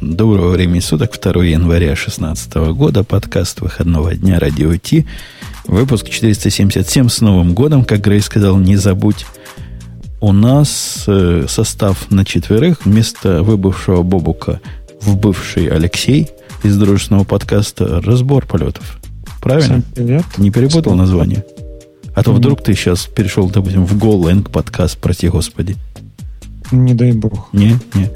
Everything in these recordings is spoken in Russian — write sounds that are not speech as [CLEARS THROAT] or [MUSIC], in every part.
Доброго времени суток, 2 января 2016 года, подкаст выходного дня Радио Ти, выпуск 477 с Новым годом, как Грей сказал, не забудь. У нас э, состав на четверых, вместо выбывшего Бобука в бывший Алексей из дружественного подкаста «Разбор полетов». Правильно? привет. Не перепутал название? А то вдруг ты сейчас перешел, допустим, в GoLang подкаст, прости господи. Не дай бог. Не, не.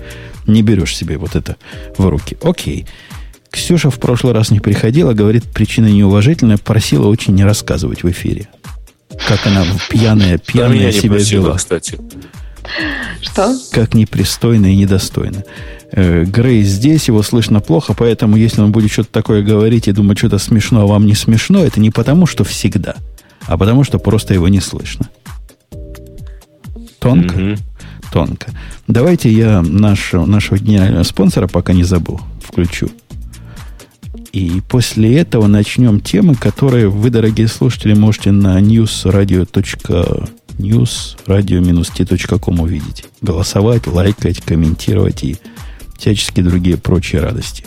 Не берешь себе вот это в руки. Окей. Ксюша в прошлый раз не приходила, говорит, причина неуважительная, просила очень не рассказывать в эфире. Как она пьяная, пьяная себя просила, вела. кстати. Что? Как непристойно и недостойно. Э, Грей здесь, его слышно плохо, поэтому если он будет что-то такое говорить и думать, что-то смешно, а вам не смешно, это не потому, что всегда, а потому, что просто его не слышно. Тонко? Mm-hmm тонко. Давайте я нашу, нашего генерального спонсора, пока не забыл, включу. И после этого начнем темы, которые вы, дорогие слушатели, можете на newsradio.news-radio-t.com увидеть. Голосовать, лайкать, комментировать и всяческие другие прочие радости.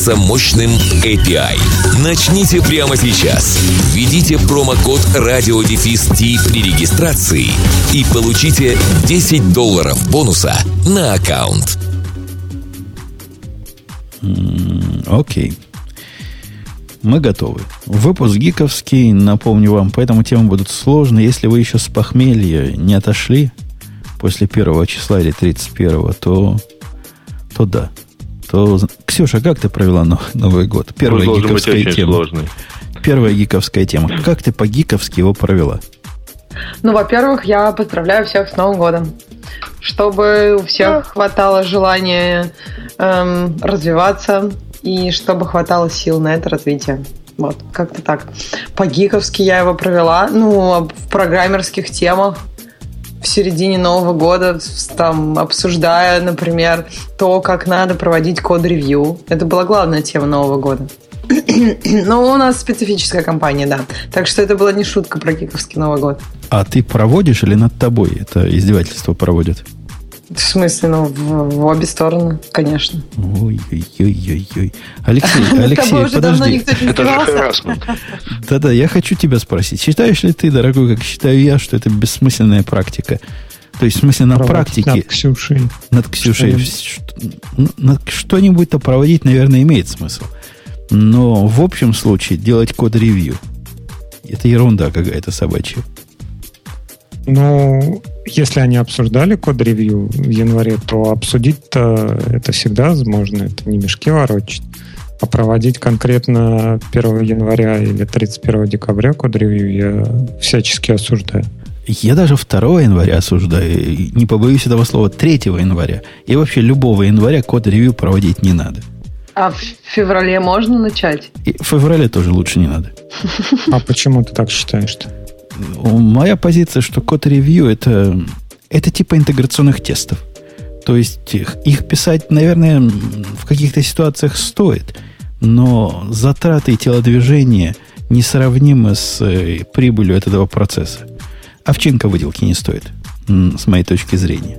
мощным мощным API. Начните прямо сейчас. Введите промокод радиодефис при регистрации и получите 10 долларов бонуса на аккаунт. Окей. Мы готовы. Выпуск гиковский, напомню вам, поэтому темы будут сложные. Если вы еще с похмелья не отошли после первого числа или 31, то, то да то... Ксюша, как ты провела Новый год? Первая Он гиковская быть тема. Сложный. Первая гиковская тема. Как ты по-гиковски его провела? Ну, во-первых, я поздравляю всех с Новым годом. Чтобы у всех хватало желания эм, развиваться и чтобы хватало сил на это развитие. Вот, как-то так. По-гиковски я его провела. Ну, в программерских темах в середине Нового года, там, обсуждая, например, то, как надо проводить код-ревью. Это была главная тема Нового года. [CLEARS THROAT] Но у нас специфическая компания, да. Так что это была не шутка про Киковский Новый год. А ты проводишь или над тобой это издевательство проводят? В смысле, ну, в, в обе стороны, конечно. Ой-ой-ой-ой. Алексей, [LAUGHS] Алексей, подожди. Это же харасмент. Да-да, я хочу тебя спросить. Считаешь ли ты, дорогой, как считаю я, что это бессмысленная практика? То есть, в смысле, на практике... Над Ксюшей. Над Ксюшей. Что-нибудь, что-нибудь-то проводить, наверное, имеет смысл. Но в общем случае делать код-ревью. Это ерунда какая-то собачья. Ну, если они обсуждали код-ревью в январе, то обсудить-то это всегда возможно. Это не мешки ворочать. А проводить конкретно 1 января или 31 декабря код-ревью я всячески осуждаю. Я даже 2 января осуждаю. Не побоюсь этого слова 3 января. И вообще любого января код-ревью проводить не надо. А в феврале можно начать? И в феврале тоже лучше не надо. А почему ты так считаешь-то? Моя позиция, что код-ревью это, это типа интеграционных тестов. То есть их, их писать, наверное, в каких-то ситуациях стоит, но затраты и телодвижения несравнимы с э, прибылью этого процесса. Овчинка выделки не стоит, с моей точки зрения.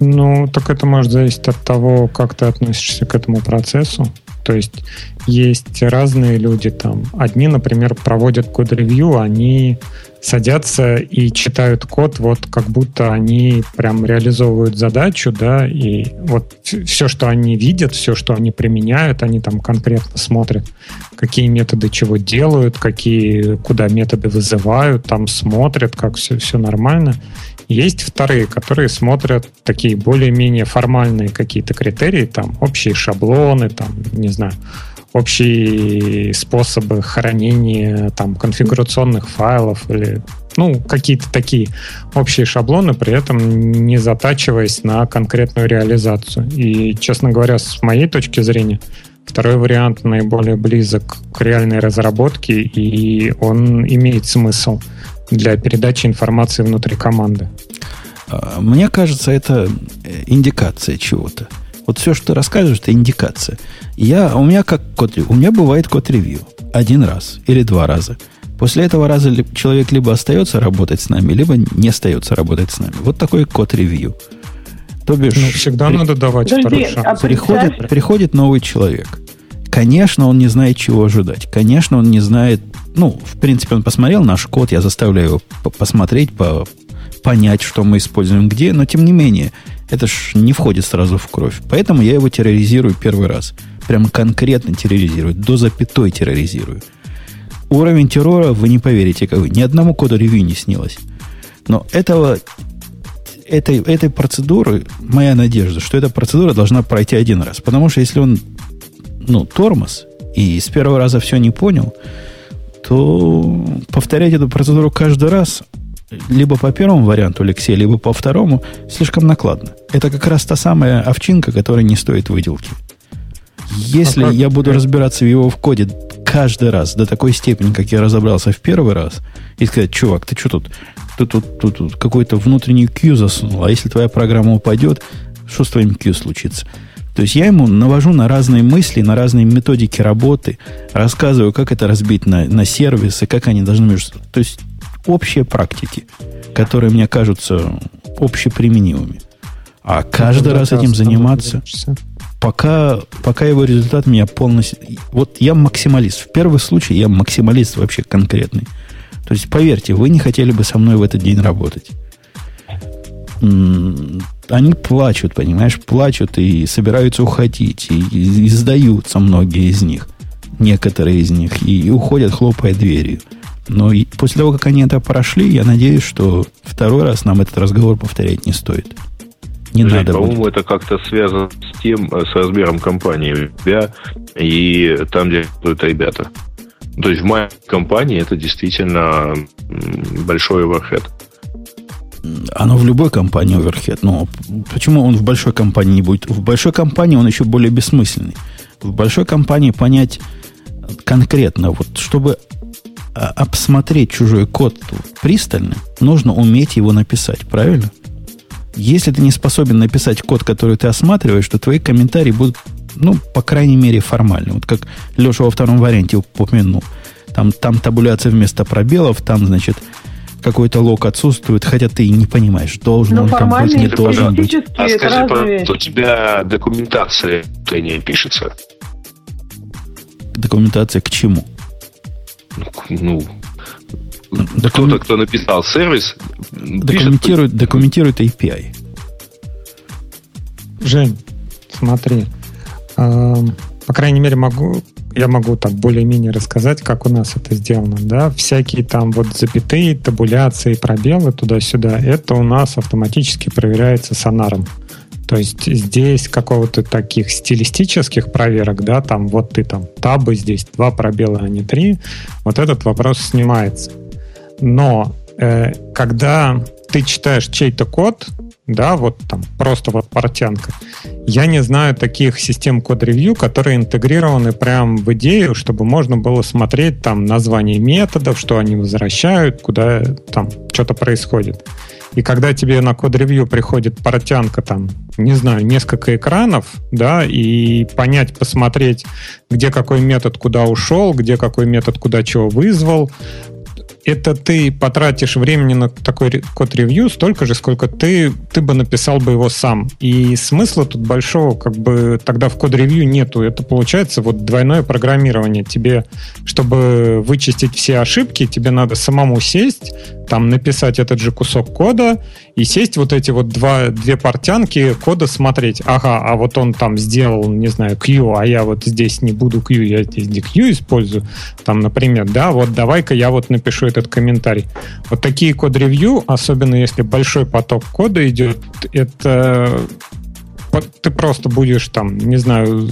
Ну, так это может зависеть от того, как ты относишься к этому процессу. То есть есть разные люди там. Одни, например, проводят код-ревью, они садятся и читают код, вот как будто они прям реализовывают задачу, да, и вот все, что они видят, все, что они применяют, они там конкретно смотрят, какие методы чего делают, какие, куда методы вызывают, там смотрят, как все, все нормально. Есть вторые, которые смотрят такие более-менее формальные какие-то критерии, там общие шаблоны, там, не знаю, общие способы хранения там конфигурационных файлов или ну, какие-то такие общие шаблоны, при этом не затачиваясь на конкретную реализацию. И, честно говоря, с моей точки зрения, второй вариант наиболее близок к реальной разработке, и он имеет смысл для передачи информации внутри команды. А, мне кажется, это э, индикация чего-то. Вот все, что ты рассказываешь, это индикация. Я, у меня как код, у меня бывает код-ревью. Один раз или два раза – После этого раза человек либо остается работать с нами, либо не остается работать с нами. Вот такой код-ревью. То бишь, ну, всегда при... надо давать Подожди, второй шанс. А приходит, приходит новый человек. Конечно, он не знает, чего ожидать. Конечно, он не знает... Ну, в принципе, он посмотрел наш код, я заставляю его посмотреть, по понять, что мы используем где, но тем не менее, это ж не входит сразу в кровь. Поэтому я его терроризирую первый раз. Прямо конкретно терроризирую, до запятой терроризирую. Уровень террора, вы не поверите, какой. Ни одному коду ревью не снилось. Но этого, этой, этой процедуры, моя надежда, что эта процедура должна пройти один раз. Потому что если он, ну, тормоз, и с первого раза все не понял, то повторять эту процедуру каждый раз, либо по первому варианту Алексея, либо по второму, слишком накладно. Это как раз та самая овчинка, которая не стоит выделки. Если а я буду разбираться в его в коде каждый раз до такой степени, как я разобрался в первый раз, и сказать, чувак, ты что тут? Ты тут, тут, тут какой-то внутренний Q засунул, а если твоя программа упадет, что с твоим Q случится? То есть я ему навожу на разные мысли, на разные методики работы, рассказываю, как это разбить на, на сервисы, как они должны между. То есть общие практики, которые мне кажутся общеприменимыми. А каждый раз этим заниматься пока, пока его результат меня полностью... Вот я максималист. В первый случай я максималист вообще конкретный. То есть, поверьте, вы не хотели бы со мной в этот день работать. Они плачут, понимаешь, плачут и собираются уходить. И, и, и сдаются многие из них. Некоторые из них. И, и уходят, хлопая дверью. Но после того, как они это прошли, я надеюсь, что второй раз нам этот разговор повторять не стоит. Не Жень, надо по-моему, будет. это как-то связано с тем, э, с размером компании тебя и там, где это ребята. То есть в моей компании это действительно большой оверхед. Оно в любой компании оверхед. Но почему он в большой компании не будет? В большой компании он еще более бессмысленный. В большой компании понять конкретно, вот чтобы обсмотреть чужой код пристально, нужно уметь его написать, правильно? Если ты не способен написать код, который ты осматриваешь, то твои комментарии будут, ну, по крайней мере, формальны. Вот как Леша во втором варианте упомянул. Там, там табуляция вместо пробелов, там, значит, какой-то лог отсутствует, хотя ты и не понимаешь, должен Но он там быть, не должен быть. А скажи, пожалуйста, у тебя документация не пишется? Документация к чему? Ну, Докум... Кто-то, кто написал сервис, документирует, пишет... документирует API. Жень, смотри. Э, по крайней мере, могу, я могу так более-менее рассказать, как у нас это сделано. Да? Всякие там вот запятые, табуляции, пробелы туда-сюда, это у нас автоматически проверяется сонаром. То есть здесь какого-то таких стилистических проверок, да, там вот ты там табы, здесь два пробела, а не три, вот этот вопрос снимается. Но э, когда ты читаешь чей-то код, да, вот там просто вот портянка. Я не знаю таких систем код-ревью, которые интегрированы прям в идею, чтобы можно было смотреть там название методов, что они возвращают, куда там что-то происходит. И когда тебе на код-ревью приходит портянка там, не знаю, несколько экранов, да, и понять, посмотреть, где какой метод куда ушел, где какой метод куда чего вызвал, это ты потратишь времени на такой код-ревью столько же, сколько ты, ты бы написал бы его сам. И смысла тут большого как бы тогда в код-ревью нету. Это получается вот двойное программирование. Тебе, чтобы вычистить все ошибки, тебе надо самому сесть, там написать этот же кусок кода и сесть вот эти вот два, две портянки кода смотреть. Ага, а вот он там сделал, не знаю, Q, а я вот здесь не буду Q, я здесь Q использую. Там, например, да, вот давай-ка я вот напишу этот комментарий. Вот такие код-ревью, особенно если большой поток кода идет, это ты просто будешь там, не знаю,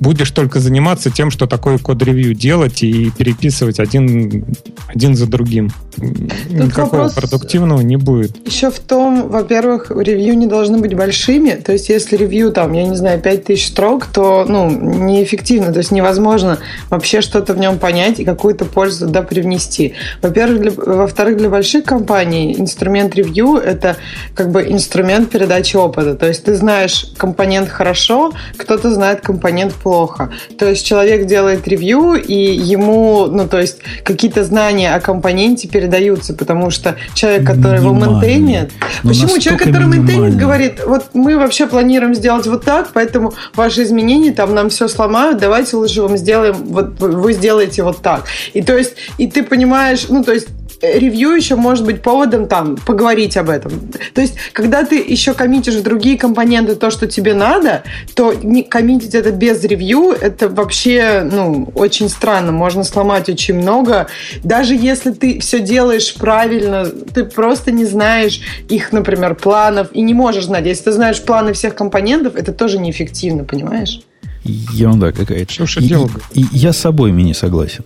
будешь только заниматься тем, что такое код-ревью делать и переписывать один, один за другим. Тут Никакого продуктивного не будет. Еще в том, во-первых, ревью не должны быть большими. То есть, если ревью там, я не знаю, 5000 строк, то ну, неэффективно. То есть, невозможно вообще что-то в нем понять и какую-то пользу туда привнести. Во-первых, для, во-вторых, для больших компаний инструмент ревью – это как бы инструмент передачи опыта. То есть, ты знаешь компонент хорошо, кто-то знает компонент плохо. То есть, человек делает ревью, и ему, ну, то есть, какие-то знания о компоненте передаются, потому что человек, который его мейнтейнит... Почему? Человек, который мейнтейнит, говорит, вот мы вообще планируем сделать вот так, поэтому ваши изменения там нам все сломают, давайте лучше вам сделаем, вот вы сделаете вот так. И то есть, и ты понимаешь, ну, то есть ревью еще может быть поводом там поговорить об этом. То есть, когда ты еще коммитишь другие компоненты, то, что тебе надо, то не коммитить это без ревью, это вообще, ну, очень странно. Можно сломать очень много. Даже если ты все делаешь правильно, ты просто не знаешь их, например, планов и не можешь знать. Если ты знаешь планы всех компонентов, это тоже неэффективно, понимаешь? Ерунда какая-то. Что дело? И, и я с собой не согласен.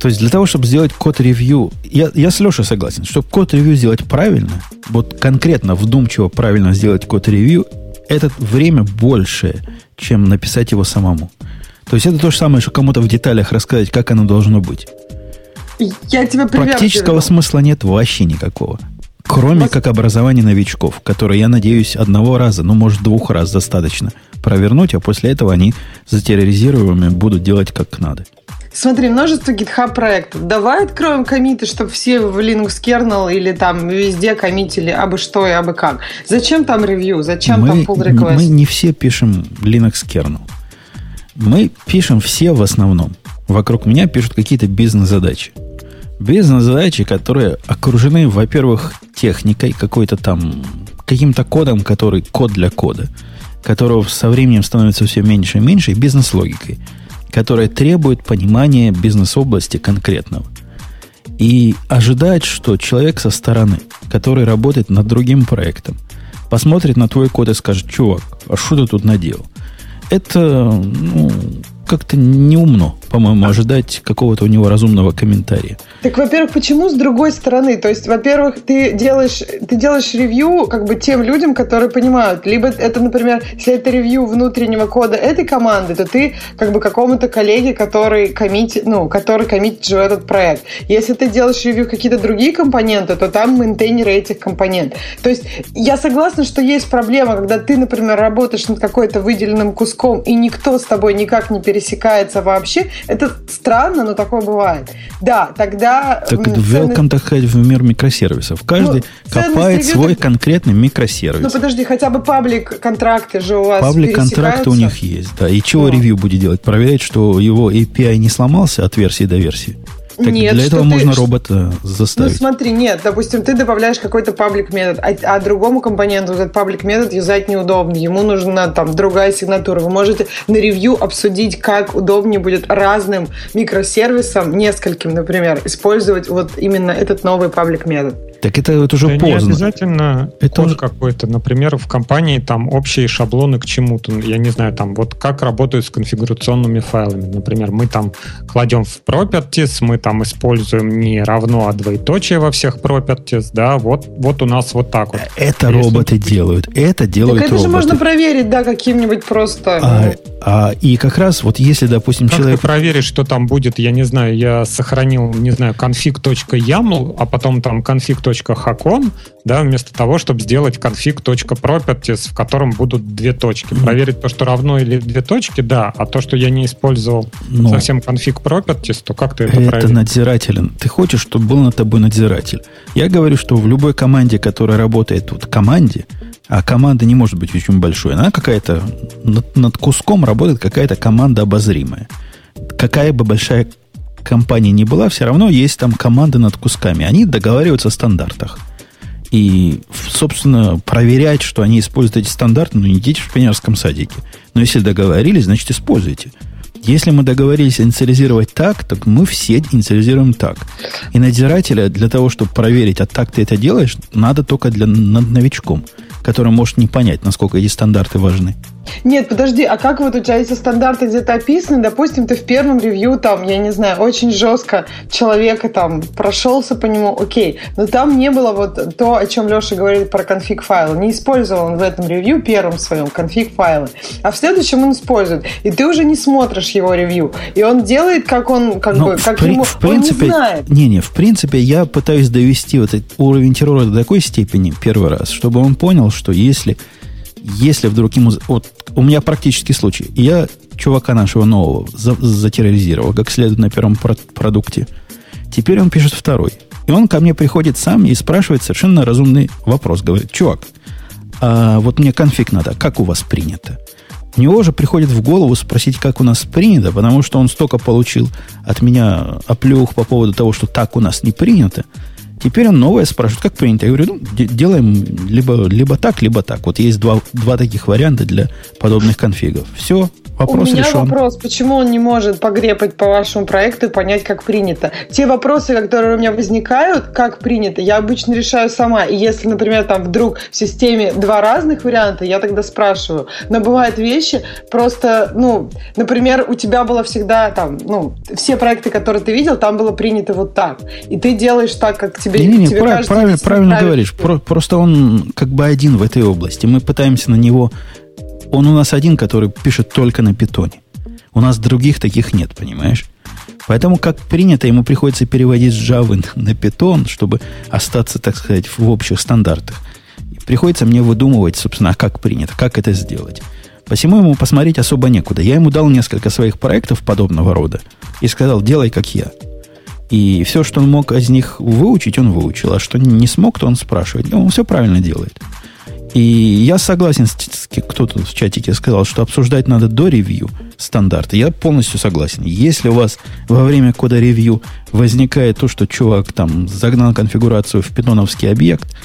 То есть для того, чтобы сделать код-ревью, я, я с Лешей согласен, чтобы код-ревью сделать правильно, вот конкретно вдумчиво правильно сделать код-ревью, это время больше, чем написать его самому. То есть это то же самое, что кому-то в деталях рассказать, как оно должно быть. Я тебя Практического смысла нет вообще никакого. Кроме Вас... как образования новичков, которые, я надеюсь, одного раза, ну, может, двух раз достаточно провернуть, а после этого они затерроризируемыми будут делать как надо. Смотри, множество GitHub проектов. Давай откроем комиты, чтобы все в Linux kernel или там везде коммитили абы что и абы как. Зачем там ревью? Зачем мы, там pull request? Мы не все пишем Linux kernel. Мы пишем все в основном. Вокруг меня пишут какие-то бизнес-задачи. Бизнес-задачи, которые окружены, во-первых, техникой, какой-то там, каким-то кодом, который код для кода, которого со временем становится все меньше и меньше, и бизнес-логикой – которая требует понимания бизнес-области конкретного. И ожидать, что человек со стороны, который работает над другим проектом, посмотрит на твой код и скажет, чувак, а что ты тут наделал? Это, ну, как-то неумно, по-моему, ожидать какого-то у него разумного комментария. Так, во-первых, почему с другой стороны? То есть, во-первых, ты делаешь, ты делаешь ревью как бы тем людям, которые понимают. Либо это, например, если это ревью внутреннего кода этой команды, то ты как бы какому-то коллеге, который коммитит, ну, который коммитит же этот проект. Если ты делаешь ревью какие-то другие компоненты, то там мейнтейнеры этих компонентов. То есть, я согласна, что есть проблема, когда ты, например, работаешь над какой-то выделенным куском, и никто с тобой никак не пересекается пересекается вообще. Это странно, но такое бывает. Да, тогда... Так welcome, так сказать, в мир микросервисов. Каждый ну, копает свой конкретный микросервис. Ну, подожди, хотя бы паблик-контракты же у вас Паблик-контракты у них есть, да. И чего ревью будет делать? Проверять, что его API не сломался от версии до версии? Так нет, для этого можно ты, робота заставить. Ну смотри, нет, допустим, ты добавляешь какой-то паблик метод, а, а другому компоненту этот паблик метод юзать неудобно, ему нужна там другая сигнатура. Вы можете на ревью обсудить, как удобнее будет разным микросервисам, нескольким, например, использовать вот именно этот новый паблик метод. Так это вот уже это поздно. Не обязательно это код уже... какой-то. Например, в компании там общие шаблоны к чему-то. Я не знаю, там вот как работают с конфигурационными файлами. Например, мы там кладем в properties, мы там используем не равно, а двоеточие во всех properties, да, вот, вот у нас вот так вот. Это Если роботы ты... делают. Это делают так это роботы. же можно проверить, да, каким-нибудь просто... А, а, и как раз вот если, допустим, как человек... ты проверишь, что там будет, я не знаю, я сохранил, не знаю, config.yaml, а потом там config config.hakon, да, вместо того, чтобы сделать config.properties, в котором будут две точки. Проверить то, что равно или две точки, да, а то, что я не использовал Но совсем config properties, то как ты это Это проверишь? надзирателен. Ты хочешь, чтобы был над тобой надзиратель. Я говорю, что в любой команде, которая работает вот команде, а команда не может быть очень большой, она какая-то над, над куском работает какая-то команда обозримая. Какая бы большая компания не была, все равно есть там команды над кусками. Они договариваются о стандартах. И, собственно, проверять, что они используют эти стандарты, ну, не идите в пионерском садике. Но если договорились, значит, используйте. Если мы договорились инициализировать так, так мы все инициализируем так. И надзирателя для того, чтобы проверить, а так ты это делаешь, надо только для над новичком, который может не понять, насколько эти стандарты важны. Нет, подожди, а как вот у тебя эти стандарты где-то описаны? Допустим, ты в первом ревью там, я не знаю, очень жестко человека там прошелся по нему, окей, но там не было вот то, о чем Леша говорит про конфиг файлы. Не использовал он в этом ревью первым своем конфиг файлы, а в следующем он использует. И ты уже не смотришь его ревью. И он делает, как он, как Но бы, как при, ему, в принципе, он не знает. Не-не, в принципе, я пытаюсь довести вот этот уровень террора до такой степени первый раз, чтобы он понял, что если если вдруг ему... Вот у меня практический случай. Я чувака нашего нового за, затерроризировал, как следует на первом про- продукте. Теперь он пишет второй. И он ко мне приходит сам и спрашивает совершенно разумный вопрос. Говорит, чувак, а вот мне конфиг надо, как у вас принято? У него же приходит в голову спросить, как у нас принято, потому что он столько получил от меня оплеух по поводу того, что так у нас не принято, Теперь он новое спрашивает, как принято. Я говорю, ну, делаем либо, либо так, либо так. Вот есть два, два таких варианта для подобных конфигов. Все, Вопрос У меня решен. вопрос, почему он не может погрепать по вашему проекту и понять, как принято? Те вопросы, которые у меня возникают, как принято, я обычно решаю сама. И если, например, там вдруг в системе два разных варианта, я тогда спрашиваю. Но бывают вещи просто, ну, например, у тебя было всегда там, ну, все проекты, которые ты видел, там было принято вот так. И ты делаешь так, как тебе, не, не, тебе прав, кажется. Правильно, правильно говоришь. Про, просто он как бы один в этой области. Мы пытаемся на него он у нас один, который пишет только на питоне. У нас других таких нет, понимаешь? Поэтому, как принято, ему приходится переводить с Java на Python, чтобы остаться, так сказать, в общих стандартах. И приходится мне выдумывать, собственно, а как принято, как это сделать. Посему ему посмотреть особо некуда. Я ему дал несколько своих проектов подобного рода и сказал, делай как я. И все, что он мог из них выучить, он выучил. А что не смог, то он спрашивает. И он все правильно делает. И я согласен с кто-то в чатике сказал, что обсуждать надо до ревью стандарты. Я полностью согласен. Если у вас во время кода ревью возникает то, что чувак там загнал конфигурацию в питоновский объект,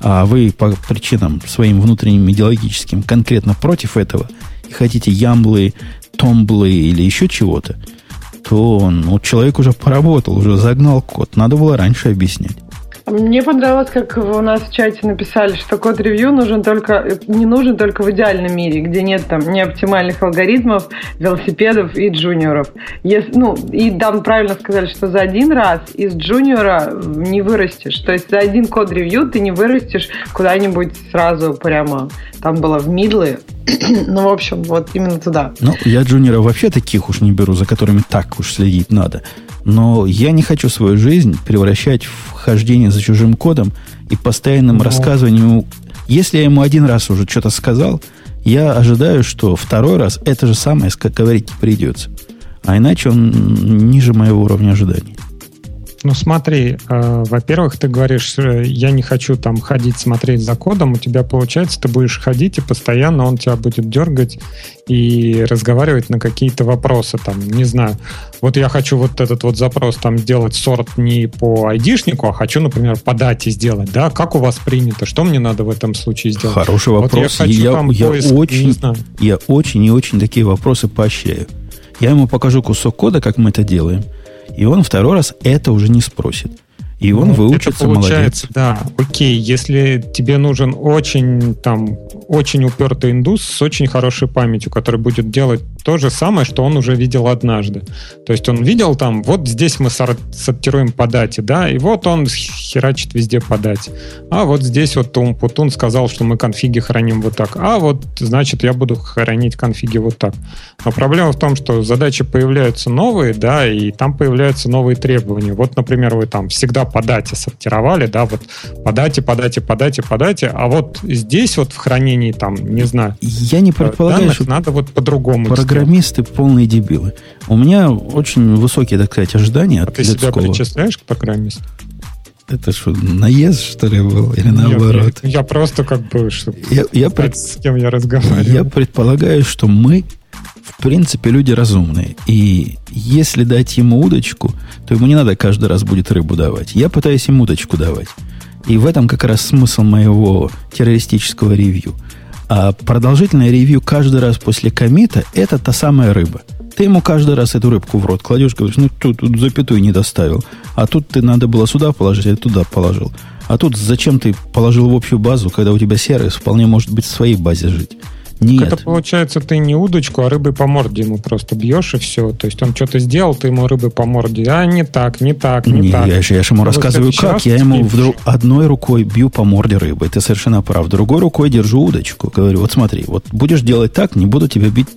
а вы по причинам своим внутренним идеологическим конкретно против этого и хотите ямблы, томблы или еще чего-то, то ну, человек уже поработал, уже загнал код. Надо было раньше объяснять. Мне понравилось, как у нас в чате написали, что код ревью нужен только, не нужен только в идеальном мире, где нет там неоптимальных алгоритмов, велосипедов и джуниоров. Если, ну, и там правильно сказали, что за один раз из джуниора не вырастешь. То есть за один код ревью ты не вырастешь куда-нибудь сразу прямо. Там было в мидлы. [CLEARS THROAT] ну, в общем, вот именно туда. Ну, я джуниора вообще таких уж не беру, за которыми так уж следить надо. Но я не хочу свою жизнь превращать в хождение за чужим кодом и постоянным ну. рассказыванием. Если я ему один раз уже что-то сказал, я ожидаю, что второй раз это же самое как говорить придется. А иначе он ниже моего уровня ожиданий. Ну смотри, э, во-первых, ты говоришь, э, я не хочу там ходить смотреть за кодом, у тебя получается, ты будешь ходить и постоянно он тебя будет дергать и разговаривать на какие-то вопросы, там, не знаю, вот я хочу вот этот вот запрос там сделать сорт не по айдишнику, а хочу, например, по дате сделать, да, как у вас принято, что мне надо в этом случае сделать? Хороший вопрос. Вот я, хочу, я, там, я, поиск, очень, я очень и очень такие вопросы поощряю. Я ему покажу кусок кода, как мы это делаем – и он второй раз это уже не спросит. И он ну, выучится, молодец. Да, окей, если тебе нужен очень там очень упертый индус с очень хорошей памятью, который будет делать то же самое, что он уже видел однажды. То есть он видел там, вот здесь мы сортируем по дате, да, и вот он херачит везде по дате. А вот здесь вот Тум Путун сказал, что мы конфиги храним вот так. А вот, значит, я буду хранить конфиги вот так. Но проблема в том, что задачи появляются новые, да, и там появляются новые требования. Вот, например, вы там всегда по дате сортировали, да, вот по дате, по дате, по дате, по дате, а вот здесь вот в хранении там, не знаю, я не предполагаю, данных что надо вот по-другому. Программисты полные дебилы. У меня очень высокие, так сказать, ожидания а от ты людского. себя причисляешь к программисту? Это что, наезд, что ли, был? Или наоборот? Я, я просто как бы, чтобы я, я пред... с кем я разговариваю. Я предполагаю, что мы в принципе, люди разумные. И если дать ему удочку, то ему не надо каждый раз будет рыбу давать. Я пытаюсь ему удочку давать. И в этом как раз смысл моего террористического ревью. А продолжительное ревью каждый раз после комита – это та самая рыба. Ты ему каждый раз эту рыбку в рот кладешь, говоришь, ну тут, тут запятую не доставил. А тут ты надо было сюда положить, а туда положил. А тут зачем ты положил в общую базу, когда у тебя сервис вполне может быть в своей базе жить? Нет. Это получается, ты не удочку, а рыбы по морде ему просто бьешь и все. То есть он что-то сделал, ты ему рыбы по морде. А не так, не так, не, не так. Я же, я же ему вот рассказываю, как. Я ему вдруг одной рукой бью по морде рыбы. Ты совершенно прав. Другой рукой держу удочку. Говорю, вот смотри, вот будешь делать так, не буду тебя бить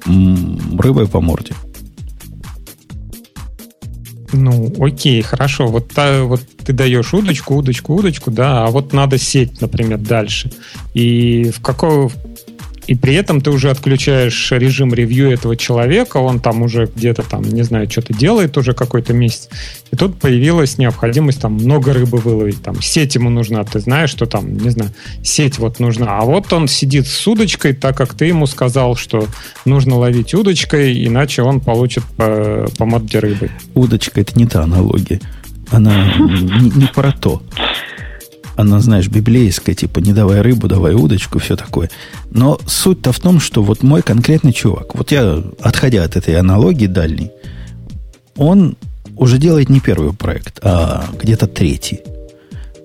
рыбой по морде. Ну, окей, хорошо. Вот, та, вот ты даешь удочку, удочку, удочку, да, а вот надо сеть, например, дальше. И в какой, и при этом ты уже отключаешь режим ревью этого человека, он там уже где-то там, не знаю, что-то делает уже какой-то месяц. И тут появилась необходимость там много рыбы выловить, там сеть ему нужна, ты знаешь, что там, не знаю, сеть вот нужна. А вот он сидит с удочкой, так как ты ему сказал, что нужно ловить удочкой, иначе он получит по, по морде рыбы. Удочка это не та аналогия. Она не, не про то она, знаешь, библейская, типа, не давай рыбу, давай удочку, все такое. Но суть-то в том, что вот мой конкретный чувак, вот я, отходя от этой аналогии дальней, он уже делает не первый проект, а где-то третий.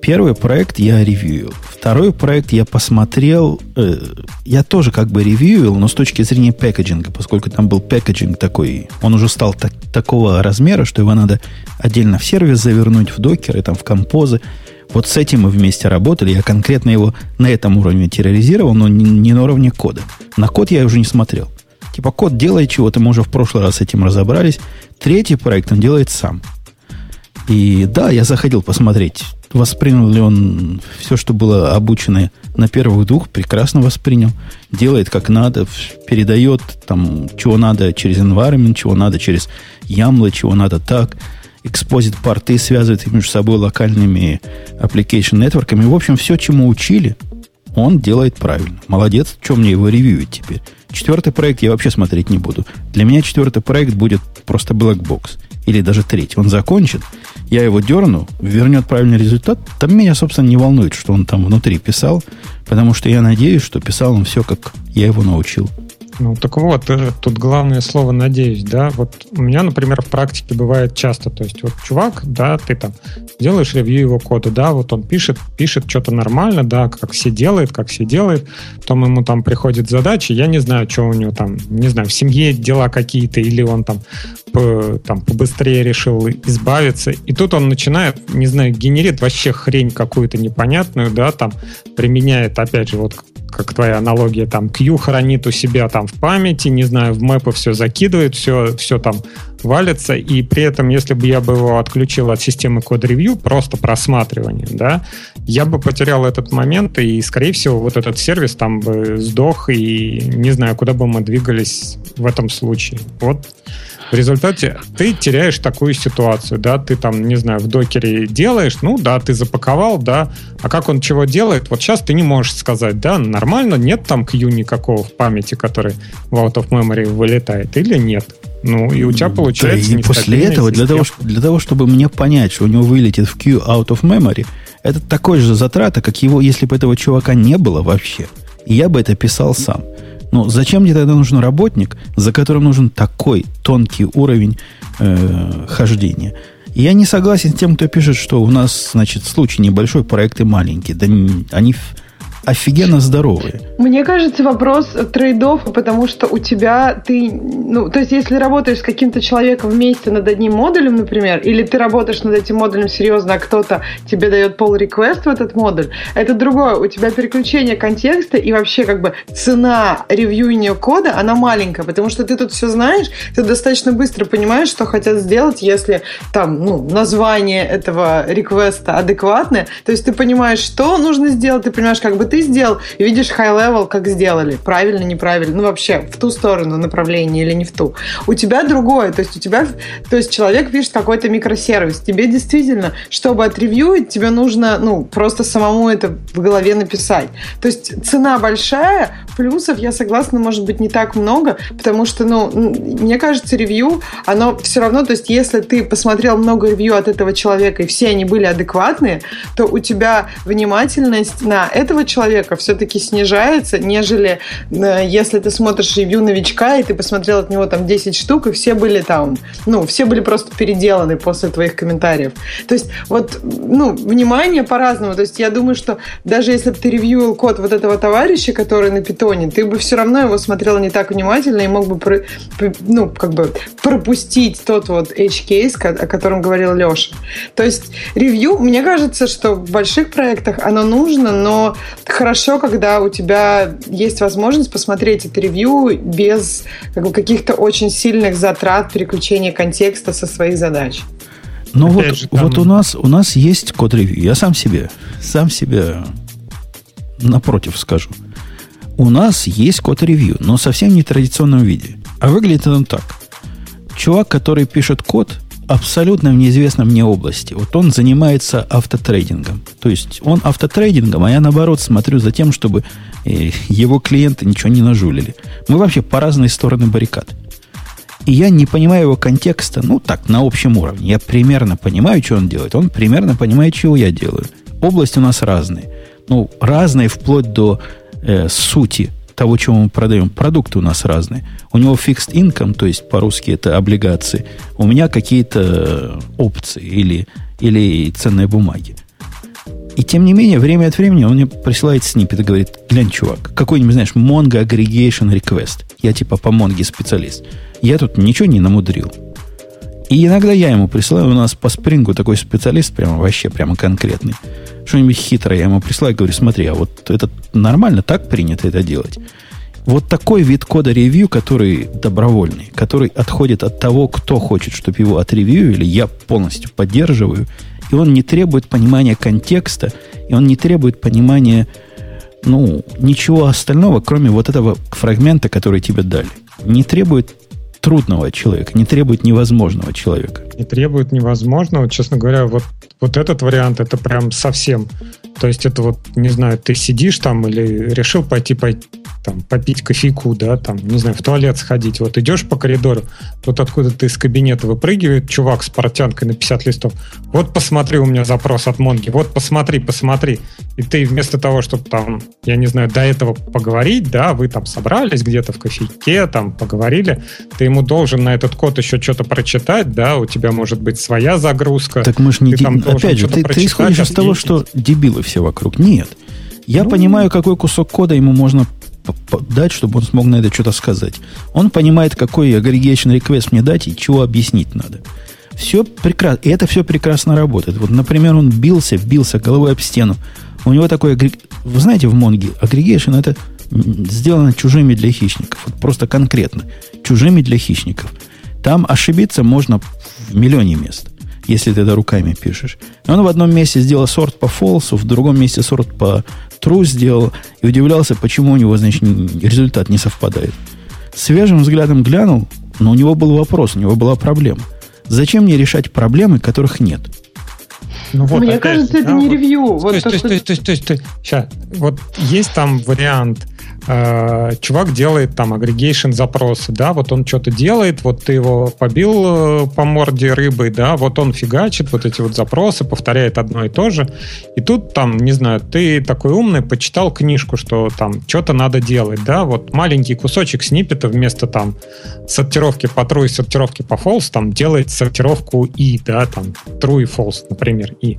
Первый проект я ревьюил. Второй проект я посмотрел, э, я тоже как бы ревьюил, но с точки зрения пэкэджинга, поскольку там был пэкэджинг такой, он уже стал так, такого размера, что его надо отдельно в сервис завернуть, в докеры, там, в композы. Вот с этим мы вместе работали. Я конкретно его на этом уровне терроризировал, но не, на уровне кода. На код я уже не смотрел. Типа код делает чего-то, мы уже в прошлый раз с этим разобрались. Третий проект он делает сам. И да, я заходил посмотреть, воспринял ли он все, что было обучено на первых двух, прекрасно воспринял. Делает как надо, передает там, чего надо через environment, чего надо через ямлы, чего надо так – экспозит порты, связывает их между собой локальными application нетворками. В общем, все, чему учили, он делает правильно. Молодец, что мне его ревьюить теперь. Четвертый проект я вообще смотреть не буду. Для меня четвертый проект будет просто box. Или даже третий. Он закончит, я его дерну, вернет правильный результат. Там меня, собственно, не волнует, что он там внутри писал, потому что я надеюсь, что писал он все, как я его научил. Ну, так вот, э, тут главное слово «надеюсь», да, вот у меня, например, в практике бывает часто, то есть вот чувак, да, ты там делаешь ревью его кода, да, вот он пишет, пишет что-то нормально, да, как все делает, как все делает, потом ему там приходит задача, я не знаю, что у него там, не знаю, в семье дела какие-то, или он там, там побыстрее решил избавиться, и тут он начинает, не знаю, генерит вообще хрень какую-то непонятную, да, там применяет, опять же, вот как твоя аналогия, там Q хранит у себя там в памяти, не знаю, в мэпы все закидывает, все, все там валится, и при этом, если бы я бы его отключил от системы код-ревью, просто просматривание, да, я бы потерял этот момент, и, скорее всего, вот этот сервис там бы сдох, и не знаю, куда бы мы двигались в этом случае. Вот в результате ты теряешь такую ситуацию, да, ты там, не знаю, в докере делаешь, ну да, ты запаковал, да, а как он чего делает, вот сейчас ты не можешь сказать, да, нормально, нет там Q никакого в памяти, который в out of memory вылетает, или нет. Ну, и у тебя получается... Да, и после этого, для того, для того, чтобы мне понять, что у него вылетит в Q out of memory, это такой же затрата, как его, если бы этого чувака не было вообще. Я бы это писал сам. Ну, зачем мне тогда нужен работник, за которым нужен такой тонкий уровень э, хождения? Я не согласен с тем, кто пишет, что у нас, значит, случай небольшой, проекты маленькие. Да они офигенно здоровые. Мне кажется, вопрос трейдов, потому что у тебя ты, ну, то есть если работаешь с каким-то человеком вместе над одним модулем, например, или ты работаешь над этим модулем серьезно, а кто-то тебе дает пол реквест в этот модуль, это другое. У тебя переключение контекста и вообще как бы цена ревьюинга кода, она маленькая, потому что ты тут все знаешь, ты достаточно быстро понимаешь, что хотят сделать, если там, ну, название этого реквеста адекватное, то есть ты понимаешь, что нужно сделать, ты понимаешь, как бы ты сделал, и видишь high level, как сделали. Правильно, неправильно. Ну, вообще, в ту сторону направление или не в ту. У тебя другое. То есть у тебя, то есть человек пишет какой-то микросервис. Тебе действительно, чтобы отревьюить, тебе нужно, ну, просто самому это в голове написать. То есть цена большая, плюсов, я согласна, может быть, не так много, потому что, ну, мне кажется, ревью, оно все равно, то есть если ты посмотрел много ревью от этого человека, и все они были адекватные, то у тебя внимательность на этого человека человека все-таки снижается, нежели э, если ты смотришь ревью новичка, и ты посмотрел от него там 10 штук, и все были там, ну, все были просто переделаны после твоих комментариев. То есть вот, ну, внимание по-разному. То есть я думаю, что даже если бы ты ревьюил код вот этого товарища, который на питоне, ты бы все равно его смотрел не так внимательно и мог бы, ну, как бы пропустить тот вот edge-кейс, о котором говорил Леша. То есть ревью, мне кажется, что в больших проектах оно нужно, но хорошо, когда у тебя есть возможность посмотреть это ревью без как бы, каких-то очень сильных затрат переключения контекста со своих задач. Ну вот, же, там... вот у нас у нас есть код ревью. Я сам себе, сам себе напротив скажу. У нас есть код ревью, но совсем не в традиционном виде. А выглядит он так. Чувак, который пишет код, абсолютно в неизвестном мне области. Вот он занимается автотрейдингом. То есть он автотрейдингом, а я наоборот смотрю за тем, чтобы э, его клиенты ничего не нажулили. Мы вообще по разные стороны баррикад. И я не понимаю его контекста, ну так, на общем уровне. Я примерно понимаю, что он делает. Он примерно понимает, чего я делаю. Области у нас разные. Ну, разные вплоть до э, сути того, чего мы продаем. Продукты у нас разные. У него fixed income, то есть по-русски это облигации. У меня какие-то опции или, или ценные бумаги. И тем не менее, время от времени он мне присылает снипет и говорит, глянь, чувак, какой-нибудь, знаешь, Mongo Aggregation Request. Я типа по Mongo специалист. Я тут ничего не намудрил. И иногда я ему присылаю, у нас по спрингу такой специалист, прямо вообще, прямо конкретный. Что-нибудь хитрое я ему присылаю, говорю, смотри, а вот это нормально, так принято это делать. Вот такой вид кода ревью, который добровольный, который отходит от того, кто хочет, чтобы его отревьюили, я полностью поддерживаю, и он не требует понимания контекста, и он не требует понимания, ну, ничего остального, кроме вот этого фрагмента, который тебе дали. Не требует трудного человека, не требует невозможного человека. Не требует невозможного. Честно говоря, вот, вот этот вариант, это прям совсем. То есть это вот, не знаю, ты сидишь там или решил пойти, пойти там, попить кофейку, да, там, не знаю, в туалет сходить. Вот идешь по коридору, тут откуда-то из кабинета выпрыгивает чувак с портянкой на 50 листов. Вот посмотри, у меня запрос от Монги. Вот посмотри, посмотри. И ты вместо того, чтобы там, я не знаю, до этого поговорить, да, вы там собрались где-то в кофейке, там поговорили, ты ему должен на этот код еще что-то прочитать, да, у тебя может быть своя загрузка. Так мы ж не... Ты там Опять же, ты, ты исходишь из того, что дебилы все вокруг. Нет. Я ну, понимаю, какой кусок кода ему можно дать, чтобы он смог на это что-то сказать. Он понимает, какой aggregation request мне дать и чего объяснить надо. Все прекрасно. И это все прекрасно работает. Вот, например, он бился, бился головой об стену. У него такой... Вы знаете, в Монге aggregation это сделано чужими для хищников. Вот просто конкретно. Чужими для хищников. Там ошибиться можно в миллионе мест, если ты это руками пишешь. Он в одном месте сделал сорт по фолсу, в другом месте сорт по true сделал и удивлялся, почему у него, значит, результат не совпадает. Свежим взглядом глянул, но у него был вопрос, у него была проблема. Зачем мне решать проблемы, которых нет? Ну, вот, Мне кажется, это не вот, ревью. То есть, то есть, то есть, то есть, то есть, то есть, сейчас, вот есть там вариант э, чувак делает там агрегейшн запросы, да, вот он что-то делает, вот ты его побил э, по морде рыбой, да, вот он фигачит вот эти вот запросы, повторяет одно и то же, и тут там, не знаю, ты такой умный, почитал книжку, что там что-то надо делать, да, вот маленький кусочек сниппета вместо там сортировки по true и сортировки по false, там делает сортировку и, да, там true и false, например, и.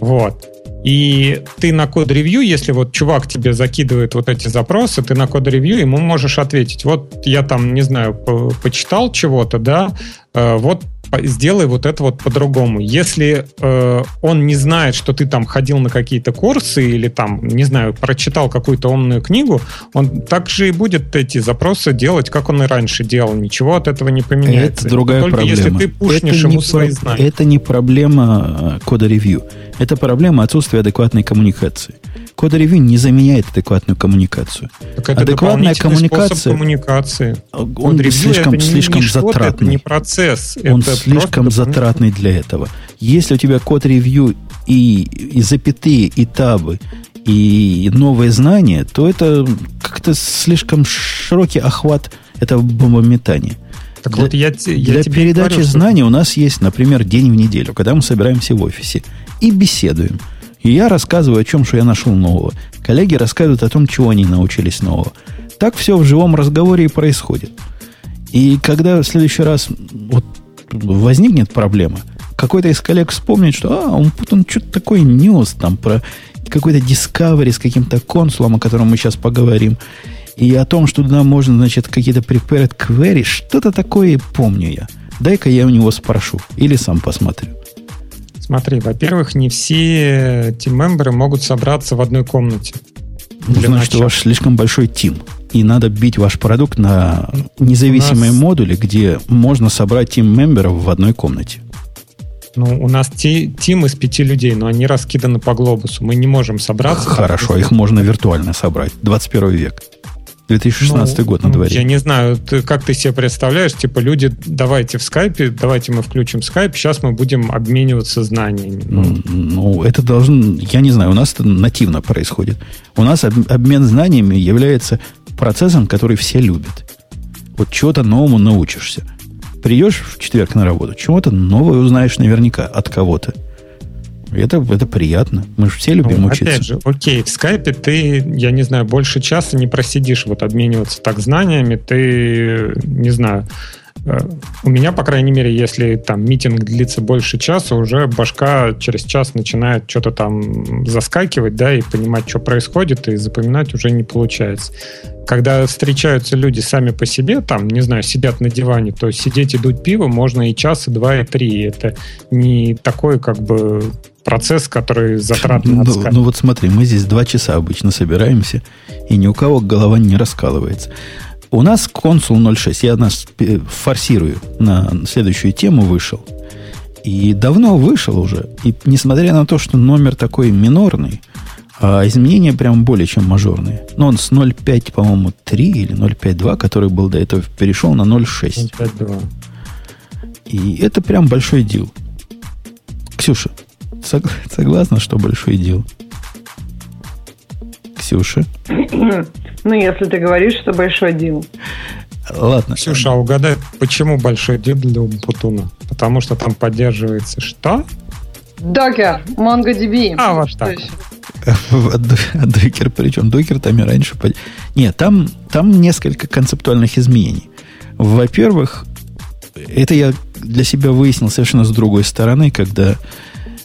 Вот. И ты на код-ревью, если вот чувак тебе закидывает вот эти запросы, ты на код-ревью ему можешь ответить, вот я там, не знаю, почитал чего-то, да, э, вот сделай вот это вот по-другому. Если э, он не знает, что ты там ходил на какие-то курсы или там, не знаю, прочитал какую-то умную книгу, он также и будет эти запросы делать, как он и раньше делал. Ничего от этого не поменяется. Это другая Только проблема. если ты пушнешь это ему свои знания. Это не проблема э, кода ревью. Это проблема отсутствия адекватной коммуникации. Код ревью не заменяет адекватную коммуникацию. Так это Адекватная коммуникация. коммуникации. Он слишком, это слишком не затратный. Это не процесс. Он это слишком затратный для этого. Если у тебя код ревью и, и запятые, и табы, и новые знания, то это как-то слишком широкий охват этого бомбометания. Так для, вот я, я для передачи говорю, знаний что... у нас есть, например, день в неделю, когда мы собираемся в офисе и беседуем. И я рассказываю о чем, что я нашел нового. Коллеги рассказывают о том, чего они научились нового. Так все в живом разговоре и происходит. И когда в следующий раз вот возникнет проблема, какой-то из коллег вспомнит, что а, он, он что-то такое нес там про какой-то Discovery с каким-то консулом, о котором мы сейчас поговорим, и о том, что туда можно, значит, какие-то prepared query, что-то такое помню я. Дай-ка я у него спрошу или сам посмотрю. Смотри, во-первых, не все тим-мемберы могут собраться в одной комнате. Ну, значит, у вас слишком большой тим. И надо бить ваш продукт на независимые нас... модули, где можно собрать тим-мемберов в одной комнате. Ну, у нас ти, тим из пяти людей, но они раскиданы по глобусу. Мы не можем собраться. Хорошо, их можно виртуально собрать. 21 век. 2016 ну, год на дворе. Я не знаю, ты, как ты себе представляешь, типа люди, давайте в скайпе, давайте мы включим скайп, сейчас мы будем обмениваться знаниями. Ну, ну это должен, я не знаю, у нас это нативно происходит. У нас об, обмен знаниями является процессом, который все любят. Вот чего-то новому научишься. Придешь в четверг на работу, чего-то новое узнаешь наверняка от кого-то. Это, это приятно. Мы же все любим ну, учиться. Опять же, окей, в скайпе ты, я не знаю, больше часа не просидишь вот обмениваться так знаниями. Ты, не знаю, у меня, по крайней мере, если там митинг длится больше часа, уже башка через час начинает что-то там заскакивать, да, и понимать, что происходит, и запоминать уже не получается. Когда встречаются люди сами по себе, там, не знаю, сидят на диване, то сидеть и дуть пиво можно и час, и два, и три. Это не такой, как бы, процесс, который затратный ну, ну вот смотри, мы здесь два часа обычно собираемся, и ни у кого голова не раскалывается. У нас консул 06, я нас форсирую на следующую тему вышел. И давно вышел уже. И несмотря на то, что номер такой минорный, а изменения прям более чем мажорные. Но он с 0.5, по-моему, 3 или 0.5.2, который был до этого, перешел на 0.6. 0.5.2. И это прям большой дел. Ксюша, Согласна, что большой дел. Ксюша? [CLEARS THROAT] Ну, если ты говоришь, что большой дел. Ладно. Ксюша, а угадай, почему большой дел для Умпутуна? Потому что там поддерживается что? Докер, MongoDB. А, вот так. [LAUGHS] Докер, причем докер там и раньше... Нет, там, там несколько концептуальных изменений. Во-первых, это я для себя выяснил совершенно с другой стороны, когда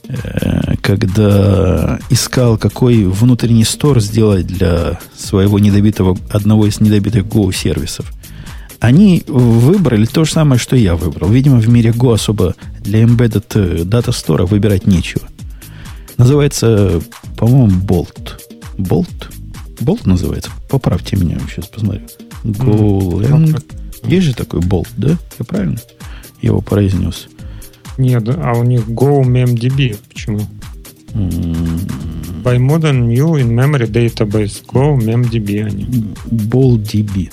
Э, когда искал, какой внутренний стор сделать для своего недобитого, одного из недобитых Go сервисов. Они выбрали то же самое, что я выбрал. Видимо, в мире Go особо для embedded э, data store выбирать нечего. Называется, по-моему, Bolt. Bolt? Bolt называется? Поправьте меня, сейчас посмотрю. Golang. Есть же такой Bolt, да? Я правильно его произнес? Нет, а у них Go MemDB. Почему? Mm. By modern new in memory database. Go MemDB они. BallDB.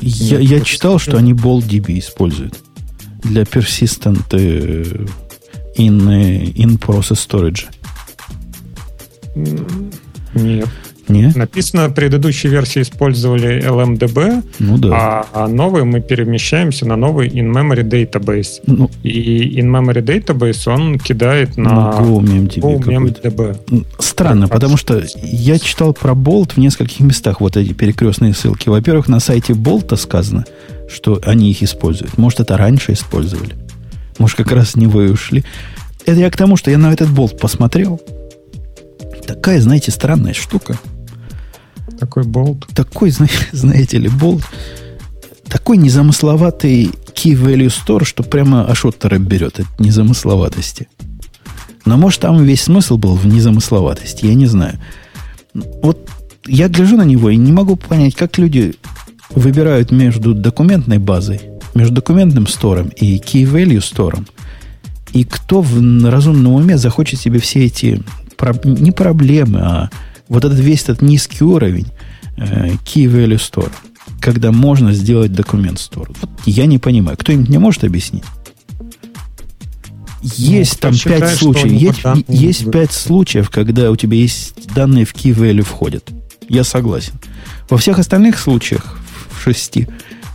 Я, я читал, что они BallDB используют для persistent э, in, э, in process storage. Нет. Не? Написано, в предыдущей версии использовали LMDB, ну, да. а, а новый мы перемещаемся на новый in-memory database. Ну, и in-memory database он кидает на ну, GoMemDB. Странно, так, потому что я читал про Bolt в нескольких местах, вот эти перекрестные ссылки. Во-первых, на сайте Bolt сказано, что они их используют. Может, это раньше использовали. Может, как раз с него и ушли. Это я к тому, что я на этот болт посмотрел. Такая, знаете, странная штука. Такой болт. Такой, [LAUGHS] знаете ли, болт. Такой незамысловатый key value store, что прямо аж берет от незамысловатости. Но может там весь смысл был в незамысловатости, я не знаю. Вот я гляжу на него и не могу понять, как люди выбирают между документной базой, между документным стором и key value стором, и кто в разумном уме захочет себе все эти не проблемы, а вот этот весь этот низкий уровень э, Key Value Store, когда можно сделать документ Store. Вот я не понимаю. Кто-нибудь не может объяснить? Есть ну, там пять случаев. Есть, есть пять случаев, когда у тебя есть данные в Key Value входят. Я согласен. Во всех остальных случаях, в шести,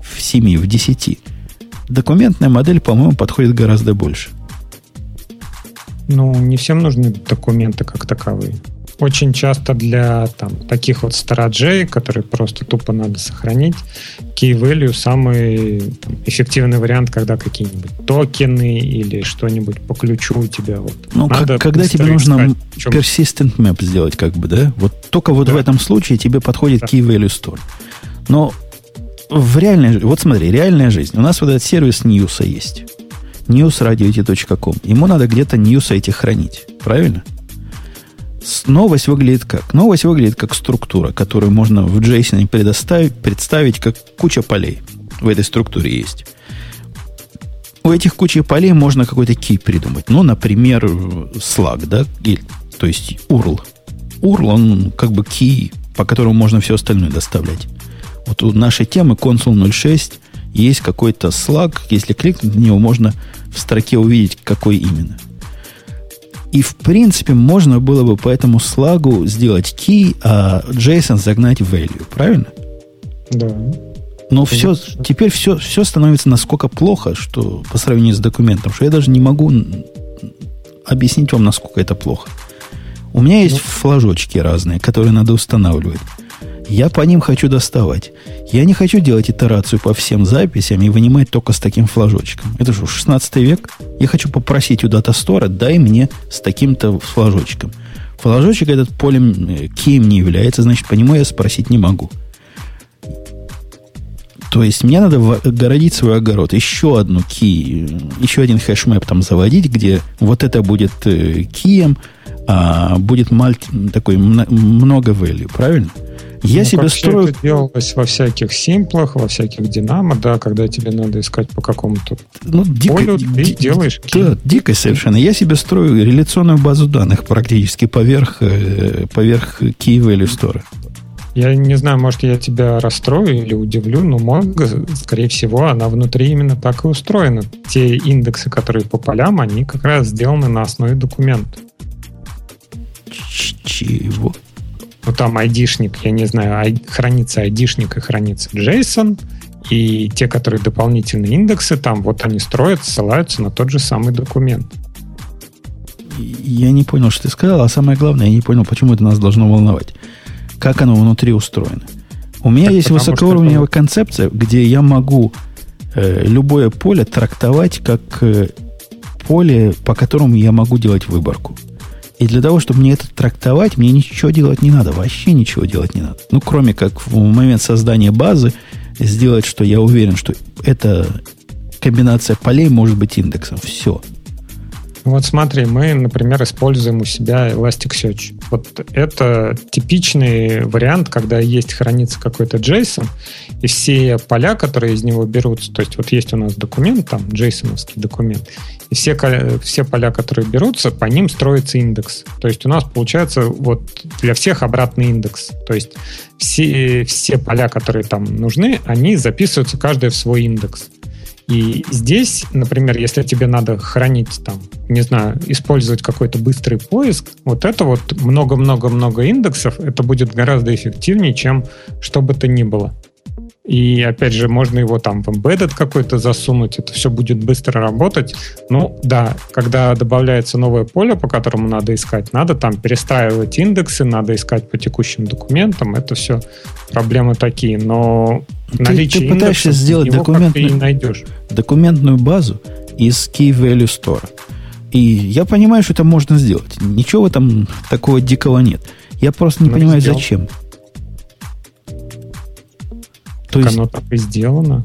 в семи, в десяти, документная модель, по-моему, подходит гораздо больше. Ну, не всем нужны документы как таковые. Очень часто для там, таких вот стараджей, которые просто тупо надо сохранить, key value самый эффективный вариант, когда какие-нибудь токены или что-нибудь по ключу у тебя вот. Ну, как, когда тебе нужно искать, persistent map сделать, как бы, да? Вот только вот да. в этом случае тебе подходит да. key value store. Но в реальной вот смотри, реальная жизнь. У нас вот этот сервис News есть. newsradio.com. Ему надо где-то news эти хранить. Правильно? Новость выглядит как? Новость выглядит как структура, которую можно в JSON предоставить, представить как куча полей. В этой структуре есть. У этих кучи полей можно какой-то key придумать. Ну, например, Slack, да? Или, то есть URL. URL, он как бы key, по которому можно все остальное доставлять. Вот у нашей темы консул 06 есть какой-то Slack. Если кликнуть на него, можно в строке увидеть, какой именно. И, в принципе, можно было бы по этому слагу сделать key, а JSON загнать в value. Правильно? Да. Но все, теперь все, все становится насколько плохо, что по сравнению с документом, что я даже не могу объяснить вам, насколько это плохо. У меня есть ну. флажочки разные, которые надо устанавливать. Я по ним хочу доставать. Я не хочу делать итерацию по всем записям и вынимать только с таким флажочком. Это же 16 век. Я хочу попросить у дата-стора, дай мне с таким-то флажочком. Флажочек этот полем э, кем не является, значит, по нему я спросить не могу. То есть мне надо огородить свой огород. Еще одну ки, еще один хэшмэп там заводить, где вот это будет э, кием, а будет мальт, такой много value, правильно? Я ну, себе строю... Это делалось во всяких симплах, во всяких динамо, да, когда тебе надо искать по какому-то ну, дико, полю, ты ди, делаешь... Да, дико совершенно. Я себе строю реляционную базу данных практически поверх, э, поверх Key Value Store. Я не знаю, может, я тебя расстрою или удивлю, но Mongo, скорее всего, она внутри именно так и устроена. Те индексы, которые по полям, они как раз сделаны на основе документа. Чего? Ну там айдишник, я не знаю, хранится айдишник и хранится JSON, и те, которые дополнительные индексы, там вот они строят, ссылаются на тот же самый документ. Я не понял, что ты сказал, а самое главное, я не понял, почему это нас должно волновать. Как оно внутри устроено. У меня так есть высокоуровневая это... концепция, где я могу э, любое поле трактовать как э, поле, по которому я могу делать выборку. И для того, чтобы мне это трактовать, мне ничего делать не надо. Вообще ничего делать не надо. Ну, кроме как в момент создания базы сделать, что я уверен, что эта комбинация полей может быть индексом. Все. Вот смотри, мы, например, используем у себя Elasticsearch. Вот это типичный вариант, когда есть хранится какой-то JSON, и все поля, которые из него берутся, то есть вот есть у нас документ, там, json документ, все, все поля, которые берутся, по ним строится индекс. То есть у нас получается вот для всех обратный индекс. То есть все, все поля, которые там нужны, они записываются каждый в свой индекс. И здесь, например, если тебе надо хранить там, не знаю, использовать какой-то быстрый поиск, вот это вот много-много-много индексов, это будет гораздо эффективнее, чем что бы то ни было. И опять же, можно его там в embedded какой-то засунуть, это все будет быстро работать. Ну да, когда добавляется новое поле, по которому надо искать, надо там перестраивать индексы, надо искать по текущим документам, это все проблемы такие. Но ты, наличие ты пытаешься сделать документную, не найдешь. документную базу из Key Value Store. И я понимаю, что это можно сделать. Ничего в этом такого дикого нет. Я просто не ну, понимаю, сделал. зачем. То есть, оно так и сделано?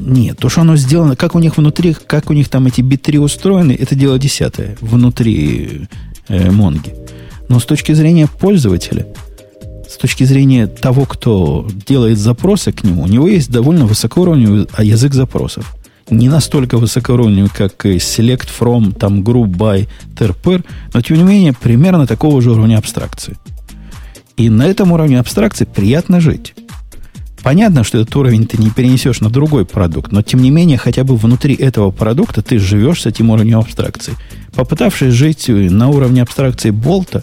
Нет, то, что оно сделано, как у них внутри, как у них там эти биты устроены, это дело десятое внутри э, Монги. Но с точки зрения пользователя, с точки зрения того, кто делает запросы к нему, у него есть довольно высокоуровневый язык запросов. Не настолько высокоуровневый, как select from, там, group by, terper, но тем не менее примерно такого же уровня абстракции. И на этом уровне абстракции приятно жить. Понятно, что этот уровень ты не перенесешь на другой продукт, но тем не менее, хотя бы внутри этого продукта ты живешь с этим уровнем абстракции. Попытавшись жить на уровне абстракции болта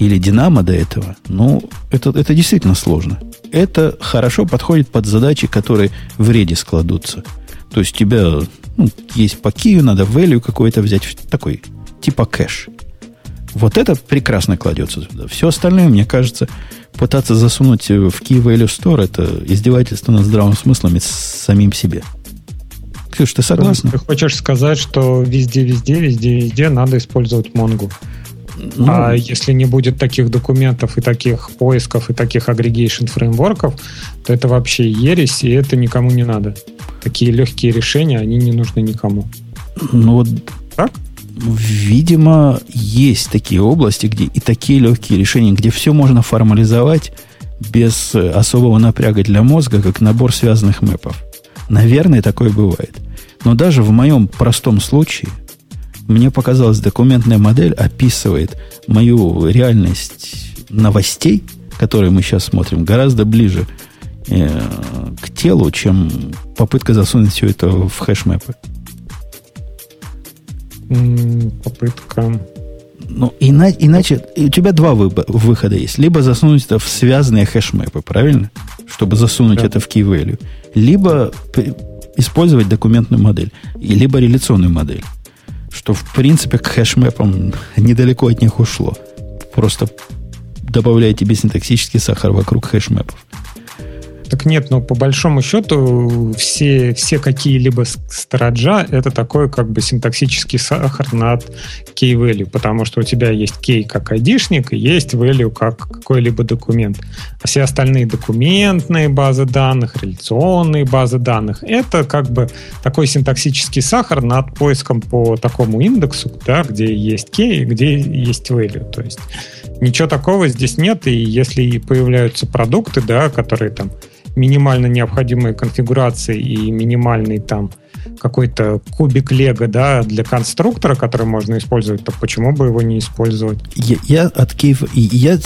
или динамо до этого, ну, это, это действительно сложно. Это хорошо подходит под задачи, которые в реде складутся. То есть у тебя ну, есть по кию, надо value какой-то взять, такой типа кэш. Вот это прекрасно кладется сюда. Все остальное, мне кажется, пытаться засунуть в Key Value Store это издевательство над здравым смыслом и самим себе. Ксюш, ты согласна? Ты хочешь сказать, что везде, везде, везде, везде надо использовать Mongo? Ну, а если не будет таких документов и таких поисков и таких агрегейшн фреймворков, то это вообще ересь, и это никому не надо. Такие легкие решения, они не нужны никому. Ну вот так? Видимо, есть такие области, где и такие легкие решения, где все можно формализовать без особого напряга для мозга, как набор связанных мэпов. Наверное, такое бывает. Но даже в моем простом случае, мне показалось, документная модель описывает мою реальность новостей, которые мы сейчас смотрим, гораздо ближе э, к телу, чем попытка засунуть все это в хэшмэпы попытка. Ну, иначе, иначе у тебя два выхода есть. Либо засунуть это в связанные хэшмэпы, правильно? Чтобы засунуть да. это в key value. Либо использовать документную модель. И либо реляционную модель. Что, в принципе, к хэшмэпам недалеко от них ушло. Просто добавляя тебе синтаксический сахар вокруг хэшмэпов. Так нет, но по большому счету все, все какие-либо стороджа это такой как бы синтаксический сахар над key value, потому что у тебя есть key как айдишник и есть value как какой-либо документ. А все остальные документные базы данных, реляционные базы данных, это как бы такой синтаксический сахар над поиском по такому индексу, да, где есть key где есть value. То есть ничего такого здесь нет, и если появляются продукты, да, которые там минимально необходимые конфигурации и минимальный там какой-то кубик лего да, для конструктора, который можно использовать, то почему бы его не использовать? Я, я от Key, я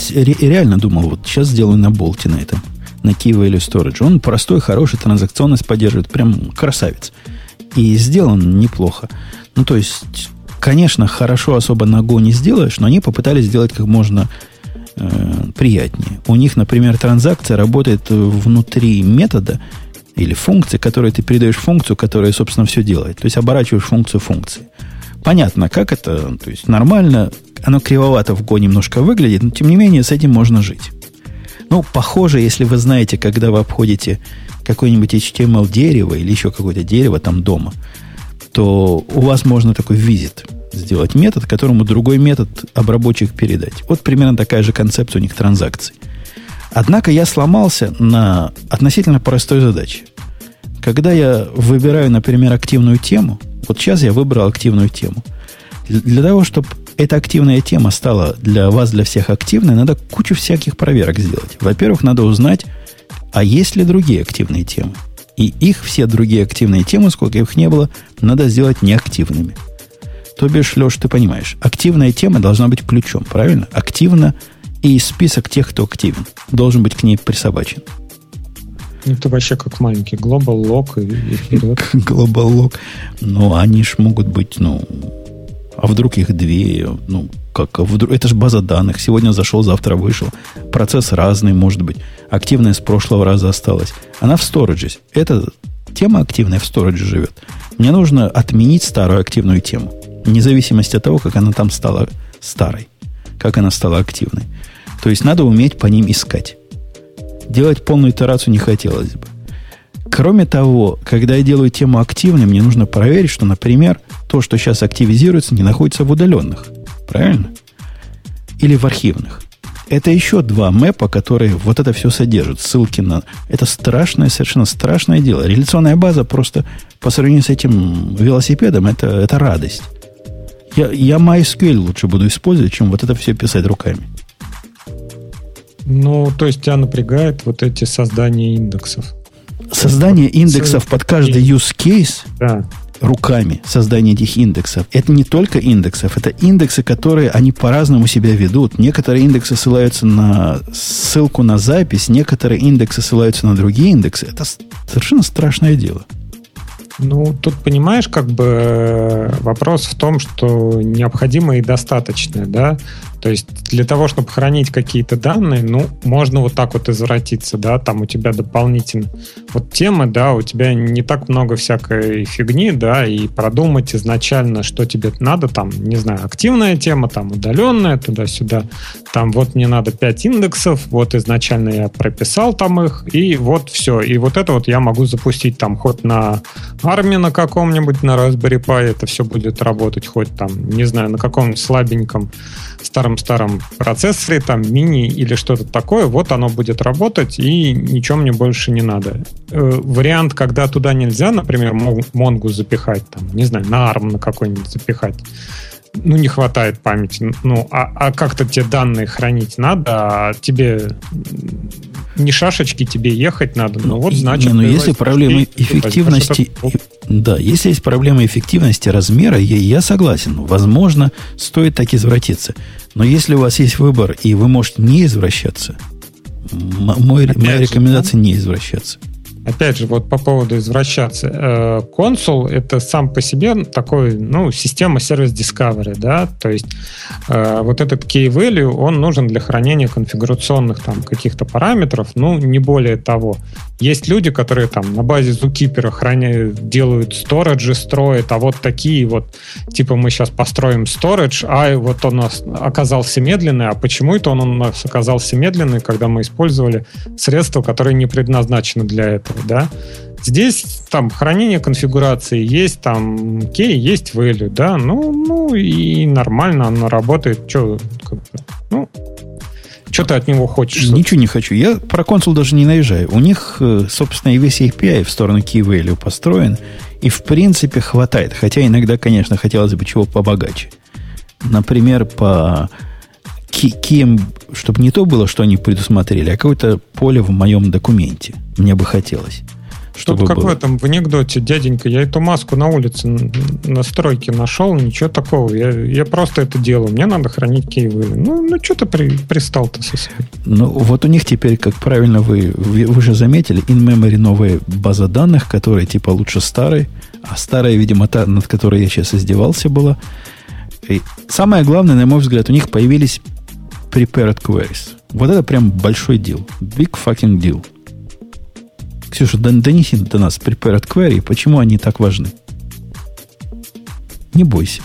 реально думал, вот сейчас сделаю на болте на этом, на Key Value Storage. Он простой, хороший, транзакционность поддерживает, прям красавец. И сделан неплохо. Ну, то есть, конечно, хорошо особо на Go не сделаешь, но они попытались сделать как можно э, приятнее. У них, например, транзакция работает внутри метода или функции, которой ты передаешь функцию, которая, собственно, все делает. То есть оборачиваешь функцию функции. Понятно, как это, то есть нормально, оно кривовато в Go немножко выглядит, но тем не менее с этим можно жить. Ну, похоже, если вы знаете, когда вы обходите какое-нибудь HTML-дерево или еще какое-то дерево там дома, то у вас можно такой визит сделать метод, которому другой метод обработчик передать. Вот примерно такая же концепция у них транзакций. Однако я сломался на относительно простой задаче. Когда я выбираю, например, активную тему, вот сейчас я выбрал активную тему. Для того, чтобы эта активная тема стала для вас, для всех активной, надо кучу всяких проверок сделать. Во-первых, надо узнать, а есть ли другие активные темы. И их все другие активные темы, сколько их не было, надо сделать неактивными – то бишь, Леш, ты понимаешь, активная тема должна быть ключом, правильно? Активно и список тех, кто активен, должен быть к ней присобачен. Ну, это вообще как маленький Global Lock и, и вперед. Global Lock. Ну, они ж могут быть, ну, а вдруг их две, ну, как, а вдруг, это же база данных, сегодня зашел, завтра вышел. Процесс разный, может быть. Активная с прошлого раза осталась. Она в сториджи. Эта тема активная в сторидже живет. Мне нужно отменить старую активную тему вне зависимости от того, как она там стала старой, как она стала активной. То есть надо уметь по ним искать. Делать полную итерацию не хотелось бы. Кроме того, когда я делаю тему активной, мне нужно проверить, что, например, то, что сейчас активизируется, не находится в удаленных. Правильно? Или в архивных. Это еще два мэпа, которые вот это все содержат. Ссылки на... Это страшное, совершенно страшное дело. Реляционная база просто по сравнению с этим велосипедом, это, это радость. Я, я MySQL лучше буду использовать, чем вот это все писать руками. Ну, то есть тебя напрягает вот эти создания индексов. Создание индексов под каждый use case да. руками, создание этих индексов. Это не только индексов, это индексы, которые они по-разному себя ведут. Некоторые индексы ссылаются на ссылку на запись, некоторые индексы ссылаются на другие индексы. Это совершенно страшное дело. Ну, тут понимаешь, как бы вопрос в том, что необходимо и достаточно, да. То есть для того, чтобы хранить какие-то данные, ну, можно вот так вот извратиться, да, там у тебя дополнительно вот темы, да, у тебя не так много всякой фигни, да, и продумать изначально, что тебе надо, там, не знаю, активная тема, там, удаленная, туда-сюда, там, вот мне надо 5 индексов, вот изначально я прописал там их, и вот все, и вот это вот я могу запустить там хоть на армии на каком-нибудь, на Raspberry Pi это все будет работать, хоть там, не знаю, на каком-нибудь слабеньком старом-старом процессоре, там, мини или что-то такое, вот оно будет работать, и ничего мне больше не надо. Э, вариант, когда туда нельзя, например, Монгу запихать, там, не знаю, на ARM на какой-нибудь запихать, ну, не хватает памяти. Ну, а, а как-то те данные хранить надо, а тебе не шашечки, тебе ехать надо. Ну, вот, значит... Не, ну, если проблема эффективности... Да, если есть проблема эффективности размера, я, я согласен. Возможно, стоит так извратиться. Но если у вас есть выбор, и вы можете не извращаться, мой, моя рекомендация не извращаться опять же, вот по поводу извращаться. Э, консул — это сам по себе такой, ну, система сервис Discovery, да, то есть э, вот этот key value, он нужен для хранения конфигурационных там каких-то параметров, ну, не более того. Есть люди, которые там на базе Zookeeper храняют, делают storage, строят, а вот такие вот, типа мы сейчас построим storage, а вот он у нас оказался медленный, а почему это он у нас оказался медленный, когда мы использовали средства, которые не предназначены для этого, да? Здесь там хранение конфигурации есть, там key, есть value, да, ну, ну и нормально оно работает, что, как бы, ну, что ты от него хочешь? Ничего не хочу. Я про консул даже не наезжаю. У них, э, собственно, и весь API в сторону key value построен. И, в принципе, хватает. Хотя иногда, конечно, хотелось бы чего побогаче. Например, по кем, чтобы не то было, что они предусмотрели, а какое-то поле в моем документе. Мне бы хотелось. Чтобы Тут как было. в этом, в анекдоте, дяденька, я эту маску на улице на стройке нашел, ничего такого. Я, я просто это делаю. Мне надо хранить кейвы. Ну, ну что ты при, пристал-то со своей? Ну, вот у них теперь, как правильно вы, вы, вы же заметили, in-memory новая база данных, которая типа лучше старой, а старая, видимо, та, над которой я сейчас издевался, была. И самое главное, на мой взгляд, у них появились prepared queries. Вот это прям большой дел. Big fucking deal. Ксюша, донеси до нас prepared query, почему они так важны. Не бойся.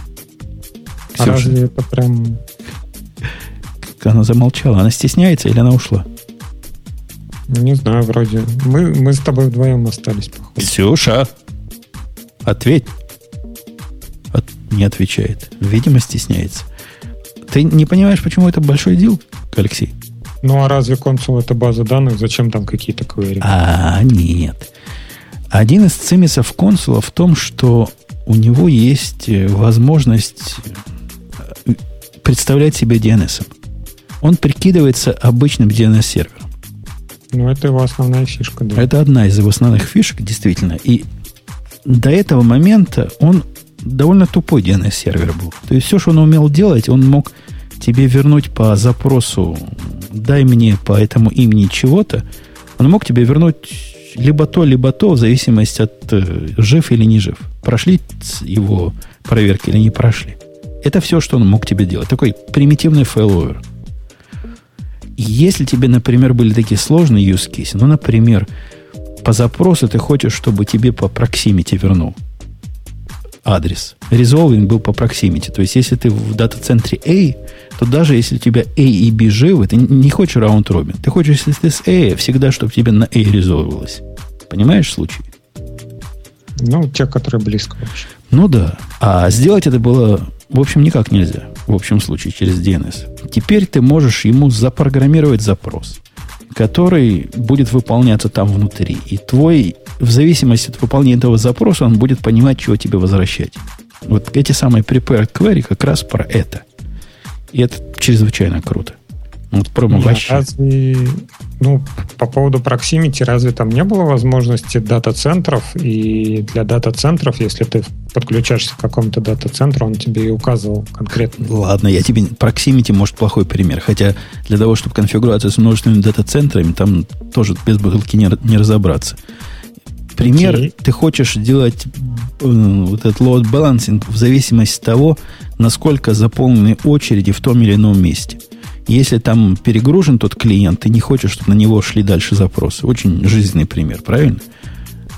Ксюша. А разве это прям... Она замолчала. Она стесняется или она ушла? Не знаю, вроде. Мы, мы с тобой вдвоем остались, походу. Ксюша! Ответь. От... Не отвечает. Видимо, стесняется. Ты не понимаешь, почему это большой дел, Алексей? Ну а разве консул это база данных? Зачем там какие-то query? А, нет. Один из цимисов консула в том, что у него есть э, возможность э, представлять себе DNS. Он прикидывается обычным DNS-сервером. Ну, это его основная фишка, да. Это одна из его основных фишек, действительно. И до этого момента он довольно тупой DNS-сервер был. То есть все, что он умел делать, он мог тебе вернуть по запросу дай мне по этому имени чего-то, он мог тебе вернуть либо то, либо то, в зависимости от э, жив или не жив. Прошли его проверки или не прошли. Это все, что он мог тебе делать. Такой примитивный failover. Если тебе, например, были такие сложные use cases, ну, например, по запросу ты хочешь, чтобы тебе по проксимити вернул адрес. Resolving был по proximity. То есть, если ты в дата-центре A, то даже если у тебя A и B живы, ты не хочешь раунд робин. Ты хочешь, если ты с A, всегда, чтобы тебе на A резолвилось. Понимаешь случай? Ну, те, которые близко вообще. Ну да. А сделать это было, в общем, никак нельзя. В общем случае, через DNS. Теперь ты можешь ему запрограммировать запрос который будет выполняться там внутри. И твой, в зависимости от выполнения этого запроса, он будет понимать, чего тебе возвращать. Вот эти самые prepared query как раз про это. И это чрезвычайно круто. Вот промо Нет, вообще. Разве, ну, по поводу Proximity, разве там не было возможности дата-центров? И для дата-центров, если ты подключаешься к какому-то дата-центру, он тебе и указывал конкретно. Ладно, я тебе... Proximity, может, плохой пример. Хотя для того, чтобы конфигурация с множественными дата-центрами, там тоже без бутылки не, не разобраться. Пример, okay. ты хочешь делать вот этот load balancing в зависимости от того, насколько заполнены очереди в том или ином месте. Если там перегружен тот клиент, ты не хочешь, чтобы на него шли дальше запросы. Очень жизненный пример, правильно?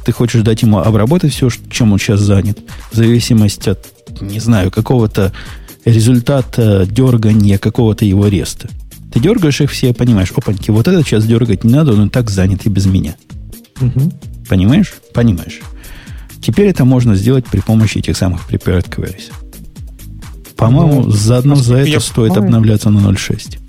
Ты хочешь дать ему обработать все, чем он сейчас занят, в зависимости от, не знаю, какого-то результата дергания какого-то его реста. Ты дергаешь их все, понимаешь, опаньки, вот этот сейчас дергать не надо, он так занят и без меня. Угу. Понимаешь? Понимаешь. Теперь это можно сделать при помощи этих самых prepared queries. По-моему, ну, заодно за это стоит понимаю, обновляться на 0.6.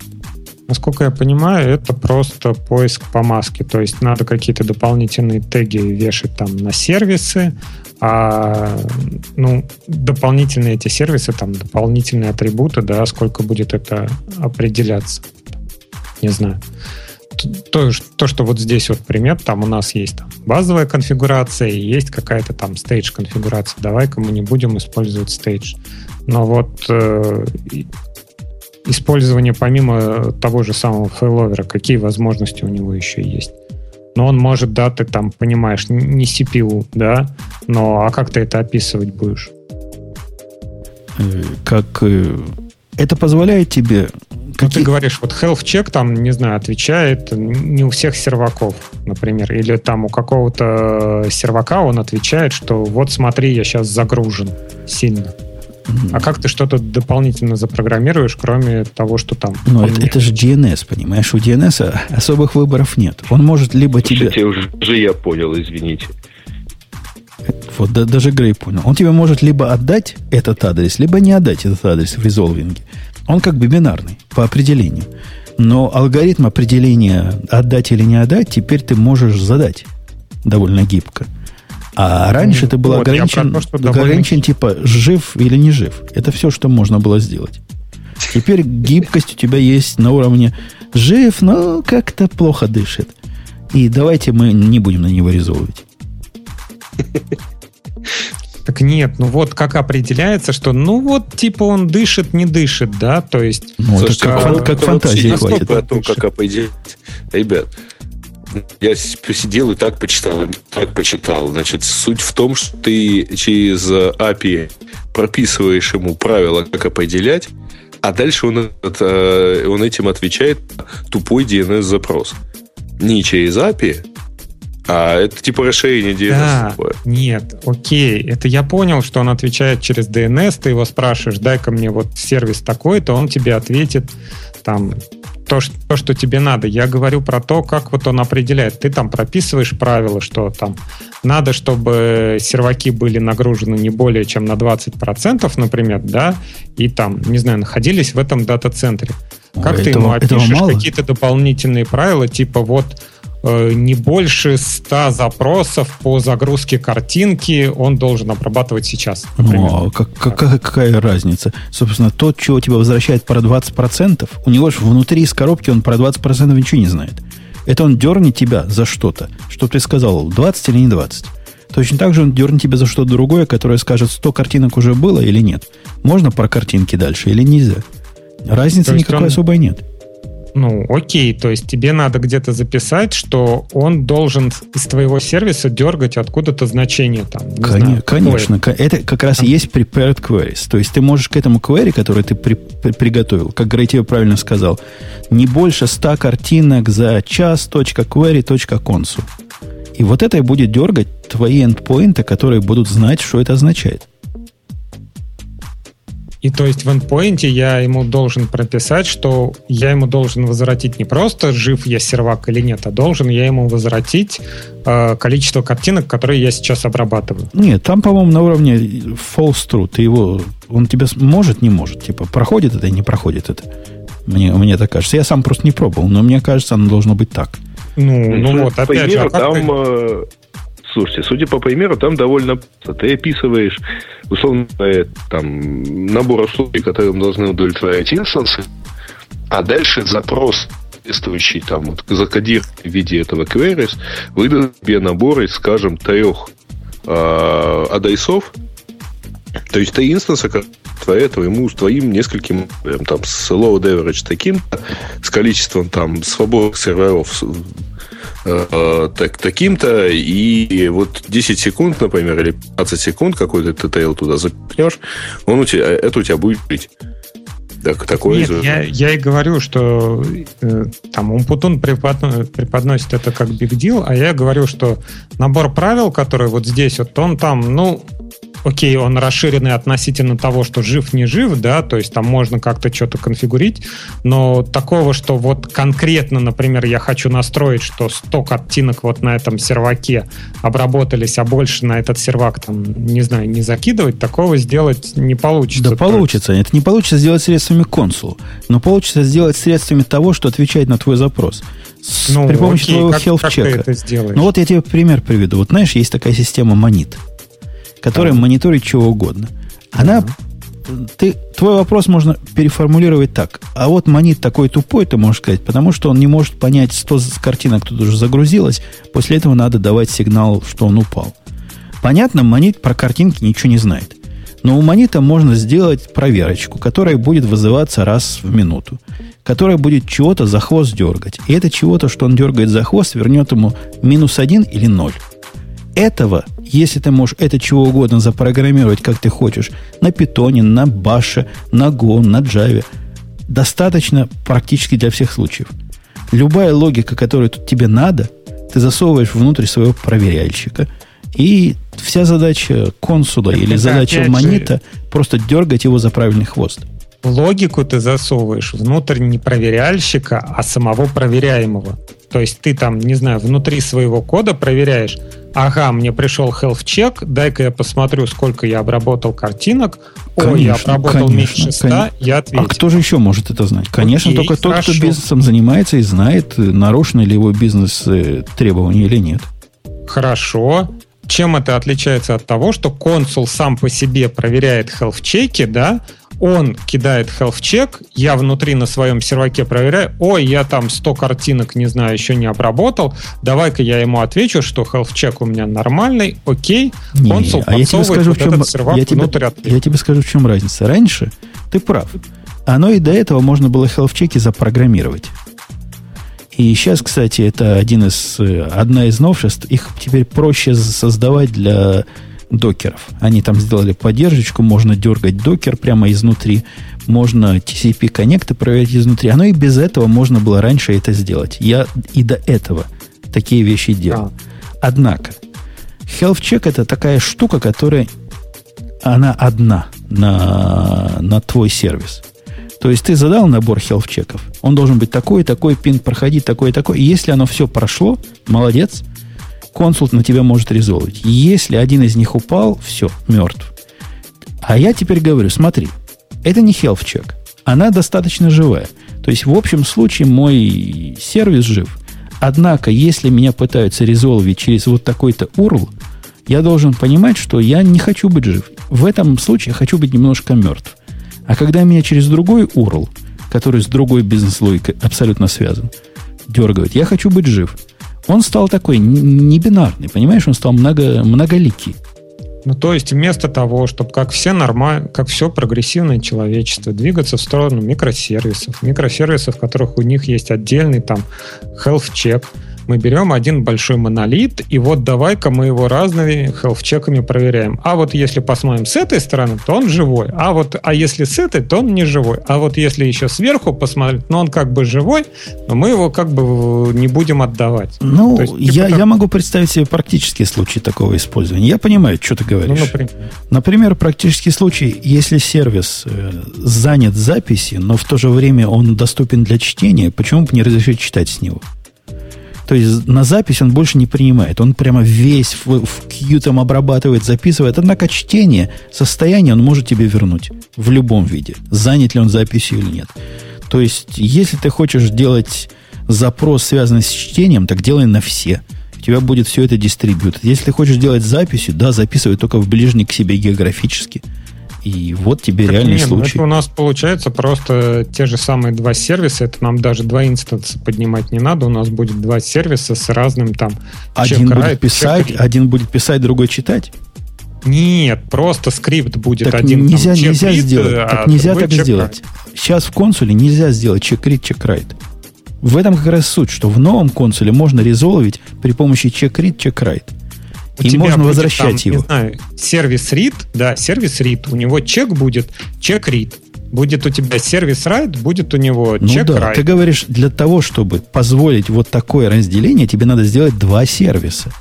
Насколько я понимаю, это просто поиск по маске. То есть надо какие-то дополнительные теги вешать там на сервисы, а ну, дополнительные эти сервисы, там, дополнительные атрибуты, да, сколько будет это определяться. Не знаю. То, то, что вот здесь вот пример, там у нас есть там, базовая конфигурация и есть какая-то там стейдж конфигурация. Давай-ка мы не будем использовать стейдж. Но вот э, использование помимо того же самого фейловера, какие возможности у него еще есть? Но он может, да, ты там понимаешь, не CPU, да, но а как ты это описывать будешь? Э, как э, это позволяет тебе Какие... Ну, ты говоришь, вот health check там, не знаю, отвечает не у всех серваков, например, или там у какого-то сервака он отвечает, что вот смотри, я сейчас загружен сильно. А как ты что-то дополнительно запрограммируешь, кроме того, что там? Ну, это, это же DNS, понимаешь? У DNS особых выборов нет. Он может либо Слушайте, тебе... уже, уже я понял, извините. Вот да, даже Грей понял. Он тебе может либо отдать этот адрес, либо не отдать этот адрес в резолвинге. Он как бы бинарный по определению. Но алгоритм определения отдать или не отдать теперь ты можешь задать довольно гибко. А раньше ну, ты был вот, ограничен, то, ограничен типа жив или не жив. Это все, что можно было сделать. Теперь гибкость у тебя есть на уровне жив, но как-то плохо дышит. И давайте мы не будем на него резолвить. Так нет, ну вот как определяется, что ну вот типа он дышит, не дышит, да, то есть... Ну, Слушайте, как, фан, как фантазии хватит. о том, как определить. Ребят, я посидел и так почитал, и так почитал. Значит, суть в том, что ты через API прописываешь ему правила, как определять, а дальше он, э, он этим отвечает тупой DNS-запрос. Не через API, а это типа расширение DNS. Да, такое. нет, окей. Это я понял, что он отвечает через DNS, ты его спрашиваешь, дай-ка мне вот сервис такой, то он тебе ответит там то, что, то, что тебе надо. Я говорю про то, как вот он определяет. Ты там прописываешь правила, что там надо, чтобы серваки были нагружены не более чем на 20%, например, да, и там, не знаю, находились в этом дата-центре. Как этого, ты ему опишешь какие-то дополнительные правила, типа вот не больше 100 запросов по загрузке картинки он должен обрабатывать сейчас. Ну, а как, какая, какая разница? Собственно, тот, чего тебя возвращает про 20%, у него же внутри из коробки он про 20% ничего не знает. Это он дернет тебя за что-то, что ты сказал, 20 или не 20. Точно так же он дернет тебя за что-то другое, которое скажет, 100 картинок уже было или нет. Можно про картинки дальше или нельзя? Разницы никакой он... особой нет ну, окей, то есть тебе надо где-то записать, что он должен из твоего сервиса дергать откуда-то значение там. Кон- знаю, конечно, какое. это как раз и есть prepared queries. То есть ты можешь к этому query, который ты при, при, приготовил, как Грей тебе правильно сказал, не больше 100 картинок за час .query.consu. И вот это и будет дергать твои эндпоинты, которые будут знать, что это означает. И то есть в эндпоинте я ему должен прописать, что я ему должен возвратить не просто жив я сервак или нет, а должен я ему возвратить э, количество картинок, которые я сейчас обрабатываю. Нет, там, по-моему, на уровне false true. Ты его, он тебя может, не может. Типа, проходит это и не проходит это. Мне, мне так кажется. Я сам просто не пробовал, но мне кажется, оно должно быть так. Ну, ну вот, опять же, а там, ты... Слушайте, судя по примеру, там довольно. Ты описываешь, условно там, набор условий, которым должны удовлетворять инстансы, а дальше запрос соответствующий там вот, закодированный в виде этого queries выдаст тебе набор из, скажем, трех э, адайсов, то есть три инстанса, твоя, твоему, с твоим нескольким, там, с load average таким, с количеством там свободных серверов э, так, таким-то, и вот 10 секунд, например, или 15 секунд какой-то TTL туда запнешь, он у тебя, это у тебя будет жить. Так, такое Нет, я, я и говорю, что э, там Умпутун преподносит, преподносит это как big deal, а я говорю, что набор правил, который вот здесь, вот он там, ну, окей, он расширенный относительно того, что жив, не жив, да, то есть там можно как-то что-то конфигурить, но такого, что вот конкретно, например, я хочу настроить, что 100 картинок вот на этом серваке обработались, а больше на этот сервак там, не знаю, не закидывать, такого сделать не получится. Да получится. Это не получится сделать средствами консула, но получится сделать средствами того, что отвечает на твой запрос. С, ну, при помощи окей, твоего health чека. Ну вот я тебе пример приведу. Вот знаешь, есть такая система Монит которая да. мониторит чего угодно. Она ты, твой вопрос можно переформулировать так. А вот монит такой тупой, ты можешь сказать, потому что он не может понять, 100 картинок тут уже загрузилось. После этого надо давать сигнал, что он упал. Понятно, монит про картинки ничего не знает. Но у монита можно сделать проверочку, которая будет вызываться раз в минуту, которая будет чего-то за хвост дергать. И это чего-то, что он дергает за хвост, вернет ему минус один или ноль этого, если ты можешь это чего угодно запрограммировать, как ты хочешь, на питоне, на баше, на Go, на Java, достаточно практически для всех случаев. Любая логика, которая тут тебе надо, ты засовываешь внутрь своего проверяльщика. И вся задача консула [LAUGHS] или задача монита же... просто дергать его за правильный хвост. Логику ты засовываешь внутрь не проверяльщика, а самого проверяемого. То есть ты там, не знаю, внутри своего кода проверяешь, ага, мне пришел health check, дай-ка я посмотрю, сколько я обработал картинок. Конечно, О, я обработал конечно, меньше 100, конечно. я ответил. А кто же еще может это знать? Конечно, Окей, только хорошо. тот, кто бизнесом занимается и знает, нарушены ли его бизнес э, требования или нет. Хорошо. Чем это отличается от того, что консул сам по себе проверяет health чеки, да, он кидает health check, я внутри на своем серваке проверяю, ой, я там 100 картинок, не знаю, еще не обработал, давай-ка я ему отвечу, что health check у меня нормальный, окей, не, консул а я тебе скажу, вот в чем, этот сервак я тебе, внутрь ответа. Я тебе скажу, в чем разница. Раньше, ты прав, оно и до этого можно было health чеки запрограммировать. И сейчас, кстати, это один из, э, одна из новшеств. Их теперь проще создавать для докеров. Они там сделали поддержку, можно дергать докер прямо изнутри, можно TCP коннекты проверять изнутри. Оно и без этого можно было раньше это сделать. Я и до этого такие вещи делал. Однако, Health Check это такая штука, которая она одна на, на твой сервис. То есть ты задал набор health чеков. Он должен быть такой, такой, пинг проходить, такой, такой. И если оно все прошло, молодец, консульт на тебя может резолвить. Если один из них упал, все, мертв. А я теперь говорю, смотри, это не check. Она достаточно живая. То есть в общем случае мой сервис жив. Однако, если меня пытаются резолвить через вот такой-то URL, я должен понимать, что я не хочу быть жив. В этом случае я хочу быть немножко мертв. А когда меня через другой URL, который с другой бизнес-логикой абсолютно связан, дергают, я хочу быть жив – он стал такой не бинарный, понимаешь, он стал много, многоликий. Ну, то есть вместо того, чтобы как все нормально, как все прогрессивное человечество, двигаться в сторону микросервисов, микросервисов, в которых у них есть отдельный там health check, мы берем один большой монолит, и вот давай-ка мы его разными health-чеками проверяем. А вот если посмотрим с этой стороны, то он живой. А вот а если с этой, то он не живой. А вот если еще сверху посмотреть, ну он как бы живой, но мы его как бы не будем отдавать. Ну, есть, типа, я, как... я могу представить себе практический случай такого использования. Я понимаю, что ты говоришь. Ну, например. например, практический случай, если сервис э, занят записью, но в то же время он доступен для чтения, почему бы не разрешить читать с него? То есть на запись он больше не принимает. Он прямо весь в, в Q там обрабатывает, записывает. Однако чтение, состояние он может тебе вернуть в любом виде. Занят ли он записью или нет. То есть, если ты хочешь делать запрос, связанный с чтением, так делай на все. У тебя будет все это дистрибьют. Если ты хочешь делать записью, да, записывай только в ближний к себе географически – и вот тебе так реальный нет, ну, случай. Это у нас получается просто те же самые два сервиса. Это нам даже два инстанса поднимать не надо. У нас будет два сервиса с разным там. Один будет райт, писать, один будет писать, другой читать. Нет, просто скрипт будет так один. Нельзя, там, нельзя сделать. А так нельзя так сделать. Сейчас в консуле нельзя сделать чек-рид, чек-райт. В этом как раз суть, что в новом консуле можно резолвить при помощи check-read, check-write. И можно возвращать там, его. Не знаю, сервис read, да, сервис read. У него чек будет check-read. Будет у тебя сервис write, будет у него ну да, write. Ты говоришь, для того, чтобы позволить вот такое разделение, тебе надо сделать два сервиса.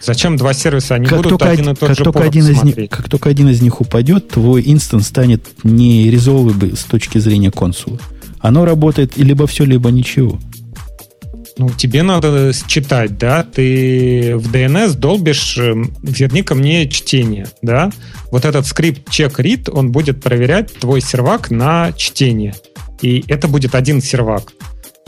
Зачем два сервиса? Они как будут только один и тот как же только один из них, Как только один из них упадет, твой инстанс станет не резолвабл с точки зрения консула. Оно работает либо все, либо ничего. Ну, тебе надо считать, да, ты в DNS долбишь, эм, верни ко мне чтение, да. Вот этот скрипт check read, он будет проверять твой сервак на чтение. И это будет один сервак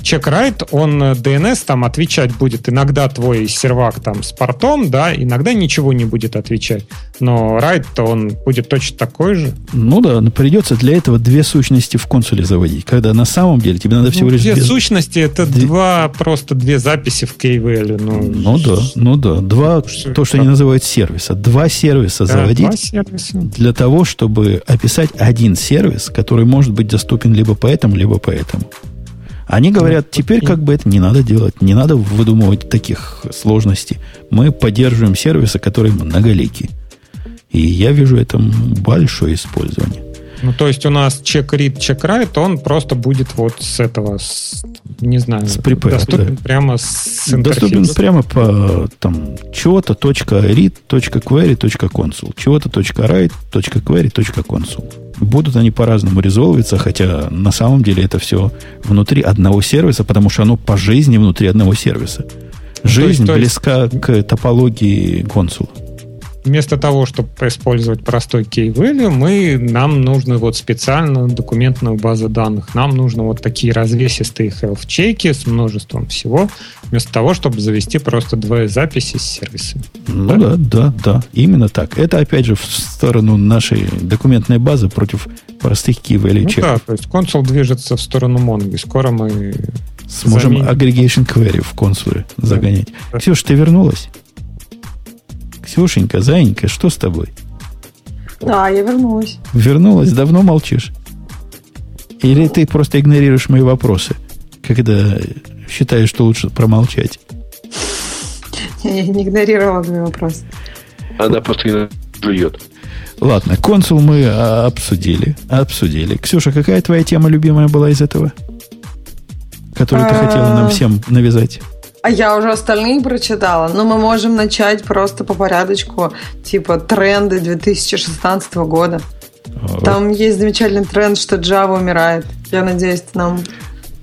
чек-райт, он DNS э, там отвечать будет. Иногда твой сервак там с портом, да, иногда ничего не будет отвечать. Но райт-то он будет точно такой же. Ну да, но придется для этого две сущности в консуле заводить. Когда на самом деле тебе надо всего ну, лишь... Две без... сущности это две... два, просто две записи в KVL. Ну, ну да, ну да. Два, что, то, что они называют сервиса. Два сервиса да, заводить два сервиса. для того, чтобы описать один сервис, который может быть доступен либо по этому, либо по этому. Они говорят, теперь как бы это не надо делать, не надо выдумывать таких сложностей. Мы поддерживаем сервисы, которые многолики. И я вижу этом большое использование. Ну, то есть у нас check write, он просто будет вот с этого, с, не знаю, с prepare, доступен да. прямо с Доступен прямо по там чего-то .read, .query, .console, чего-то .write, .query, .console. Будут они по-разному резолвиться, хотя на самом деле это все внутри одного сервиса, потому что оно по жизни внутри одного сервиса. Жизнь то есть, то есть... близка к топологии консула вместо того, чтобы использовать простой key-value, мы, нам нужно вот специальную документную базу данных. Нам нужно вот такие развесистые health-чеки с множеством всего, вместо того, чтобы завести просто две записи с сервисами. Ну да? да, да, да. Именно так. Это, опять же, в сторону нашей документной базы против простых key-value ну, чеков. Да, то есть консул движется в сторону Mongo. Скоро мы Сможем заменим. aggregation query в консуле загонять. Да. Ксюша, ты вернулась? Ксюшенька, зайенька, что с тобой? Да, я вернулась. Вернулась? Давно молчишь? Или ты просто игнорируешь мои вопросы, когда считаешь, что лучше промолчать? Я не игнорировала твои вопросы. Она просто жует. Ладно, консул мы а, обсудили. Обсудили. Ксюша, какая твоя тема любимая была из этого? Которую ты хотела нам а. всем навязать? А я уже остальные прочитала. Но мы можем начать просто по порядочку. Типа тренды 2016 года. А, Там есть замечательный тренд, что Java умирает. Я надеюсь, ты нам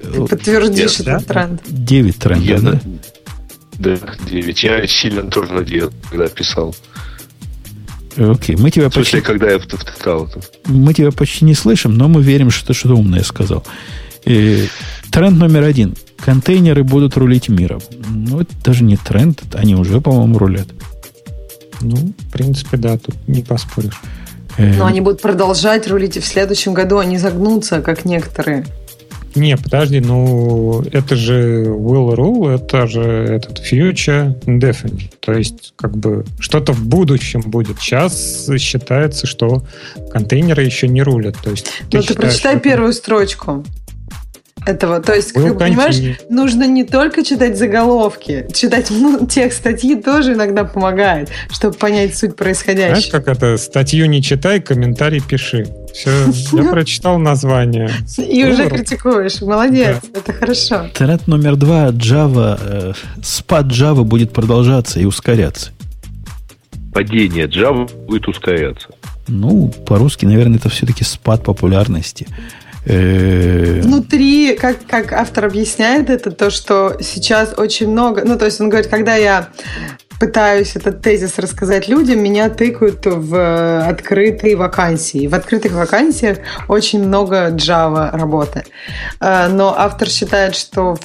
э, подтвердишь этот да? тренд. 9 трендов, я, да? Да, 9. Я сильно тоже надеялся, когда писал. Окей, мы тебя почти... когда я втыкал это. Мы тебя почти не слышим, но мы верим, что ты что-то умное сказал. И тренд номер один. Контейнеры будут рулить миром. Ну, это даже не тренд, они уже, по-моему, рулят. Ну, в принципе, да, тут не поспоришь. Э, Но они будут продолжать рулить и в следующем году, они загнутся, как некоторые. Не, подожди, ну это же will rule, это же этот future indefinite. То есть, как бы, что-то в будущем будет. Сейчас считается, что контейнеры еще не рулят. То есть, ты ну, ты прочитай первую строчку этого. То есть, как, понимаешь, нужно не только читать заголовки, читать ну, текст статьи тоже иногда помогает, чтобы понять суть происходящего. Знаешь, как это? Статью не читай, комментарий пиши. Все, я [LAUGHS] прочитал название. И уже критикуешь. Молодец, это хорошо. Тренд номер два. Java, э, спад Java будет продолжаться и ускоряться. Падение Java будет ускоряться. Ну, по-русски, наверное, это все-таки спад популярности. Э, Внутри, как, как автор объясняет это, то, что сейчас очень много... Ну, то есть он говорит, когда я пытаюсь этот тезис рассказать людям, меня тыкают в открытые вакансии. В открытых вакансиях очень много Java работы. Э, но автор считает, что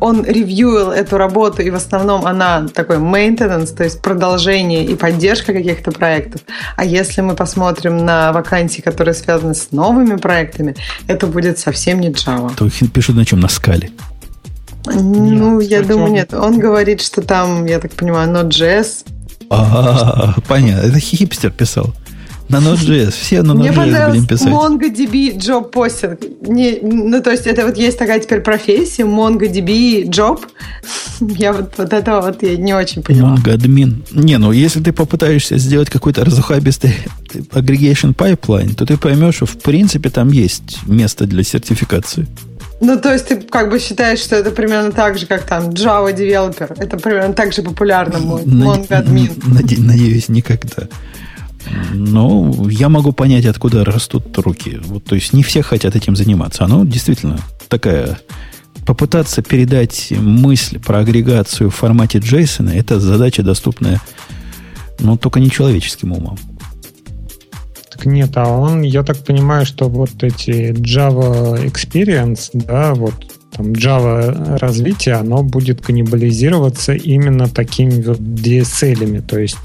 он ревьюил эту работу, и в основном она такой maintenance, то есть продолжение и поддержка каких-то проектов. А если мы посмотрим на вакансии, которые связаны с новыми проектами, это будет совсем не Java. То пишут на чем? На скале. Ну, я думаю, нет. Он говорит, что там, я так понимаю, Node.js. А, понятно. Это хипстер писал. На Node.js. Все на Node.js будем писать. MongoDB job постинг. Не, ну, то есть, это вот есть такая теперь профессия, MongoDB job. [LAUGHS] Я вот, вот это вот я не очень поняла. MongoAdmin. Не, ну, если ты попытаешься сделать какой-то разухабистый aggregation pipeline, то ты поймешь, что в принципе там есть место для сертификации. Ну, то есть ты как бы считаешь, что это примерно так же, как там Java Developer. Это примерно так же популярно, MongoAdmin. Надеюсь, никогда. Ну, я могу понять, откуда растут руки. Вот, то есть не все хотят этим заниматься. Оно действительно такая... Попытаться передать мысль про агрегацию в формате JSON, это задача, доступная, ну, только не человеческим умом. Так нет, а он, я так понимаю, что вот эти Java Experience, да, вот там Java развитие, оно будет каннибализироваться именно такими вот DSL-ами, то есть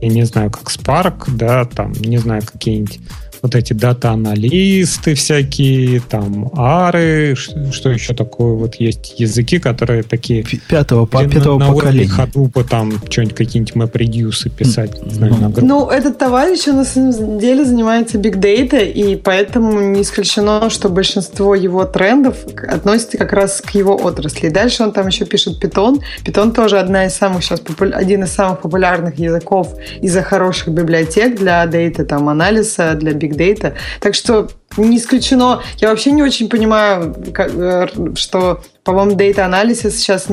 я не знаю, как Spark, да, там, не знаю, какие-нибудь вот эти дата-аналисты всякие, там, ары, что еще такое, вот есть языки, которые такие... Пятого, по, пятого на поколения. На ходу по там что-нибудь, какие-нибудь MapReduce писать. Ну, ну, этот товарищ, он на самом деле занимается big data, и поэтому не исключено, что большинство его трендов относится как раз к его отрасли. И дальше он там еще пишет Python. Python тоже одна из самых сейчас, один из самых популярных языков из-за хороших библиотек для дейта, там, анализа, для big data. Так что не исключено. Я вообще не очень понимаю, э, что, по-моему, Data Analysis сейчас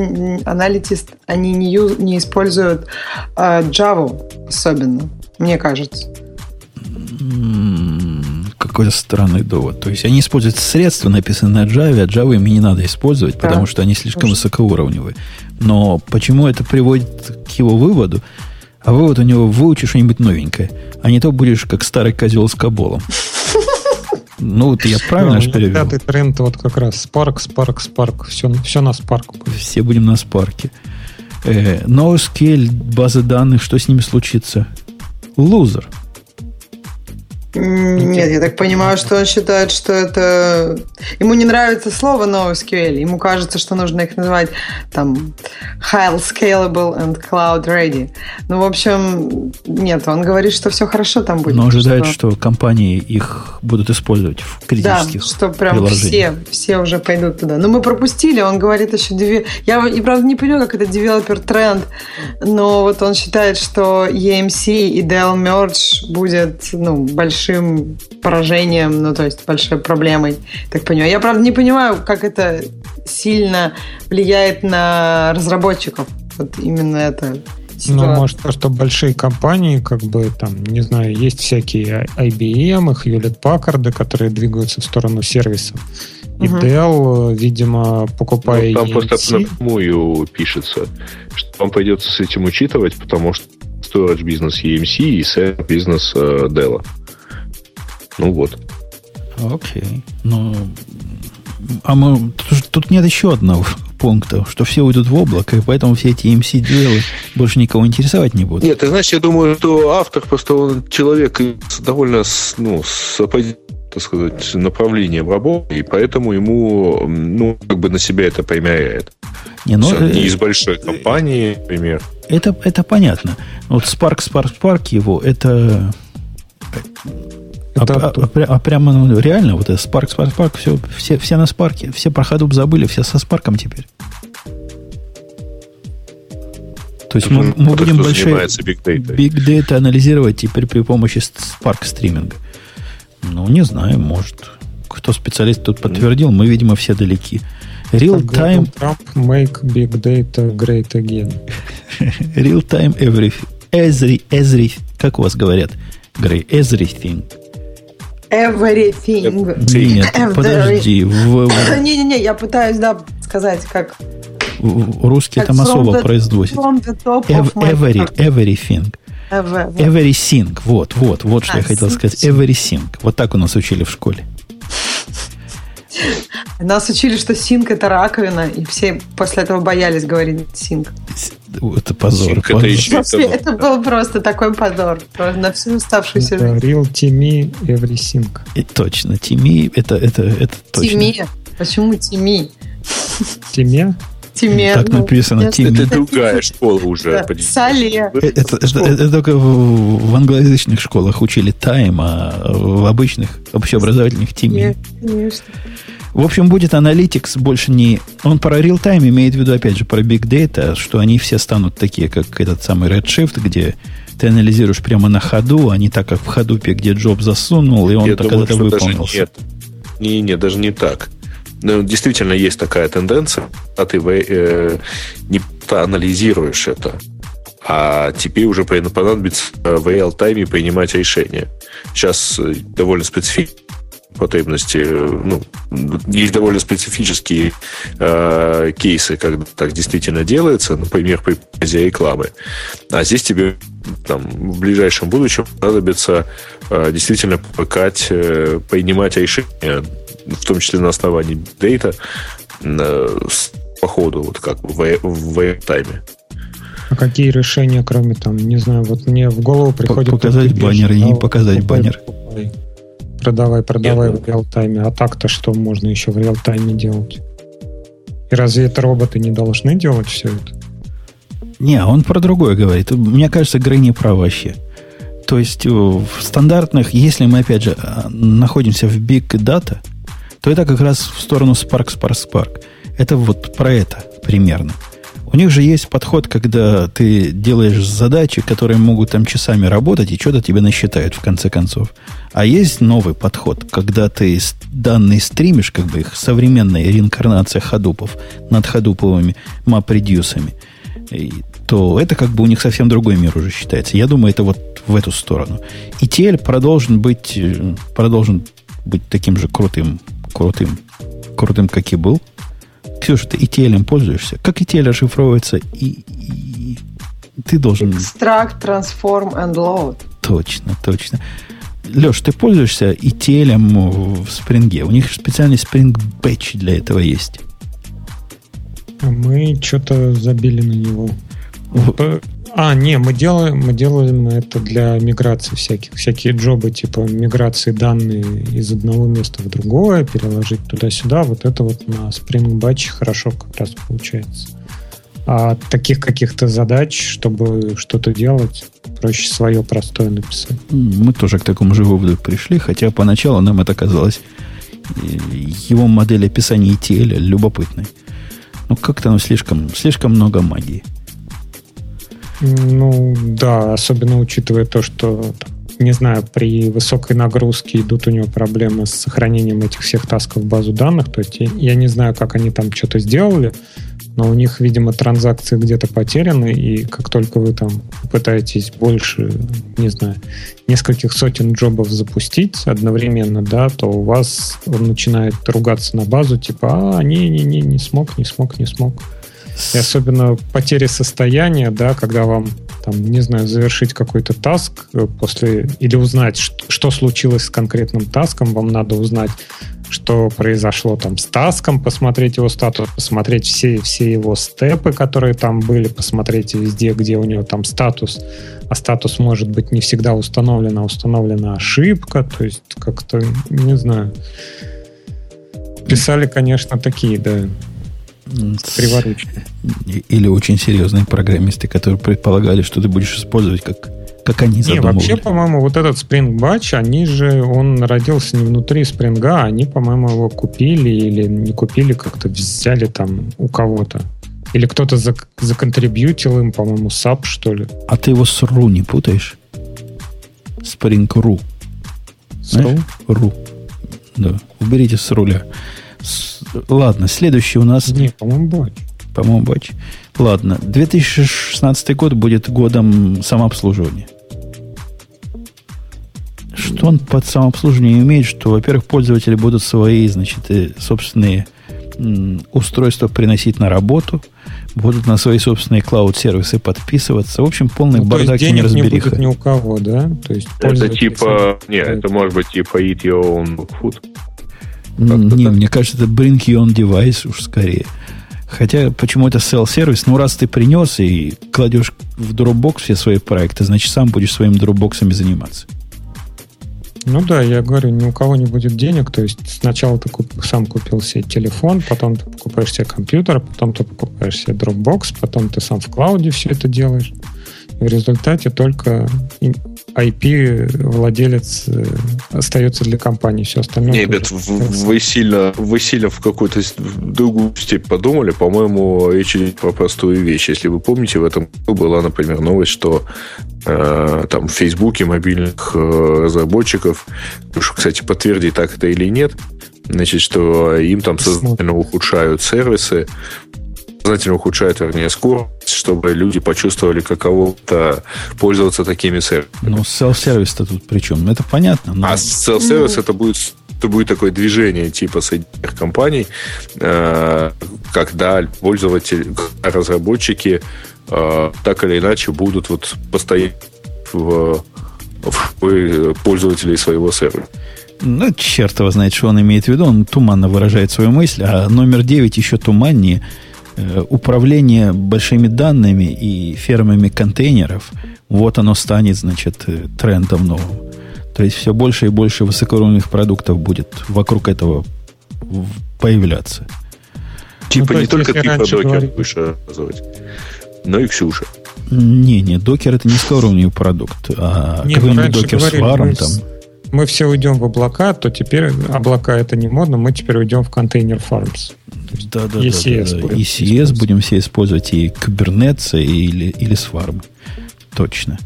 аналитист, они не, ю, не используют э, Java особенно, мне кажется. Какой-то странный довод. То есть они используют средства, написанные на Java, а Java им не надо использовать, да. потому что они слишком высокоуровневые. Но почему это приводит к его выводу? А вывод у него выучи что-нибудь новенькое, а не то будешь как старый козел с каболом. Ну, вот я правильно же перевел? Пятый тренд вот как раз Spark, Spark, Spark. Все, все на Spark. Все будем на Spark. Э, NoSQL, базы данных, что с ними случится? Лузер. Нет, я так понимаю, что он считает, что это... Ему не нравится слово NoSQL. Ему кажется, что нужно их называть там Highly Scalable and Cloud Ready. Ну, в общем, нет, он говорит, что все хорошо там будет. Но ожидает, что, что компании их будут использовать в критических Да, что прям все, все уже пойдут туда. Но мы пропустили, он говорит еще... Деви... Я, и правда, не понимаю, как это девелопер тренд, но вот он считает, что EMC и Dell Merge будет ну, большим большим поражением, ну, то есть большой проблемой, так понимаю. Я, правда, не понимаю, как это сильно влияет на разработчиков. Вот именно это ну, может, просто большие компании, как бы там, не знаю, есть всякие IBM, их Hewlett Packard, которые двигаются в сторону сервисов. И угу. Dell, видимо, покупая ну, Там EMC... просто напрямую пишется, что вам придется с этим учитывать, потому что storage бизнес EMC и сервис бизнес э, Dell. Ну вот. Окей. Ну, а мы, тут, нет еще одного пункта, что все уйдут в облако, и поэтому все эти MC-делы больше никого интересовать не будут. Нет, ты знаешь, я думаю, что автор просто он человек с довольно ну, с так сказать, направлением работы, и поэтому ему, ну, как бы на себя это примеряет. Не, ну, Все, не из большой компании, например. Это, это понятно. Вот Spark, Spark, Spark его, это а, а, а, а прямо ну, реально, вот это Spark, Spark, Spark, все, все, все на спарке, все про Hadoop забыли, все со спарком теперь. То есть мы, мы будем большие big data. big data анализировать теперь при помощи Spark стриминга. Ну, не знаю, может. Кто специалист тут подтвердил, мы, видимо, все далеки. Real time... Trump make big data great again. [LAUGHS] Real time everything. Every, every, как у вас говорят, Грей, everything. Everything. Нет, Every... подожди. [COUGHS] Не-не-не, я пытаюсь, да, сказать, как... Русский там особо произносит. Every, everything. Everything. Вот, вот, вот что я хотел сказать. Everything. Вот так у нас учили в школе. Нас учили, что синк это раковина, и все после этого боялись говорить синк. Это позор. Позор. Это, еще это был просто такой позор на всю оставшуюся жизнь. Real Timi Every Sync. И точно, Тими это, это, это точно. Тими? Почему Тими? Тиме? Тиме. Так написано, Тиме. Это другая школа уже. Сале. Это, это, это только в, в англоязычных школах учили тайм, а в обычных общеобразовательных Тиме. Конечно. В общем, будет Analytics больше не... Он про real-time имеет в виду, опять же, про Big Data, что они все станут такие, как этот самый Redshift, где ты анализируешь прямо на ходу, а не так, как в ходупе, где Джоб засунул, и он Я когда-то выполнился. Нет. Не, не, даже не так. Но действительно есть такая тенденция, а ты э, не анализируешь это, а тебе уже понадобится в реал-тайме принимать решения. Сейчас э, довольно специфично потребности, ну, есть довольно специфические э, кейсы, когда так действительно делается, например, при показе рекламы. А здесь тебе там, в ближайшем будущем понадобится э, действительно помогать э, принимать решения, в том числе на основании дейта, э, по ходу, вот как в, в тайме. А какие решения, кроме там, не знаю, вот мне в голову приходит... Показать баннер или не показать баннер? Продавай, продавай Нет, в реал-тайме. А так-то что можно еще в реал-тайме делать? И разве это роботы не должны делать все это? Не, он про другое говорит. Мне кажется, Грей не прав вообще. То есть в стандартных, если мы, опять же, а, находимся в Big Data, то это как раз в сторону Spark, Spark, Spark. Это вот про это примерно. У них же есть подход, когда ты делаешь задачи, которые могут там часами работать, и что-то тебе насчитают в конце концов. А есть новый подход, когда ты данные стримишь, как бы их современная реинкарнация ходупов над ходуповыми мап-редюсами, то это как бы у них совсем другой мир уже считается. Я думаю, это вот в эту сторону. И TL продолжен быть, э, продолжен быть таким же крутым, крутым, крутым, как и был. Ксюша, ты ETL пользуешься? Как ETL расшифровывается? И, и, ты должен... Extract, Transform and Load. Точно, точно. Леш, ты пользуешься ETL в Spring? У них специальный Spring Batch для этого есть. А мы что-то забили на него. А, не, мы делаем, мы делаем это для миграции всяких, всякие джобы, типа миграции данные из одного места в другое, переложить туда-сюда. Вот это вот на Spring Batch хорошо как раз получается. А таких каких-то задач, чтобы что-то делать, проще свое простое написать. Мы тоже к такому же выводу пришли, хотя поначалу нам это казалось э, его модель описания ETL любопытной. Но как-то оно слишком, слишком много магии. Ну, да, особенно учитывая то, что, не знаю, при высокой нагрузке идут у него проблемы с сохранением этих всех тасков в базу данных. То есть я не знаю, как они там что-то сделали, но у них, видимо, транзакции где-то потеряны, и как только вы там пытаетесь больше, не знаю, нескольких сотен джобов запустить одновременно, да, то у вас он начинает ругаться на базу, типа, а, не-не-не, не смог, не смог, не смог. И особенно потери состояния, да, когда вам, там, не знаю, завершить какой-то таск э, после, или узнать, что, что случилось с конкретным таском, вам надо узнать, что произошло там с таском, посмотреть его статус, посмотреть все, все его степы, которые там были, посмотреть везде, где у него там статус, а статус может быть не всегда установлен, а установлена ошибка, то есть как-то, не знаю. Писали, конечно, такие, да, Криворучные. Или очень серьезные программисты, которые предполагали, что ты будешь использовать как, как они задумывали. Не, вообще, по-моему, вот этот Spring Batch, они же, он родился не внутри Spring, а они, по-моему, его купили или не купили, как-то взяли там у кого-то. Или кто-то законтрибьютил им, по-моему, SAP, что ли. А ты его с RU не путаешь? Spring RU. С RU? RU. Да. Уберите с руля. Ладно, следующий у нас... Не, по-моему, батч. По-моему, батч. Ладно, 2016 год будет годом самообслуживания. Что он под самообслуживание имеет, что, во-первых, пользователи будут свои, значит, э, собственные устройства приносить на работу, будут на свои собственные клауд-сервисы подписываться. В общем, полный ну, бардак то есть денег не будет ни у кого, да? То есть это типа... Нет, это может быть типа eat your own food. Не, мне кажется, это bring your own device уж скорее. Хотя, почему это sell-сервис? Ну, раз ты принес и кладешь в Dropbox все свои проекты, значит, сам будешь своими Dropboxами заниматься. Ну да, я говорю, ни у кого не будет денег, то есть сначала ты куп, сам купил себе телефон, потом ты покупаешь себе компьютер, потом ты покупаешь себе Dropbox, потом ты сам в клауде все это делаешь. В результате только IP владелец э, остается для компании, все остальное. Не, ребят, вы сильно, вы сильно в какую-то другую степь подумали. По-моему, речь идет про простую вещь. Если вы помните, в этом году была, например, новость, что э, там в Фейсбуке мобильных э, разработчиков, уж, кстати, подтверди, так это или нет, значит, что им там сознательно ухудшают сервисы, сознательно ухудшают, вернее, скорость, чтобы люди почувствовали, каково-то пользоваться такими сервисами. Ну, self-сервис-то тут при чем? Это понятно. Но... А self-сервис ну... это будет это будет такое движение типа соединенных компаний, э, когда пользователи, разработчики э, так или иначе будут вот постоянно в, в пользователей своего сервера. Ну, черт его знает, что он имеет в виду. Он туманно выражает свою мысль, а номер 9 еще туманнее – управление большими данными и фермами контейнеров, вот оно станет, значит, э, трендом новым. То есть все больше и больше высокоуровневых продуктов будет вокруг этого появляться. Типа ну, не только ты про докер говорить... будешь рассказывать, но и Ксюша. Не, не, докер это низкоуровневый продукт, а какой-нибудь докер с фаром там. Мы все уйдем в облака, то теперь облака это не модно, мы теперь уйдем в контейнер фармс. Да, да, ECS да, да, да. ECS будем все использовать и Kubernetes, или, или Swarm. Точно.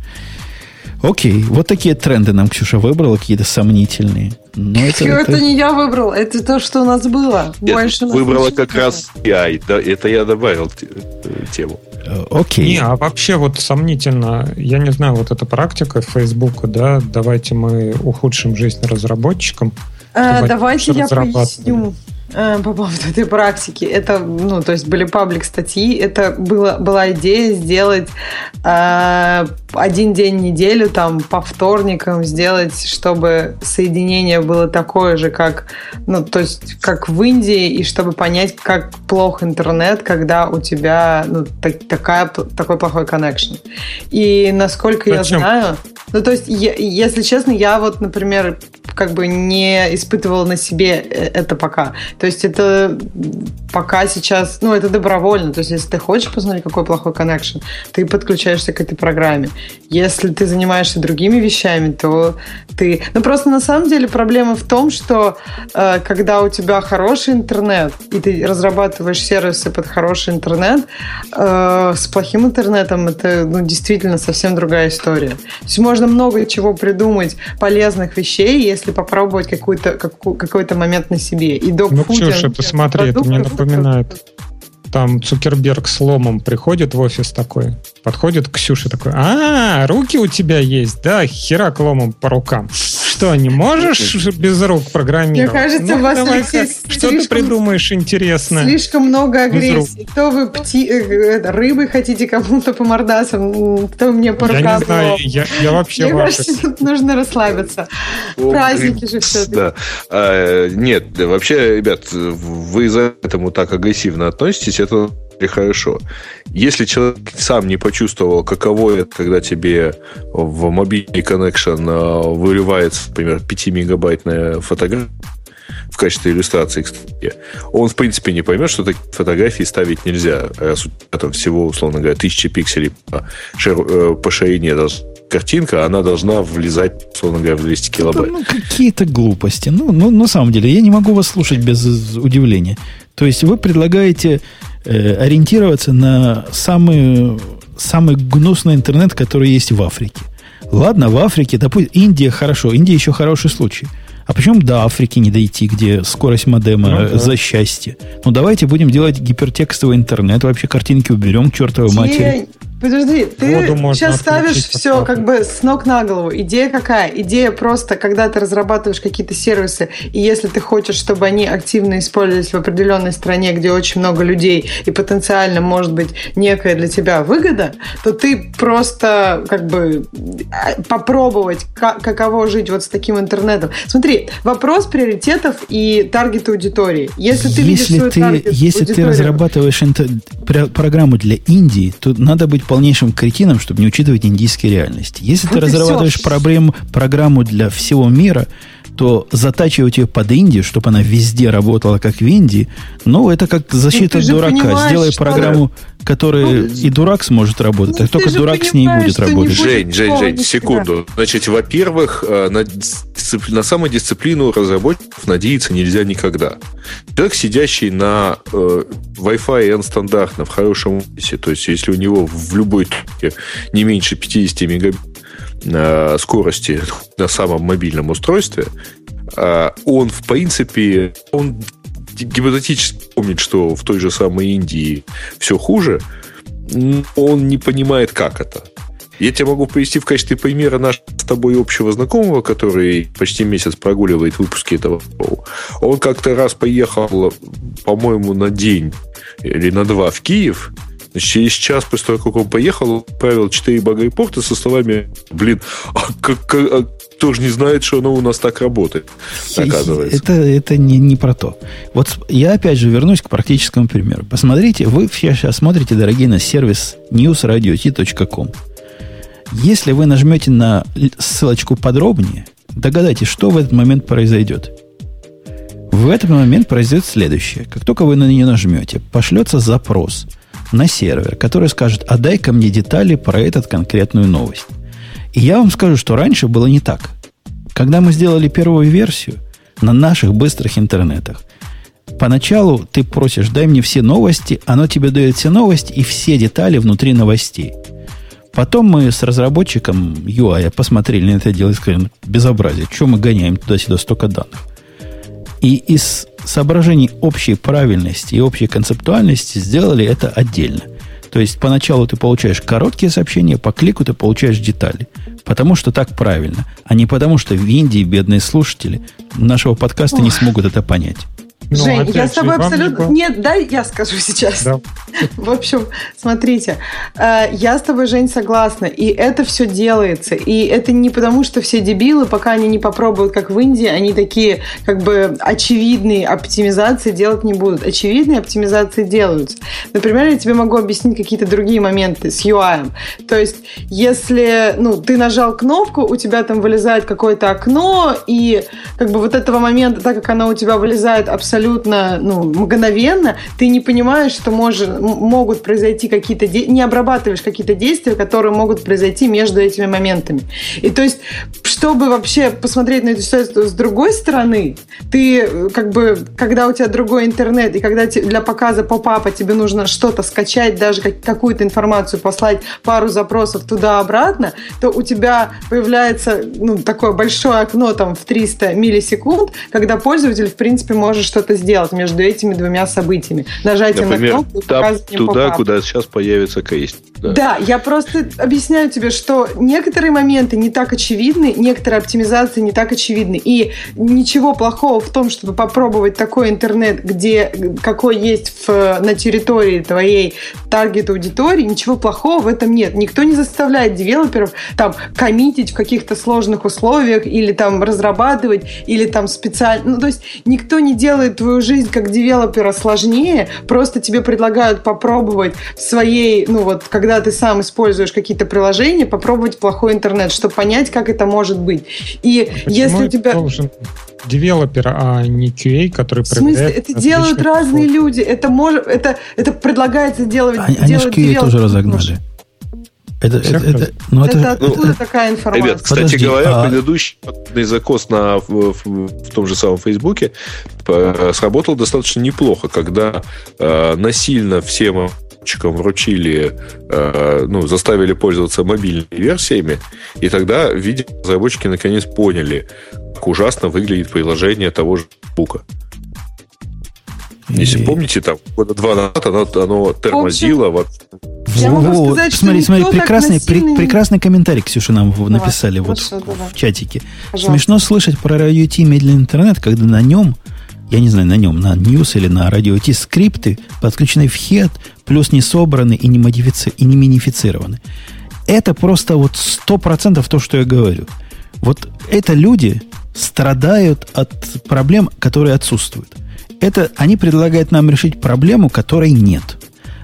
Окей, вот такие тренды нам Ксюша выбрала, какие-то сомнительные. Но это, это... это не я выбрал, это то, что у нас было. Нет, Больше выбрала как было. раз AI, да, это я добавил э, тему. Э, окей. Не, а вообще вот сомнительно, я не знаю, вот эта практика Фейсбука, да, давайте мы ухудшим жизнь разработчикам. А, давайте я поясню. Э, по поводу этой практики. Это, ну, то есть были паблик статьи. Это было, была идея сделать э, один день в неделю, там, по вторникам сделать, чтобы соединение было такое же, как, ну, то есть, как в Индии, и чтобы понять, как плох интернет, когда у тебя, ну, так, такая, такой плохой коннекшн. И насколько Зачем? я знаю... Ну, то есть, я, если честно, я вот, например, как бы не испытывала на себе э, это пока. То есть это пока сейчас, ну, это добровольно. То есть если ты хочешь посмотреть, какой плохой коннекшн, ты подключаешься к этой программе. Если ты занимаешься другими вещами, то ты... Ну, просто на самом деле проблема в том, что э, когда у тебя хороший интернет, и ты разрабатываешь сервисы под хороший интернет, э, с плохим интернетом это ну, действительно совсем другая история. То есть можно много чего придумать, полезных вещей, если попробовать какой-то какой-то момент на себе. И док ну, Ксюша, посмотри, это мне напоминает. Там Цукерберг с ломом приходит в офис такой, подходит к Ксюше такой, а, руки у тебя есть, да, херак ломом по рукам. Что, не можешь без рук программировать? Мне кажется, ну, у вас, Алексей, Что слишком, ты придумаешь интересно? Слишком много агрессии. То вы пти, э, рыбы хотите кому-то по мордасам, то мне по рукам. Я не знаю, я, я вообще... Мне кажется, тут нужно расслабиться. Праздники же все Да. А, нет, вообще, ребят, вы за этому так агрессивно относитесь, это и хорошо. Если человек сам не почувствовал, каково это, когда тебе в мобильный коннекшн а, выливается, например, 5-мегабайтная фотография, в качестве иллюстрации к статье, он, в принципе, не поймет, что такие фотографии ставить нельзя. Раз у тебя там всего, условно говоря, тысячи пикселей по, шир, э, по ширине картинка, она должна влезать, условно говоря, в 200 килобайт. Ну, какие-то глупости. Ну, ну, на самом деле, я не могу вас слушать без удивления. То есть вы предлагаете э, ориентироваться на самый, самый гнусный интернет, который есть в Африке. Ладно, в Африке, допустим, Индия хорошо, Индия еще хороший случай. А почему до Африки не дойти, где скорость модема ну, да. за счастье? Ну, давайте будем делать гипертекстовый интернет, вообще картинки уберем чертовой матери. Подожди, ты сейчас ставишь все как бы с ног на голову. Идея какая? Идея просто, когда ты разрабатываешь какие-то сервисы, и если ты хочешь, чтобы они активно использовались в определенной стране, где очень много людей, и потенциально может быть некая для тебя выгода, то ты просто как бы а, попробовать, как, каково жить вот с таким интернетом. Смотри, вопрос приоритетов и таргета аудитории. Если ты если видишь ты, таргет Если ты разрабатываешь интер... программу для Индии, то надо быть полнейшим кретином, чтобы не учитывать индийские реальности. Если вот ты разрабатываешь проблем, программу для всего мира, то затачивать ее под Индию, чтобы она везде работала, как в Индии, ну, это как защита ну, дурака. Сделай программу, которая ну, и дурак сможет работать, ну, а только дурак с ней будет работать. Жень, Жень, Жень, секунду. Значит, во-первых, э, на, на самодисциплину разработчиков надеяться нельзя никогда. Человек, сидящий на э, Wi-Fi N стандартно в хорошем офисе, то есть если у него в любой точке не меньше 50 мегабит э, скорости на самом мобильном устройстве, э, он, в принципе, он гипотетически помнит, что в той же самой Индии все хуже, он не понимает, как это. Я тебе могу привести в качестве примера нашего с тобой общего знакомого, который почти месяц прогуливает выпуски этого Он как-то раз поехал, по-моему, на день или на два в Киев, через час после того, как он поехал, он отправил 4 баг-репорта со словами, блин, а, как, а кто же не знает, что оно у нас так работает, оказывается. Это, это не, не про то. Вот я опять же вернусь к практическому примеру. Посмотрите, вы сейчас смотрите, дорогие, на сервис newsradio.t.com. Если вы нажмете на ссылочку подробнее, догадайтесь, что в этот момент произойдет. В этот момент произойдет следующее. Как только вы на нее нажмете, пошлется запрос – на сервер, который скажет, а дай-ка мне детали про этот конкретную новость. И я вам скажу, что раньше было не так. Когда мы сделали первую версию на наших быстрых интернетах, поначалу ты просишь, дай мне все новости, оно тебе дает все новости и все детали внутри новостей. Потом мы с разработчиком UI посмотрели на это дело и сказали, безобразие, что мы гоняем туда-сюда столько данных. И из соображений общей правильности и общей концептуальности сделали это отдельно. То есть поначалу ты получаешь короткие сообщения, по клику ты получаешь детали. Потому что так правильно, а не потому что в Индии бедные слушатели нашего подкаста Ох. не смогут это понять. Ну, Жень, я с тобой абсолютно... Вам... Нет, дай я скажу сейчас. Да. [LAUGHS] В общем, смотрите, э, я с тобой, Жень, согласна. И это все делается. И это не потому, что все дебилы, пока они не попробуют, как в Индии, они такие, как бы, очевидные оптимизации делать не будут. Очевидные оптимизации делаются. Например, я тебе могу объяснить какие-то другие моменты с UI. То есть, если, ну, ты нажал кнопку, у тебя там вылезает какое-то окно, и как бы вот этого момента, так как оно у тебя вылезает абсолютно абсолютно ну, мгновенно, ты не понимаешь, что может, могут произойти какие-то... Де... Не обрабатываешь какие-то действия, которые могут произойти между этими моментами. И то есть, чтобы вообще посмотреть на эту ситуацию с другой стороны, ты как бы, когда у тебя другой интернет, и когда для показа поп-апа тебе нужно что-то скачать, даже какую-то информацию послать, пару запросов туда-обратно, то у тебя появляется ну, такое большое окно там в 300 миллисекунд, когда пользователь, в принципе, может что-то что-то сделать между этими двумя событиями. Нажатие Например, на кнопку туда, куда сейчас появится кейс. Да. я просто объясняю тебе, что некоторые моменты не так очевидны, некоторые оптимизации не так очевидны. И ничего плохого в том, чтобы попробовать такой интернет, где какой есть в, на территории твоей таргет аудитории, ничего плохого в этом нет. Никто не заставляет девелоперов там коммитить в каких-то сложных условиях или там разрабатывать, или там специально... Ну, то есть никто не делает твою жизнь как девелопера сложнее, просто тебе предлагают попробовать в своей, ну вот, когда ты сам используешь какие-то приложения, попробовать плохой интернет, чтобы понять, как это может быть. И а если у тебя... Должен девелопер, а не QA, который В смысле? Это делают разные люди. Это, может, это, это предлагается делать... Они, они же QA тоже разогнали. Это, это, это, ну, это, это откуда ну, такая информация? Ребят, кстати Подожди, говоря, а... предыдущий закос на, в, в, в том же самом Фейсбуке э, сработал достаточно неплохо, когда э, насильно всем разработчикам вручили, э, ну, заставили пользоваться мобильными версиями, и тогда, видимо, разработчики наконец поняли, как ужасно выглядит приложение того же Бука. Если и... помните, там года два назад оно, оно тормозило. Вот. Я могу сказать, смотри, смотри, прекрасный, насильный... прекрасный комментарий, Ксюша, нам давай, написали хорошо, вот давай. в чатике. Пожалуйста. Смешно слышать про радио Ти медленный интернет, когда на нем, я не знаю, на нем, на News или на радио Ти скрипты подключены в хед, плюс не собраны и не, модифици... и не минифицированы. Это просто вот сто процентов то, что я говорю. Вот это люди страдают от проблем, которые отсутствуют. Это они предлагают нам решить проблему, которой нет.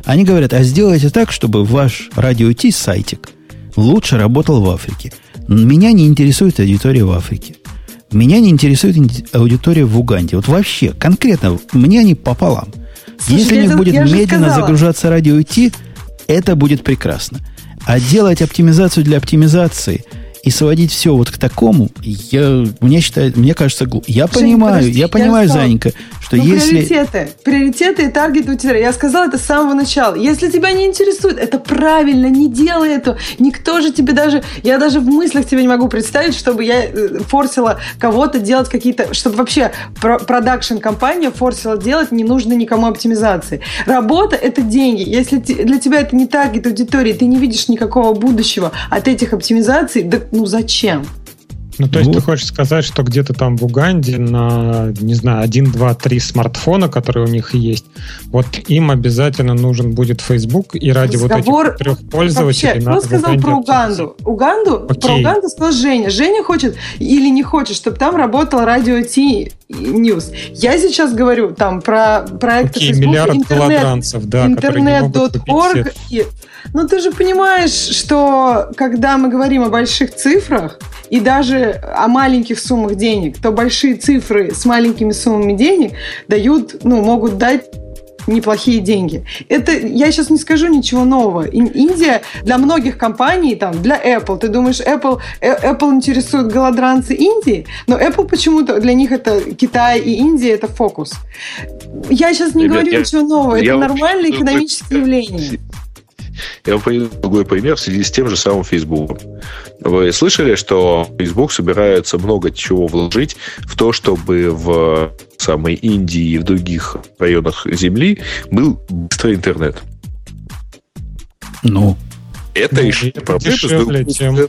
Они говорят, а сделайте так, чтобы ваш радио Ти сайтик лучше работал в Африке. Меня не интересует аудитория в Африке. Меня не интересует аудитория в Уганде. Вот вообще, конкретно, мне они пополам. Слушай, Если у них будет медленно сказала. загружаться радио Ти, это будет прекрасно. А делать оптимизацию для оптимизации – и сводить все вот к такому, я, мне, считаю, мне кажется, глупо. Я Жень, понимаю, подожди, я понимаю, я Занька, что ну, если... Приоритеты, приоритеты и таргет у тебя. Я сказала это с самого начала. Если тебя не интересует, это правильно, не делай это. Никто же тебе даже... Я даже в мыслях тебе не могу представить, чтобы я э, форсила кого-то делать какие-то... Чтобы вообще продакшн-компания форсила делать не нужно никому оптимизации. Работа – это деньги. Если для тебя это не таргет аудитории, ты не видишь никакого будущего от этих оптимизаций, да ну зачем? Ну, то есть вот. ты хочешь сказать, что где-то там в Уганде на, не знаю, 1, 2, 3 смартфона, которые у них есть, вот им обязательно нужен будет Facebook, и ради Разговор... вот этих трех пользователей Вообще, надо кто сказал про Уганду? Уганду? Окей. Про Уганду сказал Женя. Женя хочет или не хочет, чтобы там работал радио Ти News. Я сейчас говорю там про проекты Окей, Facebook, миллиард интернет, да, интернет.org. И... Ну, ты же понимаешь, что когда мы говорим о больших цифрах, и даже о маленьких суммах денег, то большие цифры с маленькими суммами денег дают, ну, могут дать неплохие деньги. Это я сейчас не скажу ничего нового. Индия для многих компаний, там, для Apple, ты думаешь, Apple, э, Apple интересует голодранцы Индии, но Apple почему-то для них это Китай и Индия это фокус. Я сейчас не Ребят, говорю я, ничего нового. Это нормальное экономическое явление. Я вам приведу другой пример в связи с тем же самым Facebook. Вы слышали, что Facebook собирается много чего вложить в то, чтобы в самой Индии и в других районах Земли был быстрый интернет? Ну, это ну, еще проблема с другой стороны.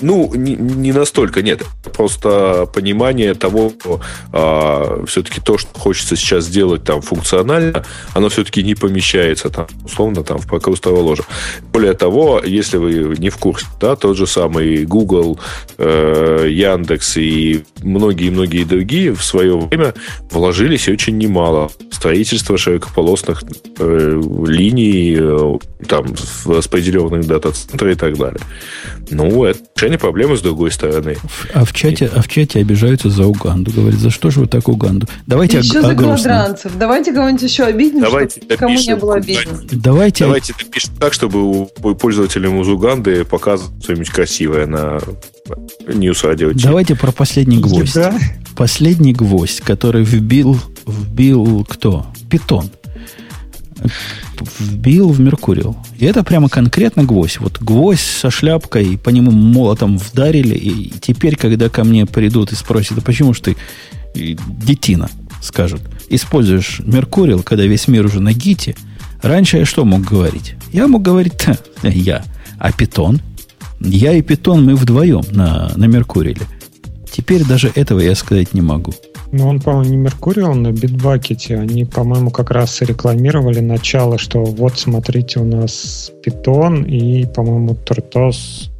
Ну, не, не настолько, нет. Просто понимание того, что а, все-таки то, что хочется сейчас сделать там функционально, оно все-таки не помещается там, условно, там, в прокрустовое ложе. Более того, если вы не в курсе, да, тот же самый Google, э, Яндекс и многие-многие другие в свое время вложились очень немало в строительство широкополосных э, линий, э, там, распределенных дата-центров и так далее. Ну, это решение проблемы с другой стороны. А в чате, а в чате обижаются за Уганду. Говорят, за что же вы так Уганду? Давайте еще о, за голодранцев. Давайте кого-нибудь еще обидим, Давайте чтобы кому не было обидно. Давайте, Давайте напишем так, чтобы у пользователям из Уганды показывать что-нибудь красивое на News Radio. Давайте про последний гвоздь. Да? Последний гвоздь, который вбил, вбил кто? Питон вбил в Меркуриал. И это прямо конкретно гвоздь. Вот гвоздь со шляпкой, по нему молотом вдарили. И теперь, когда ко мне придут и спросят, а почему же ты детина, скажут, используешь Меркуриал, когда весь мир уже на гите, раньше я что мог говорить? Я мог говорить, я. А питон? Я и питон, мы вдвоем на, на Меркуриале. Теперь даже этого я сказать не могу. Ну, он, по-моему, не Меркуриал на битбакете. Они, по-моему, как раз рекламировали начало, что вот, смотрите, у нас Питон и, по-моему, Тортос.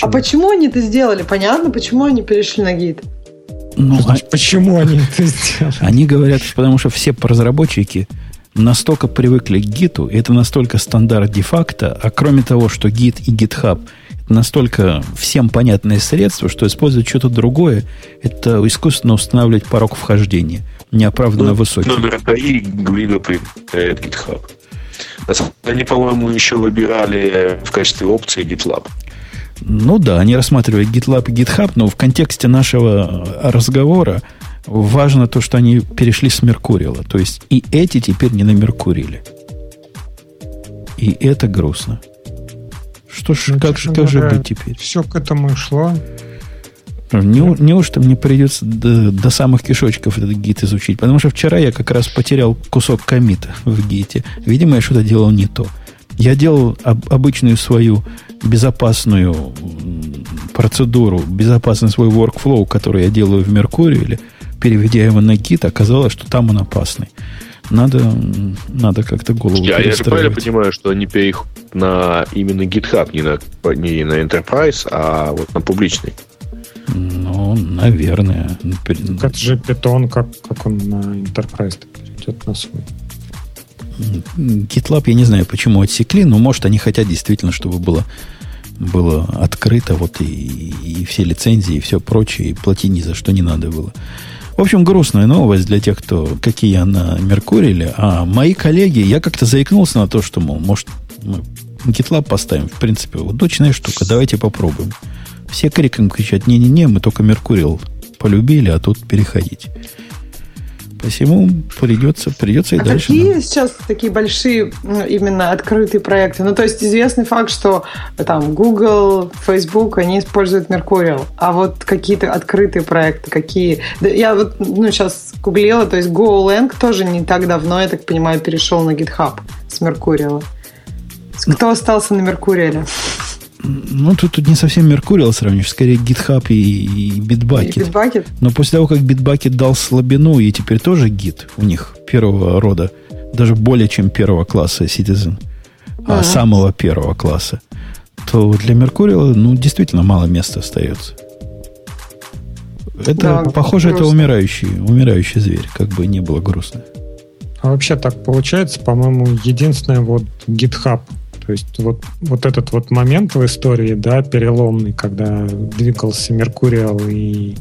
А почему они это сделали? Понятно, почему они перешли на гид? Ну, а... Почему они это сделали? Они говорят, потому что все разработчики настолько привыкли к гиту, и это настолько стандарт де-факто, а кроме того, что гит и GitHub – настолько всем понятное средство, что использовать что-то другое, это искусственно устанавливать порог вхождения, неоправданно ну, высокий. Номер три Гвида предлагает GitHub. Они, по-моему, еще выбирали в качестве опции GitLab. Ну да, они рассматривают GitLab и GitHub, но в контексте нашего разговора важно то, что они перешли с Меркурила. То есть и эти теперь не на Меркуриле. И это грустно. Что ж, ну, как, же, как же быть теперь? Все к этому шло. Не, неужто мне придется до, до самых кишочков этот гид изучить? Потому что вчера я как раз потерял кусок комита в гите. Видимо, я что-то делал не то. Я делал об, обычную свою безопасную процедуру, безопасный свой workflow, который я делаю в Меркурии, или переведя его на гит, оказалось, что там он опасный. Надо, надо как-то голову Я, я же правильно понимаю, что они переходят на именно GitHub, не на, не на Enterprise, а вот на публичный. Ну, наверное. Как это же Python, как, как он на Enterprise перейдет на свой? GitLab, я не знаю, почему отсекли, но может они хотят действительно, чтобы было, было открыто вот и, и все лицензии, и все прочее, и платить ни за что не надо было. В общем, грустная новость для тех, кто какие я на Меркуриле. А мои коллеги, я как-то заикнулся на то, что, мол, может, мы GitLab поставим. В принципе, удачная штука, давайте попробуем. Все криком кричат, не-не-не, мы только Меркурил полюбили, а тут переходить. Посему придется, придется и а дальше. Какие нам. сейчас такие большие ну, именно открытые проекты? Ну, то есть известный факт, что там Google, Facebook, они используют Mercurial. А вот какие-то открытые проекты, какие... Я вот ну, сейчас гуглила, то есть GoLang тоже не так давно, я так понимаю, перешел на GitHub с Mercurial. Кто остался на Меркуриале? Ну, тут, тут не совсем Меркуриал сравнишь, скорее GitHub и, и Bitbucket. И Bitbucket. Но после того, как Bitbucket дал слабину, и теперь тоже гид у них первого рода, даже более чем первого класса Citizen, а, а самого первого класса, то для Меркуриала, ну, действительно мало места остается. Это, да, похоже, грустно. это умирающий, умирающий зверь, как бы не было грустно. А вообще так получается, по-моему, единственное вот GitHub то есть вот, вот этот вот момент в истории, да, переломный, когда двигался Меркуриал и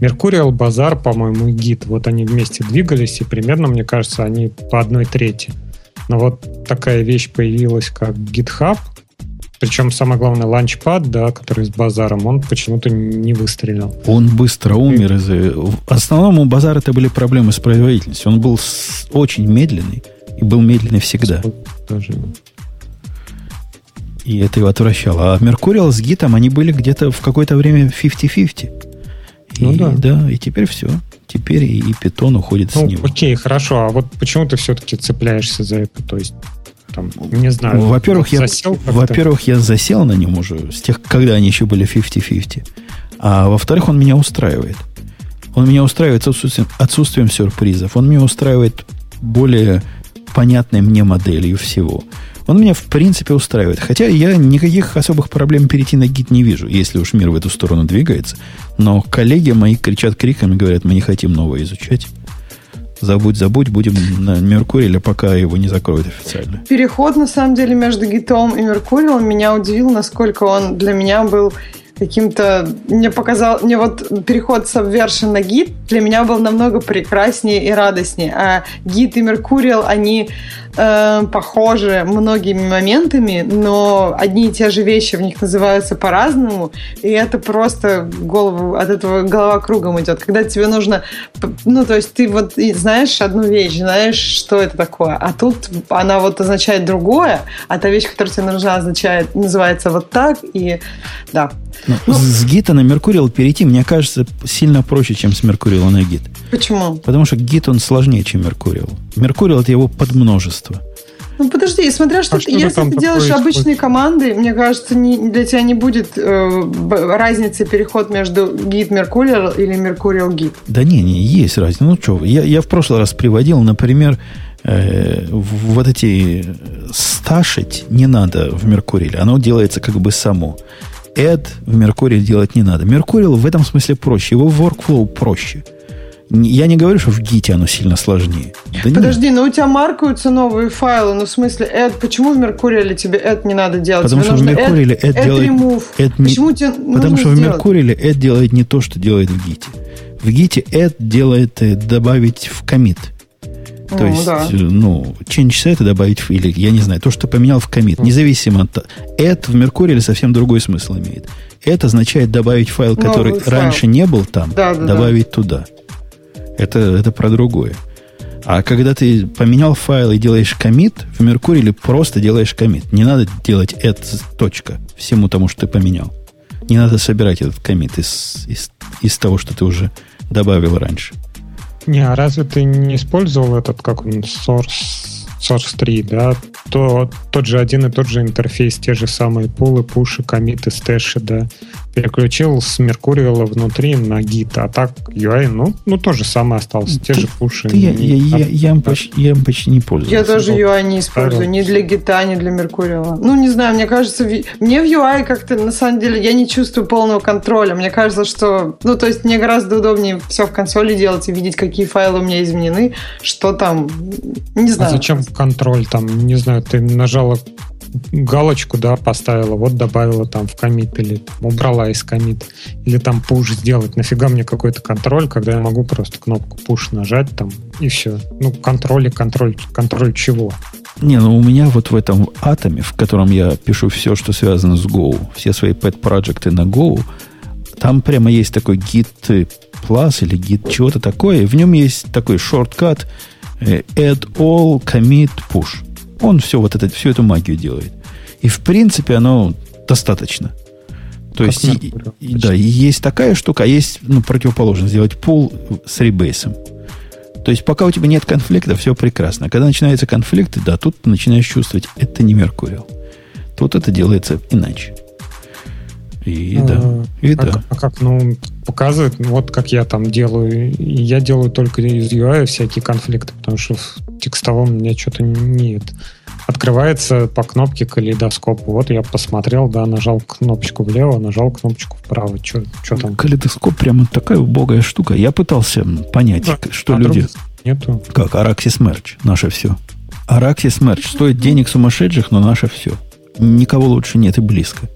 Меркуриал, Базар, по-моему, и Гид, вот они вместе двигались, и примерно, мне кажется, они по одной трети. Но вот такая вещь появилась, как GitHub, причем самое главное, ланчпад, да, который с базаром, он почему-то не выстрелил. Он быстро умер. Из... В основном у базара это были проблемы с производительностью. Он был очень медленный и был медленный всегда. Даже. И это его отвращало. А Меркуриал с Гитом, они были где-то в какое-то время 50-50. Ну, и, да. да, и теперь все. Теперь и, и питон уходит ну, с него. Окей, хорошо. А вот почему ты все-таки цепляешься за это? То есть, там, не знаю. Во-первых, я, во-первых, я засел на нем уже с тех, когда они еще были 50-50. А во-вторых, он меня устраивает. Он меня устраивает отсутствием, отсутствием сюрпризов. Он меня устраивает более понятной мне моделью всего. Он меня в принципе устраивает. Хотя я никаких особых проблем перейти на гид не вижу, если уж мир в эту сторону двигается. Но коллеги мои кричат криками, говорят, мы не хотим новое изучать. Забудь, забудь, будем на Меркуриле, пока его не закроют официально. Переход, на самом деле, между гитом и Меркурием меня удивил, насколько он для меня был каким-то... Мне показал... Мне вот переход с Subversion на гид для меня был намного прекраснее и радостнее. А гид и Меркуриал, они э, похожи многими моментами, но одни и те же вещи в них называются по-разному, и это просто голову, от этого голова кругом идет. Когда тебе нужно, ну, то есть ты вот знаешь одну вещь, знаешь, что это такое, а тут она вот означает другое, а та вещь, которая тебе нужна, означает, называется вот так, и да. Ну, ну, с гита на Меркуриал перейти, мне кажется, сильно проще, чем с Меркуриала на гит. Почему? Потому что гит, он сложнее, чем Меркуриал. Меркуриал – это его подмножество. Ну подожди, смотря что, а ты, что если ты, делаешь обычные команды, мне кажется, не, для тебя не будет э, разницы переход между гид Mercurial или Mercurial гид. Да не, не, есть разница. Ну что, я, я в прошлый раз приводил, например, э, вот эти сташить не надо в Меркуриле. Оно делается как бы само. Add в Меркуриле делать не надо. Меркурил в этом смысле проще. Его workflow проще. Я не говорю, что в гите оно сильно сложнее. Да Подожди, нет. но у тебя маркаются новые файлы, ну в смысле, add, почему в Меркуриле тебе add не надо делать? Потому тебе что в Меркуриле add, add делает... Remove. Add не... Почему тебе Потому что сделать? в Меркуриле add делает не то, что делает в гите. В гите add делает э, добавить в комит. То ну, есть, да. ну, change set добавить, или, я не знаю, то, что поменял в комит, независимо от... Add в Меркуриле совсем другой смысл имеет. Это означает добавить файл, который Новый раньше файл. не был там, да, да, добавить да. туда. Это, это про другое. А когда ты поменял файл и делаешь комит, в Меркурии просто делаешь комит. Не надо делать add точка всему тому, что ты поменял. Не надо собирать этот комит из, из, из того, что ты уже добавил раньше. Не, а разве ты не использовал этот, как он, source, source 3, да? То, тот же один и тот же интерфейс, те же самые пулы, пуши, комиты, стэши, да? переключил с Меркуриала внутри на гит, а так UI, ну, ну то же самое осталось, те же пуши. Ты, я, я, я, я, им почти, я им почти не пользуюсь. Я тоже UI не использую, ни для гита, ни для Меркуриала. Ну, не знаю, мне кажется, мне в UI как-то, на самом деле, я не чувствую полного контроля. Мне кажется, что, ну, то есть мне гораздо удобнее все в консоли делать и видеть, какие файлы у меня изменены, что там, не а знаю. А зачем, контроль, там, не знаю, ты нажала галочку, да, поставила, вот добавила там в комит или там, убрала из комит, или там push сделать. Нафига мне какой-то контроль, когда я могу просто кнопку push нажать там и все. Ну, контроль и контроль, контроль чего? Не, ну у меня вот в этом атоме, в котором я пишу все, что связано с Go, все свои pet проекты на Go, там прямо есть такой git plus или git чего-то такое, в нем есть такой шорткат add all commit push. Он все вот это, всю эту магию делает. И в принципе оно достаточно. То как есть, и, и, да, и есть такая штука, а есть ну, противоположно, сделать пул с ребейсом. То есть, пока у тебя нет конфликта, все прекрасно. Когда начинаются конфликты, да, тут ты начинаешь чувствовать, это не Меркуриал. Тут это делается иначе. И а, да, и а, да. А как, ну, показывает, вот как я там делаю. Я делаю только из UI всякие конфликты, потому что в текстовом у меня что-то нет. Открывается по кнопке калейдоскоп. Вот я посмотрел, да, нажал кнопочку влево, нажал кнопочку вправо. Что там? Калейдоскоп прямо такая убогая штука. Я пытался понять, да, что а люди... Нету. Как Araxis Merch, наше все. Araxis Merch стоит денег сумасшедших, но наше все. Никого лучше нет и близко.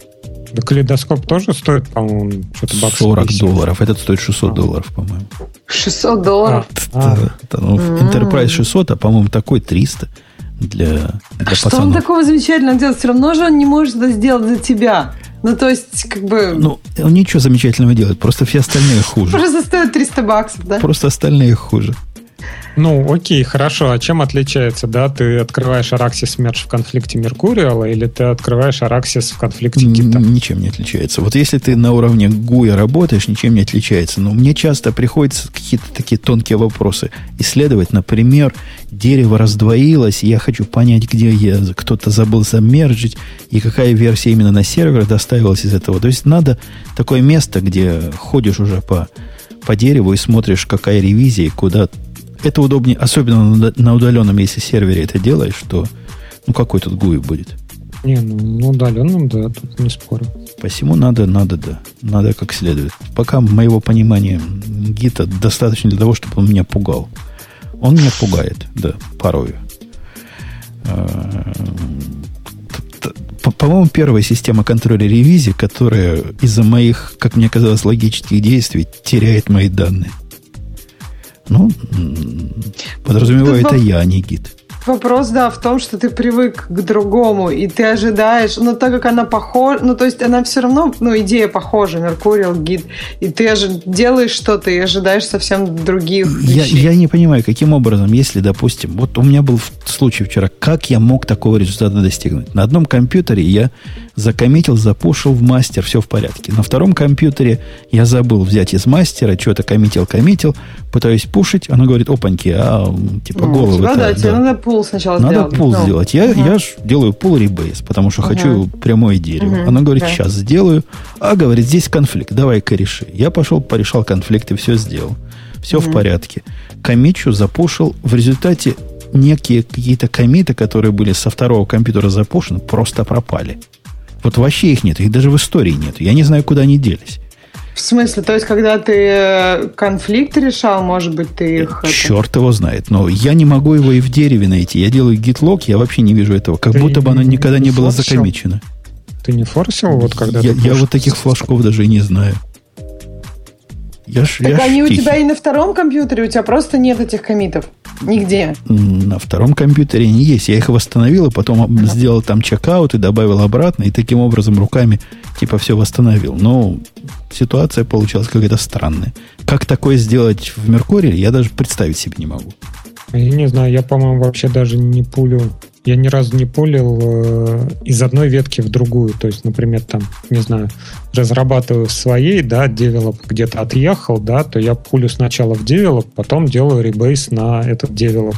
Да калейдоскоп тоже стоит, по-моему, что-то баксов 40 50. долларов. Этот стоит 600 а. долларов, по-моему. 600 долларов? А. Да, ну, Enterprise 600, а, по-моему, такой 300 для, для а Что он такого замечательного делает? Все равно же он не может это сделать за тебя. Ну, то есть, как бы... Ну, он ничего замечательного делает, просто все остальные хуже. Просто стоит 300 баксов, да? Просто остальные хуже. Ну, окей, хорошо. А чем отличается, да? Ты открываешь Araxis Merge в конфликте Меркуриала или ты открываешь Araxis в конфликте Гита? Ничем не отличается. Вот если ты на уровне GUI работаешь, ничем не отличается. Но мне часто приходится какие-то такие тонкие вопросы исследовать. Например, дерево раздвоилось, и я хочу понять, где я, кто-то забыл замерджить, и какая версия именно на сервер доставилась из этого. То есть надо такое место, где ходишь уже по, по дереву и смотришь, какая ревизия, куда это удобнее, особенно на удаленном, если сервере это делаешь, что ну какой тут GUI будет? Не, ну на удаленном, да, тут не спорю. Посему надо, надо, да. Надо как следует. Пока моего понимания гита достаточно для того, чтобы он меня пугал. Он меня пугает, да, порою. А, по-моему, первая система контроля ревизии, которая из-за моих, как мне казалось, логических действий теряет мои данные. Ну, подразумеваю, это я, а не гид. Вопрос, да, в том, что ты привык к другому, и ты ожидаешь, но так как она похожа, ну, то есть она все равно, ну, идея похожа, Меркуриал, гид, и ты ожи- делаешь что-то и ожидаешь совсем других [CLEARS THROAT] я, вещей. Я не понимаю, каким образом, если, допустим, вот у меня был случай вчера, как я мог такого результата достигнуть? На одном компьютере я закоммитил, запушил в мастер, все в порядке. На втором компьютере я забыл взять из мастера, что-то коммитил, коммитил, пытаюсь пушить, она говорит, опаньки, а типа ну, головы. Да, да, тебе надо пул сначала надо сделать. Надо пул ну. сделать. Я, угу. я ж делаю пул ребейс, потому что угу. хочу прямое дерево. Угу. Она говорит, да. сейчас сделаю. А говорит, здесь конфликт, давай-ка реши. Я пошел, порешал конфликт и все сделал. Все угу. в порядке. Комичу запушил. В результате некие какие-то комиты, которые были со второго компьютера запушены, просто пропали. Вот вообще их нет, их даже в истории нет. Я не знаю, куда они делись. В смысле? То есть, когда ты э, конфликт решал, может быть, ты их... Черт это... его знает. Но я не могу его и в дереве найти. Я делаю гитлог, я вообще не вижу этого. Как ты будто бы оно никогда не, не было закомичено. Ты не форсил, вот когда я, я вот таких флажков даже и не знаю. Я ж, так я они ж у тебя и на втором компьютере, у тебя просто нет этих комитов. Нигде. На втором компьютере они есть. Я их восстановил, и потом ага. сделал там чекаут и добавил обратно, и таким образом руками типа все восстановил. Но ситуация получилась какая-то странная. Как такое сделать в Меркурии, я даже представить себе не могу. Я не знаю, я, по-моему, вообще даже не пулю я ни разу не пулил э, из одной ветки в другую. То есть, например, там, не знаю, разрабатываю в своей, да, develop где-то отъехал, да, то я пулю сначала в develop, потом делаю rebase на этот develop.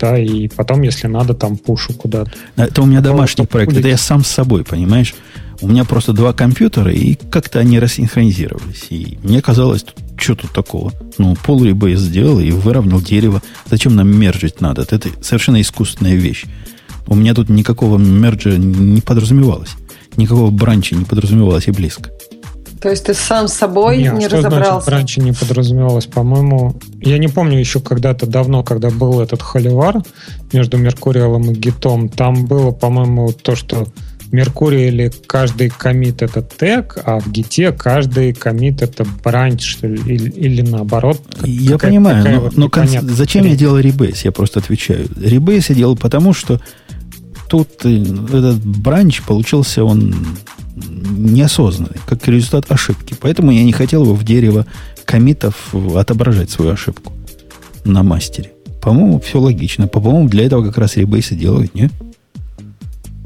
Да, и потом, если надо, там пушу куда-то. Это у меня домашний проект, пулить. это я сам с собой, понимаешь? У меня просто два компьютера, и как-то они рассинхронизировались. И мне казалось, что тут такого? Ну, pull rebase сделал и выровнял дерево. Зачем нам мержить надо? Это совершенно искусственная вещь. У меня тут никакого мерджа не подразумевалось. Никакого бранча не подразумевалось и близко. То есть ты сам с собой не, не что разобрался? Значит, раньше не подразумевалось, по-моему. Я не помню еще когда-то давно, когда был этот холивар между Меркуриалом и Гитом, там было, по-моему, то, что Меркурий или каждый комит это тег, а в гите каждый комит это бранч, что ли, или, или наоборот. Я понимаю, но, вот но кон- зачем я делал ребейс? Я просто отвечаю. Ребейс я делал потому, что тут э, этот бранч получился он неосознанный, как результат ошибки. Поэтому я не хотел его в дерево комитов отображать свою ошибку на мастере. По-моему, все логично. По-моему, для этого как раз ребейсы делают, не?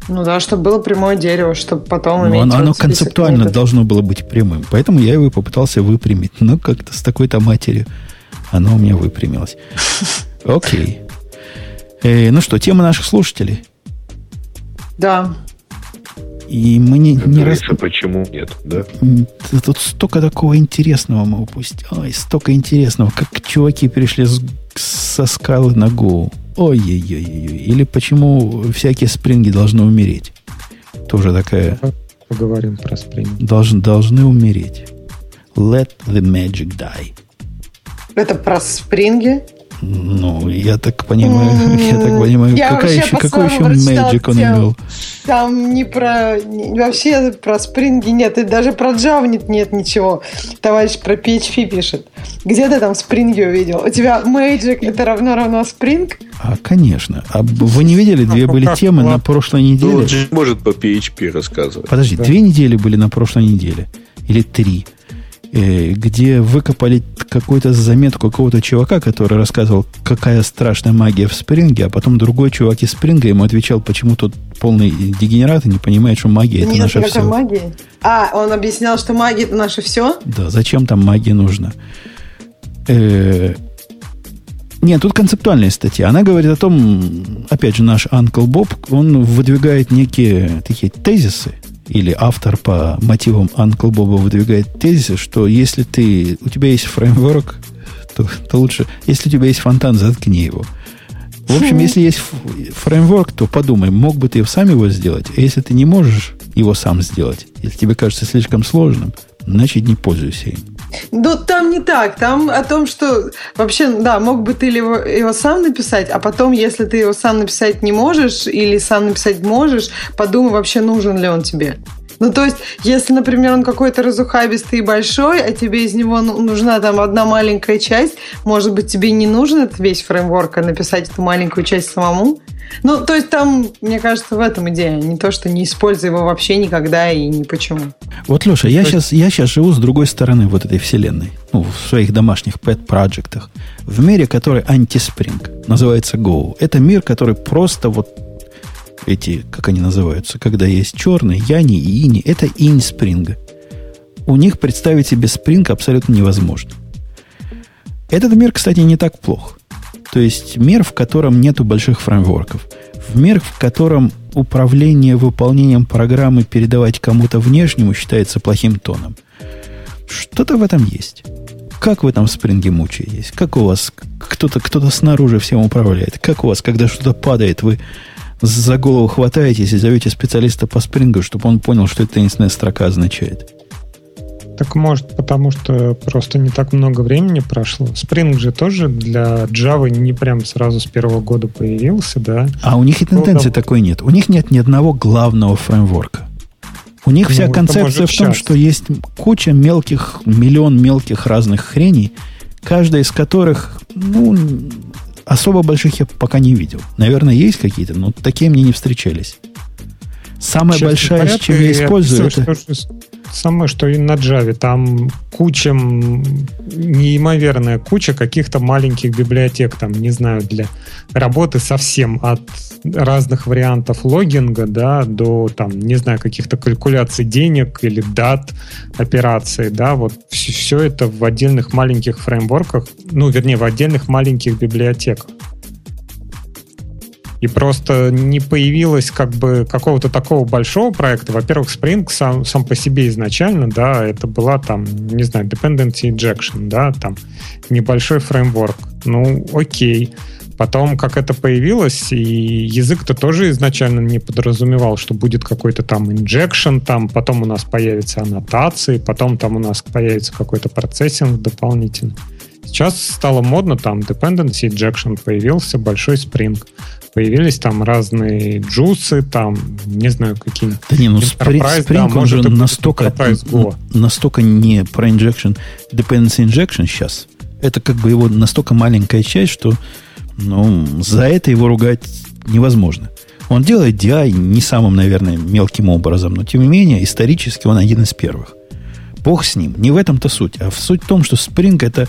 Ну да, чтобы было прямое дерево, чтобы потом ну, иметь... Оно, оно концептуально комитов. должно было быть прямым. Поэтому я его попытался выпрямить. Но как-то с такой-то матерью оно у меня выпрямилось. [LAUGHS] Окей. Э, ну что, тема наших слушателей? Да. И мы не, не раз... почему нет, да? Тут столько такого интересного мы упустили. Ой, столько интересного. Как чуваки перешли с, со скалы на Go. Ой-ой-ой-ой. Или почему всякие спринги должны умереть. Тоже такая... Поговорим про спринги. Должны, должны умереть. Let the magic die. Это про спринги? Ну, я так понимаю, [LAUGHS] я так понимаю, я какая еще, какой еще Magic он имел? Там не про... Вообще про спринги нет, и даже про Java нет, нет ничего. Товарищ про PHP пишет. Где ты там спринги увидел? У тебя Magic это равно равно Spring? А, конечно. А вы не видели, две были темы на прошлой неделе? Ну, может по PHP рассказывать. Подожди, две недели были на прошлой неделе? Или три? Э, где выкопали какую-то заметку какого-то чувака, который рассказывал, какая страшная магия в спринге, а потом другой чувак из спринга ему отвечал, почему тут полный дегенерат и не понимает, что магия это наше все. магии. А, он объяснял, что магия это наше все? Да, зачем там магия нужна? Э, нет, тут концептуальная статья. Она говорит о том, опять же, наш Uncle Bob, он выдвигает некие такие тезисы, или автор по мотивам Uncle Боба выдвигает тезис, что если ты, у тебя есть фреймворк, то, то лучше, если у тебя есть фонтан, заткни его. В общем, если есть фреймворк, то подумай, мог бы ты сам его сделать, а если ты не можешь его сам сделать, если тебе кажется слишком сложным, значит не пользуйся им. Ну, там не так. Там о том, что вообще, да, мог бы ты его, его сам написать, а потом, если ты его сам написать не можешь или сам написать можешь, подумай вообще, нужен ли он тебе. Ну, то есть, если, например, он какой-то разухабистый и большой, а тебе из него ну, нужна там одна маленькая часть, может быть, тебе не нужен этот весь фреймворк, а написать эту маленькую часть самому? Ну, то есть там, мне кажется, в этом идея. Не то, что не используй его вообще никогда и ни почему. Вот, Леша, я, сейчас, я сейчас живу с другой стороны вот этой вселенной. Ну, в своих домашних pet-проектах. В мире, который антиспринг. Называется Go. Это мир, который просто вот эти, как они называются, когда есть черный, яни и ини, это инь спринга. У них представить себе спринг абсолютно невозможно. Этот мир, кстати, не так плох. То есть мир, в котором нету больших фреймворков. В мир, в котором управление выполнением программы передавать кому-то внешнему считается плохим тоном. Что-то в этом есть. Как в этом спринге мучаетесь? Как у вас кто-то кто снаружи всем управляет? Как у вас, когда что-то падает, вы за голову хватаетесь и зовете специалиста по спрингу, чтобы он понял, что это таинственная строка означает? Так может, потому что просто не так много времени прошло. Spring же тоже для Java не прям сразу с первого года появился, да? А у них и тенденции ну, такой нет. У них нет ни одного главного фреймворка. У них ну, вся концепция в том, что есть куча мелких, миллион мелких разных хреней, каждая из которых, ну, особо больших я пока не видел. Наверное, есть какие-то, но такие мне не встречались. Самая большая, с чем я использую, это... Самое, что и на Java. Там куча, неимоверная куча каких-то маленьких библиотек, там, не знаю, для работы совсем от разных вариантов логинга, да, до, там, не знаю, каких-то калькуляций денег или дат операций, да, вот все, все это в отдельных маленьких фреймворках, ну, вернее, в отдельных маленьких библиотеках. И просто не появилось как бы какого-то такого большого проекта. Во-первых, Spring сам, сам по себе изначально, да, это была там, не знаю, dependency injection, да, там небольшой фреймворк. Ну, окей. Потом, как это появилось, и язык-то тоже изначально не подразумевал, что будет какой-то там injection, там потом у нас появятся аннотации, потом там у нас появится какой-то процессинг дополнительный. Сейчас стало модно, там dependency injection появился, большой Spring. Появились там разные джусы, там, не знаю, какие Да не, ну Spring, Spring да, он же настолько, настолько не про injection, dependency injection сейчас. Это как бы его настолько маленькая часть, что ну, за это его ругать невозможно. Он делает DI не самым, наверное, мелким образом, но тем не менее, исторически он один из первых. Бог с ним. Не в этом-то суть. А в суть в том, что Spring это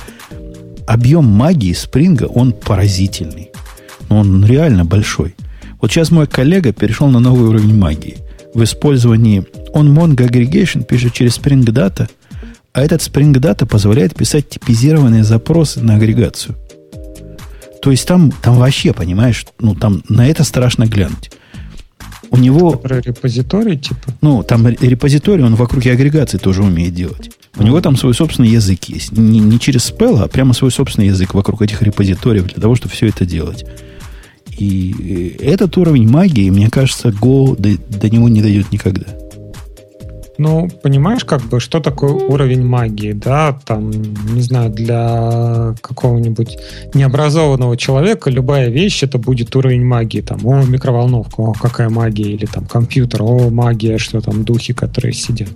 объем магии спринга, он поразительный. Он реально большой. Вот сейчас мой коллега перешел на новый уровень магии. В использовании он Mongo Aggregation пишет через Spring Data, а этот Spring Data позволяет писать типизированные запросы на агрегацию. То есть там, там вообще, понимаешь, ну там на это страшно глянуть. У него... Про репозиторий, типа? Ну, там репозиторий, он вокруг агрегации тоже умеет делать. У него там свой собственный язык есть. Не, не через Spell, а прямо свой собственный язык вокруг этих репозиториев для того, чтобы все это делать. И этот уровень магии, мне кажется, Go до, до него не дойдет никогда. Ну, понимаешь, как бы, что такое уровень магии, да, там, не знаю, для какого-нибудь необразованного человека любая вещь это будет уровень магии, там, о, микроволновка, о, какая магия, или там компьютер, о, магия, что там, духи, которые сидят.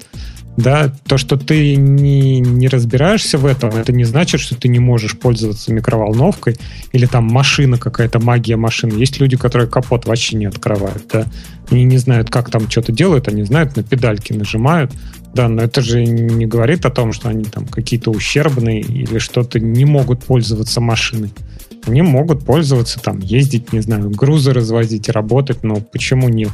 Да, то, что ты не, не разбираешься в этом, это не значит, что ты не можешь пользоваться микроволновкой или там машина какая-то, магия машины. Есть люди, которые капот вообще не открывают, да. Они не знают, как там что-то делают, они знают, на педальки нажимают. Да, но это же не говорит о том, что они там какие-то ущербные или что-то не могут пользоваться машиной. Они могут пользоваться, там, ездить, не знаю, грузы развозить, работать, но почему нет?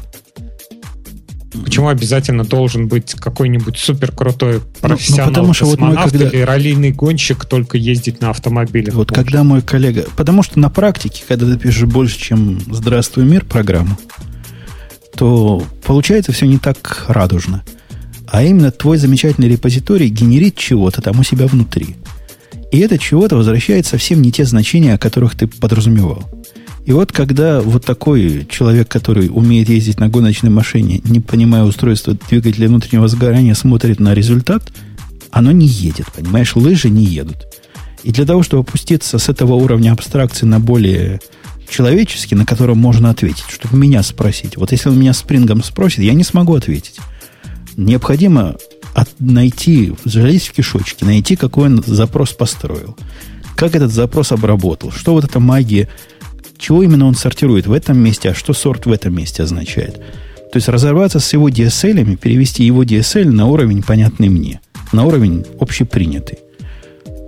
Почему обязательно должен быть какой-нибудь супер крутой профессионал, ну, ну, потому что вот мой, когда... или раллийный гонщик только ездить на автомобиле? Вот может? когда мой коллега... Потому что на практике, когда ты пишешь больше, чем «Здравствуй, мир» программу, то получается все не так радужно. А именно твой замечательный репозиторий генерит чего-то там у себя внутри. И это чего-то возвращает совсем не те значения, о которых ты подразумевал. И вот когда вот такой человек, который умеет ездить на гоночной машине, не понимая устройства двигателя внутреннего сгорания, смотрит на результат, оно не едет, понимаешь, лыжи не едут. И для того, чтобы опуститься с этого уровня абстракции на более человеческий, на котором можно ответить, чтобы меня спросить. Вот если он меня спрингом спросит, я не смогу ответить. Необходимо от, найти, залезть в кишочки, найти, какой он запрос построил. Как этот запрос обработал. Что вот эта магия чего именно он сортирует в этом месте, а что сорт в этом месте означает. То есть разорваться с его DSL, перевести его DSL на уровень, понятный мне, на уровень общепринятый.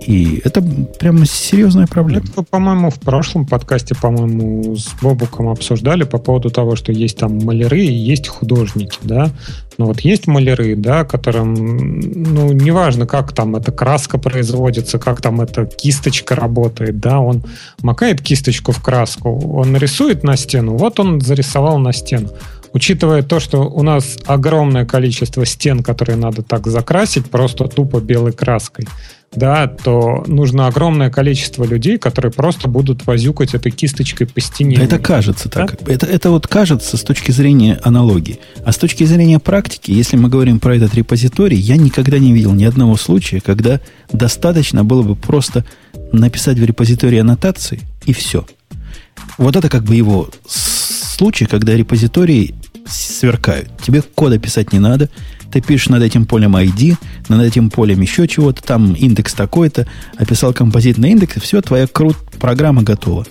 И это прямо серьезная проблема. Это, по-моему, в прошлом подкасте, по-моему, с Бобуком обсуждали по поводу того, что есть там маляры и есть художники, да. Но вот есть маляры, да, которым, ну, неважно, как там эта краска производится, как там эта кисточка работает, да, он макает кисточку в краску, он рисует на стену, вот он зарисовал на стену учитывая то, что у нас огромное количество стен, которые надо так закрасить, просто тупо белой краской, да, то нужно огромное количество людей, которые просто будут возюкать этой кисточкой по стене. Это кажется да? так. Это, это вот кажется с точки зрения аналогии. А с точки зрения практики, если мы говорим про этот репозиторий, я никогда не видел ни одного случая, когда достаточно было бы просто написать в репозитории аннотации и все. Вот это как бы его случай, когда репозитории сверкают. Тебе кода писать не надо, ты пишешь над этим полем ID, над этим полем еще чего-то, там индекс такой-то, описал композитный индекс, и все, твоя крут программа готова.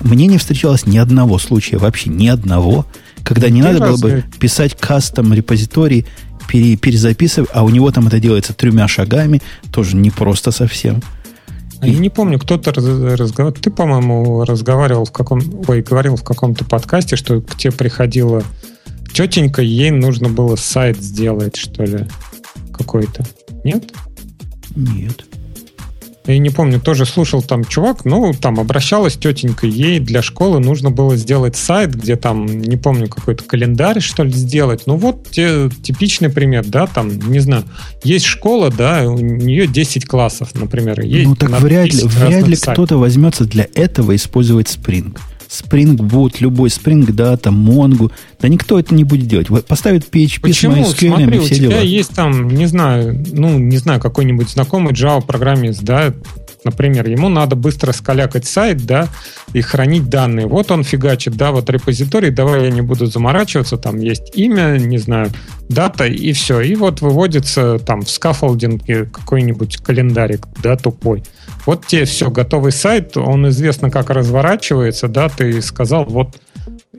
Мне не встречалось ни одного случая, вообще ни одного, когда не Ты надо было бы писать кастом репозиторий, пере, перезаписывать, а у него там это делается тремя шагами, тоже не просто совсем. А я не помню, кто-то разговаривал. Ты, по-моему, разговаривал в каком, ой, говорил в каком-то подкасте, что к тебе приходила тетенька, ей нужно было сайт сделать, что ли, какой-то. Нет? Нет. я не помню, тоже слушал там чувак, ну, там обращалась тетенька, ей для школы нужно было сделать сайт, где там, не помню, какой-то календарь, что ли, сделать. Ну, вот те, типичный пример, да, там, не знаю, есть школа, да, у нее 10 классов, например. Есть ну, так вряд ли, вряд ли кто-то возьмется для этого использовать Spring. Spring Boot, любой Spring Data, Mongo. Да никто это не будет делать. Поставит PHP Почему? с MySQL Смотри, все у тебя дела. есть там, не знаю, ну, не знаю, какой-нибудь знакомый Java-программист, да, Например, ему надо быстро скалякать сайт, да, и хранить данные. Вот он фигачит, да, вот репозиторий, давай я не буду заморачиваться, там есть имя, не знаю, дата, и все. И вот выводится там в скафолдинге какой-нибудь календарик, да, тупой. Вот тебе все, готовый сайт, он известно, как разворачивается, да, ты сказал, вот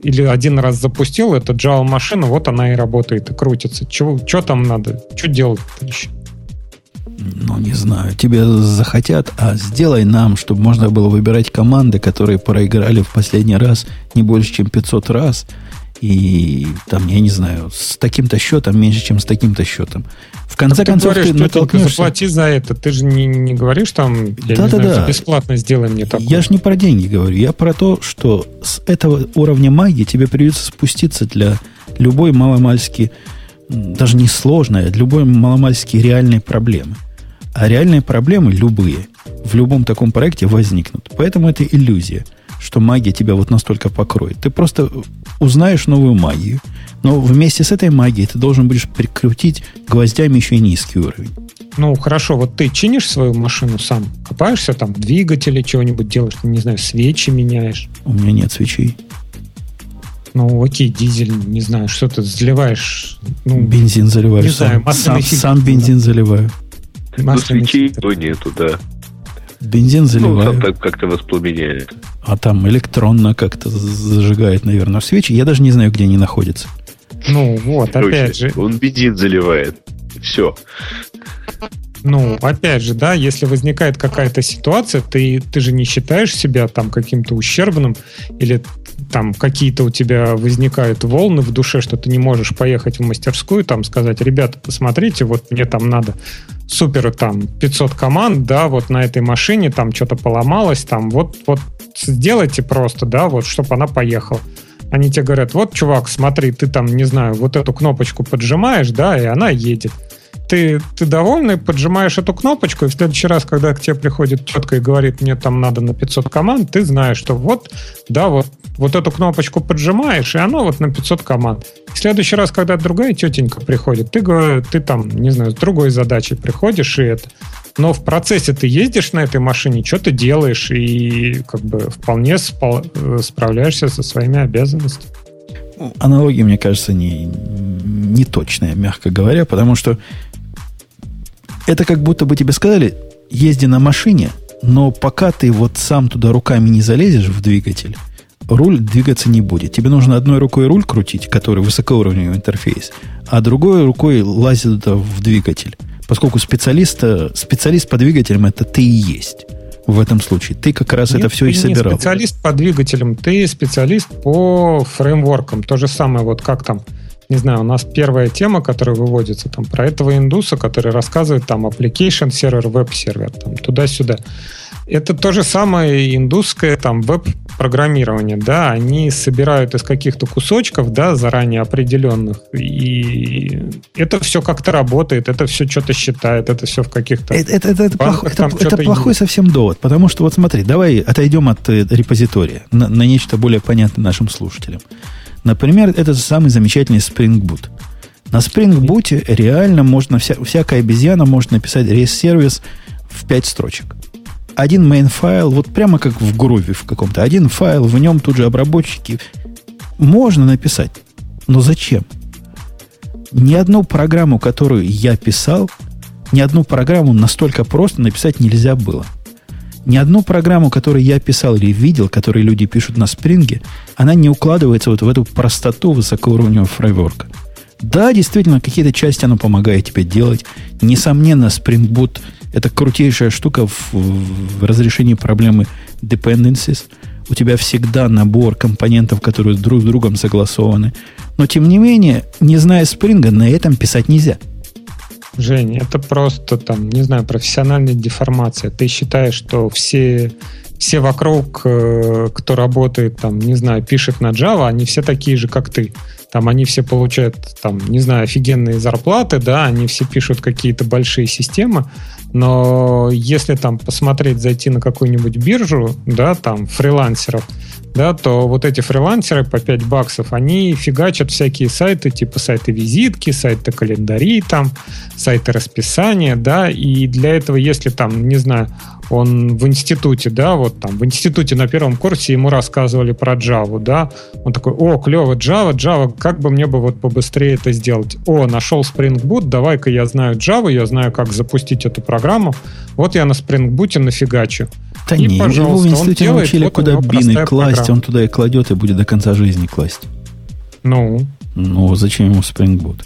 или один раз запустил эту Java-машину, вот она и работает, и крутится. Чего, что там надо? Что делать еще? Ну, не знаю, тебе захотят, а сделай нам, чтобы можно было выбирать команды, которые проиграли в последний раз не больше, чем 500 раз, и там, я не знаю, с таким-то счетом меньше, чем с таким-то счетом. В конце так концов, ты, говоришь, ты натолкнешься... заплати за это. Ты же не, не говоришь там, я да, не да, знаю, да. бесплатно сделай мне такое. Я же не про деньги говорю. Я про то, что с этого уровня магии тебе придется спуститься для любой маломальски, даже не сложной, а любой маломальски реальной проблемы. А реальные проблемы, любые, в любом таком проекте возникнут. Поэтому это иллюзия, что магия тебя вот настолько покроет. Ты просто узнаешь новую магию, но вместе с этой магией ты должен будешь прикрутить гвоздями еще и низкий уровень. Ну, хорошо, вот ты чинишь свою машину сам? Копаешься там в двигателе, чего-нибудь делаешь, не знаю, свечи меняешь? У меня нет свечей. Ну, окей, дизель, не знаю, что ты заливаешь? Ну, бензин заливаешь не сам. Знаю, сам, сам бензин заливаю. Ну, свечей то нету, да. Бензин заливаю. Ну, там как-то воспламеняет. А там электронно как-то зажигает, наверное, свечи. Я даже не знаю, где они находятся. Ну, вот, опять же. Он бензин заливает. Все. Ну, опять же, да, если возникает какая-то ситуация, ты, ты же не считаешь себя там каким-то ущербным, или там какие-то у тебя возникают волны в душе, что ты не можешь поехать в мастерскую, там сказать, ребята, посмотрите, вот мне там надо супер там 500 команд, да, вот на этой машине там что-то поломалось, там вот, вот сделайте просто, да, вот, чтобы она поехала. Они тебе говорят, вот, чувак, смотри, ты там, не знаю, вот эту кнопочку поджимаешь, да, и она едет ты, ты довольный, поджимаешь эту кнопочку, и в следующий раз, когда к тебе приходит четко и говорит, мне там надо на 500 команд, ты знаешь, что вот, да, вот, вот эту кнопочку поджимаешь, и оно вот на 500 команд. В следующий раз, когда другая тетенька приходит, ты, ты там, не знаю, с другой задачей приходишь, и это. Но в процессе ты ездишь на этой машине, что ты делаешь, и как бы вполне спал, э, справляешься со своими обязанностями. Аналогия, мне кажется, не, не точная, мягко говоря, потому что это как будто бы тебе сказали, езди на машине, но пока ты вот сам туда руками не залезешь в двигатель, руль двигаться не будет. Тебе нужно одной рукой руль крутить, который высокоуровневый интерфейс, а другой рукой лазить туда в двигатель. Поскольку специалиста, специалист по двигателям это ты и есть в этом случае. Ты как раз Нет, это все и собирал. Не специалист по двигателям, ты специалист по фреймворкам. То же самое, вот как там не знаю, у нас первая тема, которая выводится там про этого индуса, который рассказывает там application сервер, веб-сервер, там туда-сюда. Это то же самое индусское там веб-программирование, да, они собирают из каких-то кусочков, да, заранее определенных, и это все как-то работает, это все что-то считает, это все в каких-то... Это, это, это, это, плох, это, это плохой есть. совсем довод, потому что вот смотри, давай отойдем от э, репозитория на, на нечто более понятное нашим слушателям. Например, это самый замечательный Spring Boot. На Spring Boot реально можно, вся, всякая обезьяна может написать REST-сервис в 5 строчек. Один main файл, вот прямо как в груве в каком-то. Один файл, в нем тут же обработчики. Можно написать. Но зачем? Ни одну программу, которую я писал, ни одну программу настолько просто написать нельзя было ни одну программу, которую я писал или видел, которые люди пишут на спринге, она не укладывается вот в эту простоту высокоуровневого фреймворка. Да, действительно, какие-то части оно помогает тебе делать. Несомненно, Spring Boot – это крутейшая штука в, в разрешении проблемы dependencies. У тебя всегда набор компонентов, которые друг с другом согласованы. Но, тем не менее, не зная Spring, на этом писать нельзя. Жень, это просто там, не знаю, профессиональная деформация. Ты считаешь, что все, все вокруг, э, кто работает, там, не знаю, пишет на Java, они все такие же, как ты. Там они все получают, там, не знаю, офигенные зарплаты, да, они все пишут какие-то большие системы, но если там посмотреть, зайти на какую-нибудь биржу, да, там, фрилансеров, да, то вот эти фрилансеры по 5 баксов, они фигачат всякие сайты, типа сайты визитки, сайты календари, там, сайты расписания, да, и для этого, если там, не знаю, он в институте, да, вот там в институте на первом курсе ему рассказывали про Java, да, он такой, о, клево, Java, Java, как бы мне бы вот побыстрее это сделать? О, нашел Spring Boot, давай-ка я знаю Java, я знаю, как запустить эту программу, вот я на Spring Boot нафигачу. Да и, не, его в институте научили, вот куда бины класть, программа. он туда и кладет, и будет до конца жизни класть. Ну? Ну, зачем ему Spring Boot?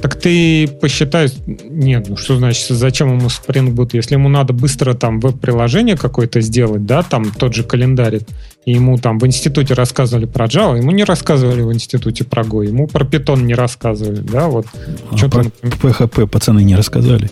Так ты посчитай... Нет, ну что значит, зачем ему Spring Boot? Если ему надо быстро там веб-приложение какое-то сделать, да, там тот же календарь, и ему там в институте рассказывали про Java, ему не рассказывали в институте про Go, ему про Python не рассказывали, да, вот. А про PHP пацаны не рассказали?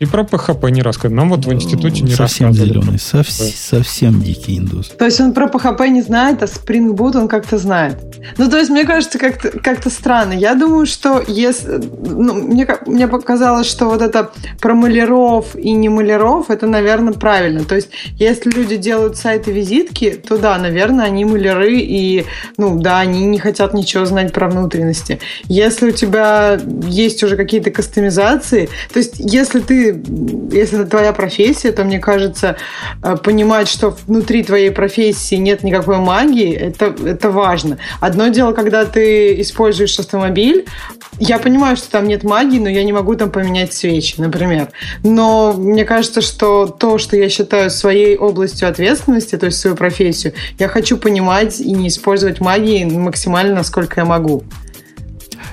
И про PHP не рассказывали. Нам вот в институте не совсем рассказывали. Зеленый, совсем, совсем дикий индус. То есть он про PHP не знает, а Spring Boot он как-то знает. Ну, то есть, мне кажется, как-то как странно. Я думаю, что если... Ну, мне, мне показалось, что вот это про маляров и не маляров, это, наверное, правильно. То есть, если люди делают сайты-визитки, то да, наверное, они маляры, и, ну, да, они не хотят ничего знать про внутренности. Если у тебя есть уже какие-то кастомизации, то есть, если ты если это твоя профессия, то, мне кажется, э, понимать, что внутри твоей профессии нет никакой магии, это, это важно. Одно дело, когда ты используешь автомобиль, я понимаю, что там нет магии, но я не могу там поменять свечи, например. Но мне кажется, что то, что я считаю своей областью ответственности, то есть свою профессию, я хочу понимать и не использовать магии максимально, насколько я могу.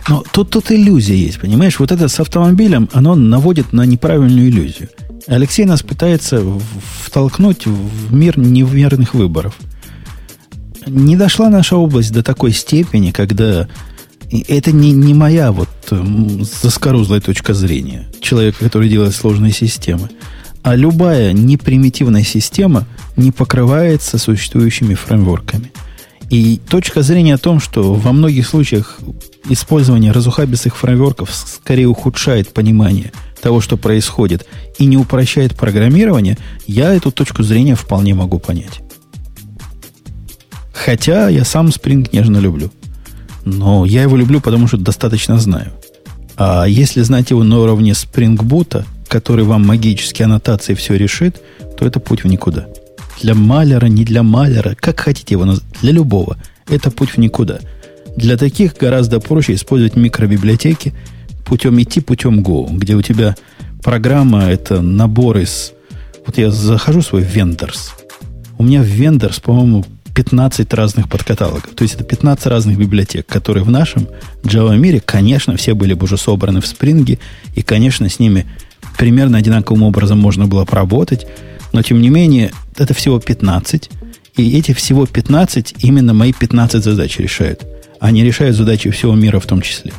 Но тут, тут иллюзия есть, понимаешь? Вот это с автомобилем, оно наводит на неправильную иллюзию. Алексей нас пытается втолкнуть в мир неверных выборов. Не дошла наша область до такой степени, когда это не, не моя вот заскорузлая точка зрения человека, который делает сложные системы. А любая непримитивная система не покрывается существующими фреймворками. И точка зрения о том, что во многих случаях использование разухабистых фреймворков скорее ухудшает понимание того, что происходит, и не упрощает программирование, я эту точку зрения вполне могу понять. Хотя я сам Spring нежно люблю. Но я его люблю, потому что достаточно знаю. А если знать его на уровне Spring Boot, который вам магические аннотации все решит, то это путь в никуда. Для маляра, не для маляра, как хотите его назвать, для любого. Это путь в никуда – для таких гораздо проще использовать микробиблиотеки путем идти путем Go, где у тебя программа это набор из... Вот я захожу в свой Vendors. У меня в Vendors, по-моему, 15 разных подкаталогов. То есть это 15 разных библиотек, которые в нашем Java мире, конечно, все были бы уже собраны в Spring, и, конечно, с ними примерно одинаковым образом можно было поработать, но, тем не менее, это всего 15, и эти всего 15 именно мои 15 задач решают – они решают задачи всего мира в том числе.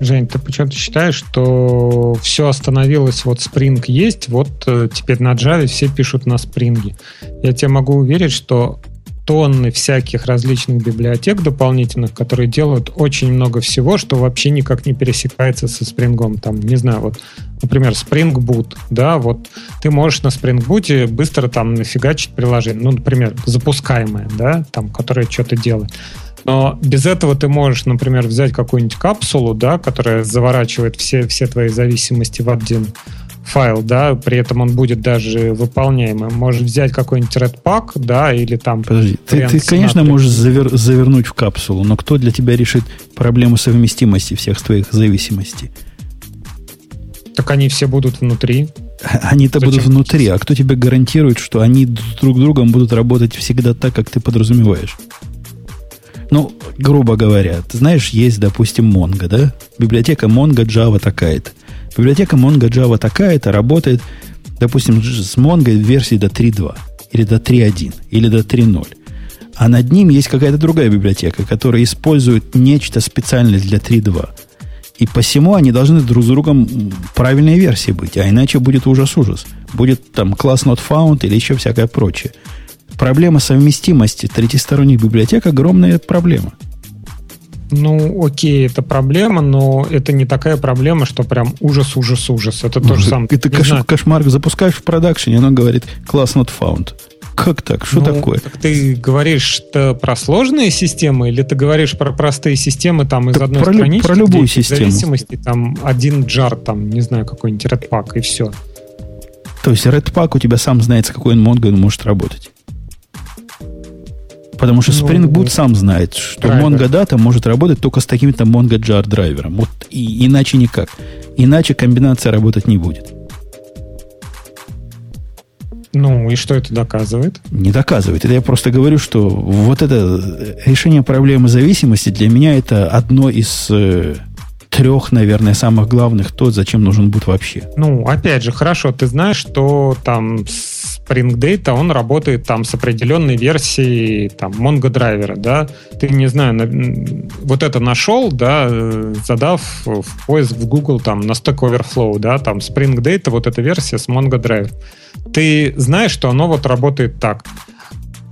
Жень, ты почему-то считаешь, что все остановилось, вот Spring есть, вот э, теперь на Java все пишут на Spring. Я тебе могу уверить, что тонны всяких различных библиотек дополнительных, которые делают очень много всего, что вообще никак не пересекается со Spring. Там, не знаю, вот, например, Spring Boot, да, вот ты можешь на Spring Boot быстро там нафигачить приложение, ну, например, запускаемое, да, там, которое что-то делает. Но без этого ты можешь, например, взять какую-нибудь капсулу, да, которая заворачивает все, все твои зависимости в один файл, да, при этом он будет даже выполняемым. Можешь взять какой-нибудь Redpack, да, или там... Подожди, ты, ты конечно, можешь завер, завернуть в капсулу, но кто для тебя решит проблему совместимости всех твоих зависимостей? Так они все будут внутри. [LAUGHS] Они-то будут внутри, а кто тебе гарантирует, что они друг с другом будут работать всегда так, как ты подразумеваешь? Ну, грубо говоря, ты знаешь, есть, допустим, Mongo, да? Библиотека Mongo Java такая-то. Библиотека Mongo Java такая-то работает, допустим, с Mongo версии до 3.2, или до 3.1, или до 3.0. А над ним есть какая-то другая библиотека, которая использует нечто специальное для 3.2. И посему они должны друг с другом правильной версии быть, а иначе будет ужас-ужас. Будет там класс not found или еще всякое прочее. Проблема совместимости третьесторонних библиотек огромная проблема. Ну, окей, это проблема, но это не такая проблема, что прям ужас, ужас, ужас. Это то же самое. Это кош, кошмар. Запускаешь в продакшене, оно говорит класс not found. Как так? Что ну, такое? Так ты говоришь про сложные системы или ты говоришь про простые системы там из так одной про, странички? Про любую систему. В зависимости там один джар, там, не знаю, какой-нибудь Redpack и все. То есть Redpack у тебя сам знает, с какой он Mongo он может работать. Потому что ну, Spring Boot сам знает, что драйвер. Mongo Data может работать только с таким-то Mongo Jar драйвером. Вот и, иначе никак. Иначе комбинация работать не будет. Ну, и что это доказывает? Не доказывает. Это я просто говорю, что вот это решение проблемы зависимости для меня это одно из э, трех, наверное, самых главных, то, зачем нужен будет вообще. Ну, опять же, хорошо, ты знаешь, что там Spring Data, он работает там с определенной версией там Mongo драйвера, да, ты, не знаю, на, вот это нашел, да, задав в поиск в Google там на Stack Overflow, да, там Spring Data, вот эта версия с Mongo Driver. Ты знаешь, что оно вот работает так.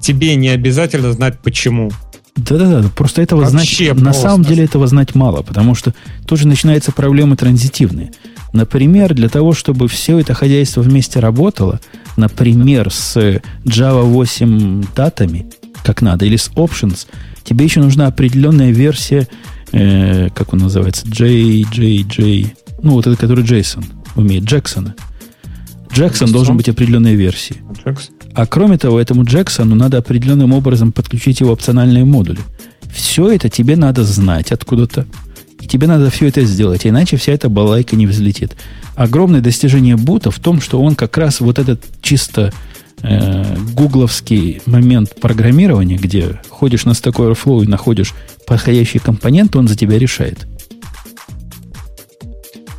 Тебе не обязательно знать почему. Да-да-да, просто этого Вообще знать, просто. на самом деле этого знать мало, потому что тоже начинаются проблемы транзитивные. Например, для того, чтобы все это хозяйство вместе работало, например, с Java 8 датами, как надо, или с options, тебе еще нужна определенная версия, э, как он называется, JJJ, ну, вот это, который Джейсон умеет, Джексона. Джексон должен быть определенной версии. Джексон. А кроме того, этому Джексону надо определенным образом подключить его опциональные модули. Все это тебе надо знать откуда-то. И тебе надо все это сделать, иначе вся эта балайка не взлетит. Огромное достижение Бута в том, что он как раз вот этот чисто э, гугловский момент программирования, где ходишь на Stack Overflow и находишь подходящий компонент, он за тебя решает.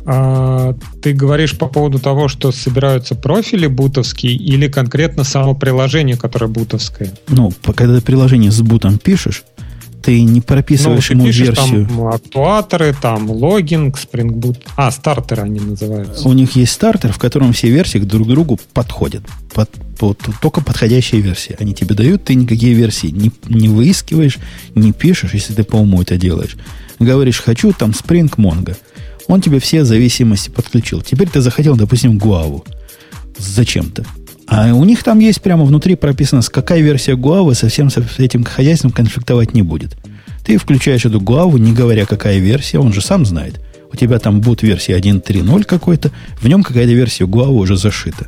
А, ты говоришь по поводу того, что собираются профили бутовские или конкретно само приложение, которое бутовское? Ну, когда ты приложение с бутом пишешь, ты не прописываешь ну, ему пишешь, версию. Там актуаторы, там логинг, Spring Boot. А, стартеры они называются. У них есть стартер, в котором все версии друг к другу подходят. Под, под, только подходящие версии. Они тебе дают, ты никакие версии не, не выискиваешь, не пишешь, если ты по уму это делаешь. Говоришь, хочу там Spring Mongo. Он тебе все зависимости подключил. Теперь ты захотел, допустим, Гуаву. Зачем-то. А у них там есть прямо внутри прописано, с какая версия Гуавы совсем с этим хозяйством конфликтовать не будет. Ты включаешь эту Гуаву, не говоря, какая версия, он же сам знает. У тебя там будет версия 1.3.0 какой-то, в нем какая-то версия Гуавы уже зашита.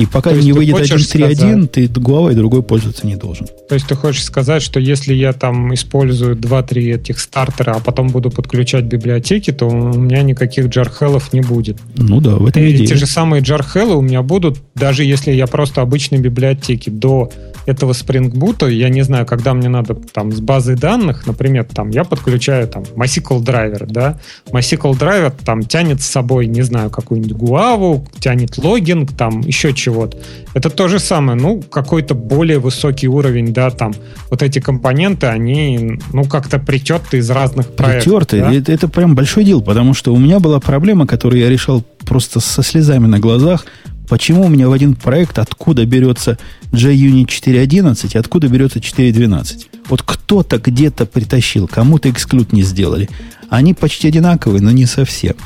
И пока не выйдет 1.3.1, ты Huawei другой пользоваться не должен. То есть ты хочешь сказать, что если я там использую 2-3 этих стартера, а потом буду подключать библиотеки, то у меня никаких джархелов не будет. Ну да, в этом и идея. Эти же самые джархелы у меня будут, даже если я просто обычной библиотеки до этого Spring Boot, я не знаю, когда мне надо там с базой данных, например, там я подключаю там MySQL драйвер, да, MySQL драйвер там тянет с собой, не знаю, какую-нибудь гуаву, тянет логинг, там еще чего-то. Это то же самое, ну, какой-то более высокий уровень, да, там вот эти компоненты, они, ну, как-то притерты из разных проектов. Притерты, да? это, это прям большой дел, потому что у меня была проблема, которую я решал просто со слезами на глазах, Почему у меня в один проект откуда берется JUnit 4.11 и откуда берется 4.12? Вот кто-то где-то притащил, кому-то эксклюд не сделали. Они почти одинаковые, но не совсем.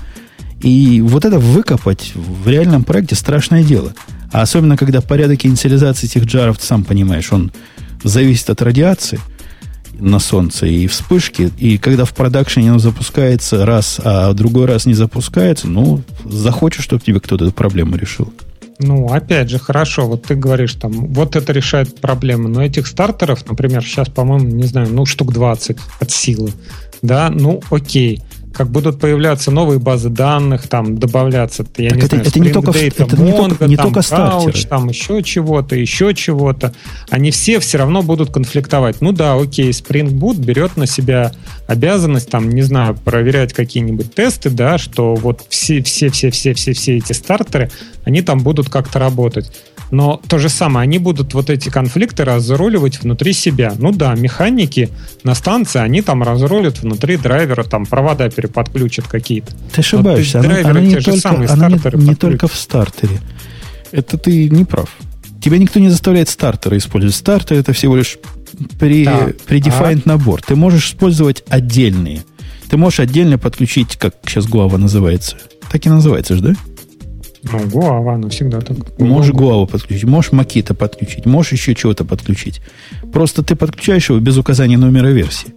И вот это выкопать в реальном проекте страшное дело. А особенно, когда порядок инициализации этих джаров, ты сам понимаешь, он зависит от радиации на солнце и вспышки. И когда в продакшене оно запускается раз, а другой раз не запускается, ну, захочешь, чтобы тебе кто-то эту проблему решил. Ну, опять же, хорошо, вот ты говоришь там, вот это решает проблемы, но этих стартеров, например, сейчас, по-моему, не знаю, ну, штук 20 от силы, да, ну, окей как будут появляться новые базы данных, там добавляться, я так не это, знаю, это не только, Data, это Mongo, не только, не там, только Couch, там еще чего-то, еще чего-то. Они все все равно будут конфликтовать. Ну да, окей, Spring Boot берет на себя обязанность, там, не знаю, проверять какие-нибудь тесты, да, что вот все, все, все, все, все, все эти стартеры, они там будут как-то работать. Но то же самое, они будут вот эти конфликты разруливать внутри себя. Ну да, механики на станции, они там разрулят внутри драйвера, там провода переподключат какие-то. Ты ошибаешься, она, она, не, только, она не, не только в стартере. Это ты не прав. Тебя никто не заставляет стартеры использовать. Стартер это всего лишь при, да. predefined а? набор. Ты можешь использовать отдельные. Ты можешь отдельно подключить, как сейчас Guava называется. Так и называется же, да? Ну, Guava, ну всегда так. Можешь Guava подключить, можешь Makita подключить, можешь еще чего-то подключить. Просто ты подключаешь его без указания номера версии.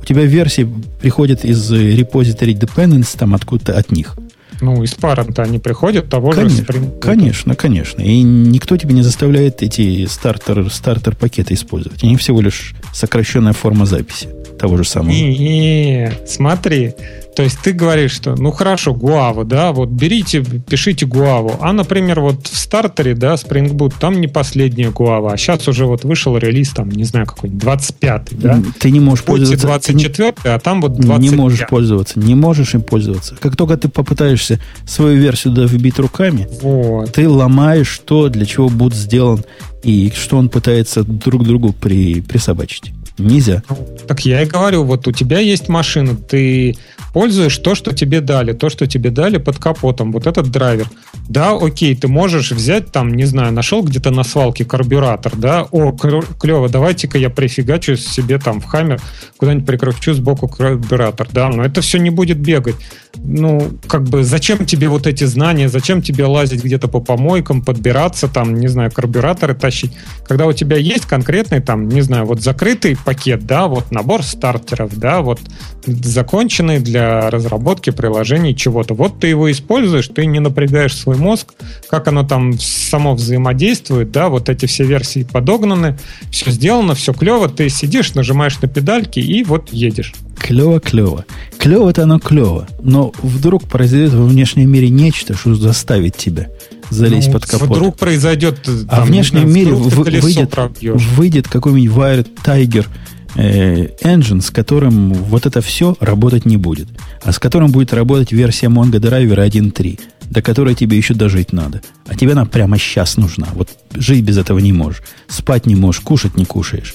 У тебя версии приходят из repository dependency, там откуда-то от них. Ну, из парента они приходят того конечно, же Spring Конечно, конечно. И никто тебя не заставляет эти стартер, стартер пакеты использовать. Они всего лишь сокращенная форма записи того же самого. Не, не, смотри, то есть ты говоришь, что ну хорошо, Гуаву, да, вот берите, пишите Гуаву. А, например, вот в стартере, да, Spring Boot, там не последняя Гуава, а сейчас уже вот вышел релиз, там, не знаю, какой-нибудь, 25-й, да? Ты не можешь Будьте пользоваться... 24 а там вот 25 Не можешь пользоваться, не можешь им пользоваться. Как только ты попытаешься свою версию да, вбить руками, вот. ты ломаешь то, для чего будет сделан и что он пытается друг другу при, присобачить. Нельзя. Так я и говорю, вот у тебя есть машина, ты пользуешь то, что тебе дали, то, что тебе дали под капотом, вот этот драйвер. Да, окей, ты можешь взять там, не знаю, нашел где-то на свалке карбюратор, да, о, клево, давайте-ка я прифигачу себе там в хаммер, куда-нибудь прикручу сбоку карбюратор, да, но это все не будет бегать. Ну, как бы, зачем тебе вот эти знания, зачем тебе лазить где-то по помойкам, подбираться там, не знаю, карбюраторы тащить, когда у тебя есть конкретный там, не знаю, вот закрытый пакет, да, вот набор стартеров, да, вот законченный для разработки приложений чего-то. Вот ты его используешь, ты не напрягаешь свой мозг, как оно там само взаимодействует, да, вот эти все версии подогнаны, все сделано, все клево, ты сидишь, нажимаешь на педальки и вот едешь. Клево, клево. Клево-то оно клево. Но вдруг произойдет во внешнем мире нечто, что заставит тебя залезть ну, под капот. Вдруг произойдет... А в внешнем знаю, мире выйдет, выйдет какой-нибудь Wired Tiger э, engine, с которым вот это все работать не будет, а с которым будет работать версия Mongo Driver 1.3, до которой тебе еще дожить надо. А тебе она прямо сейчас нужна. Вот жить без этого не можешь. Спать не можешь, кушать не кушаешь.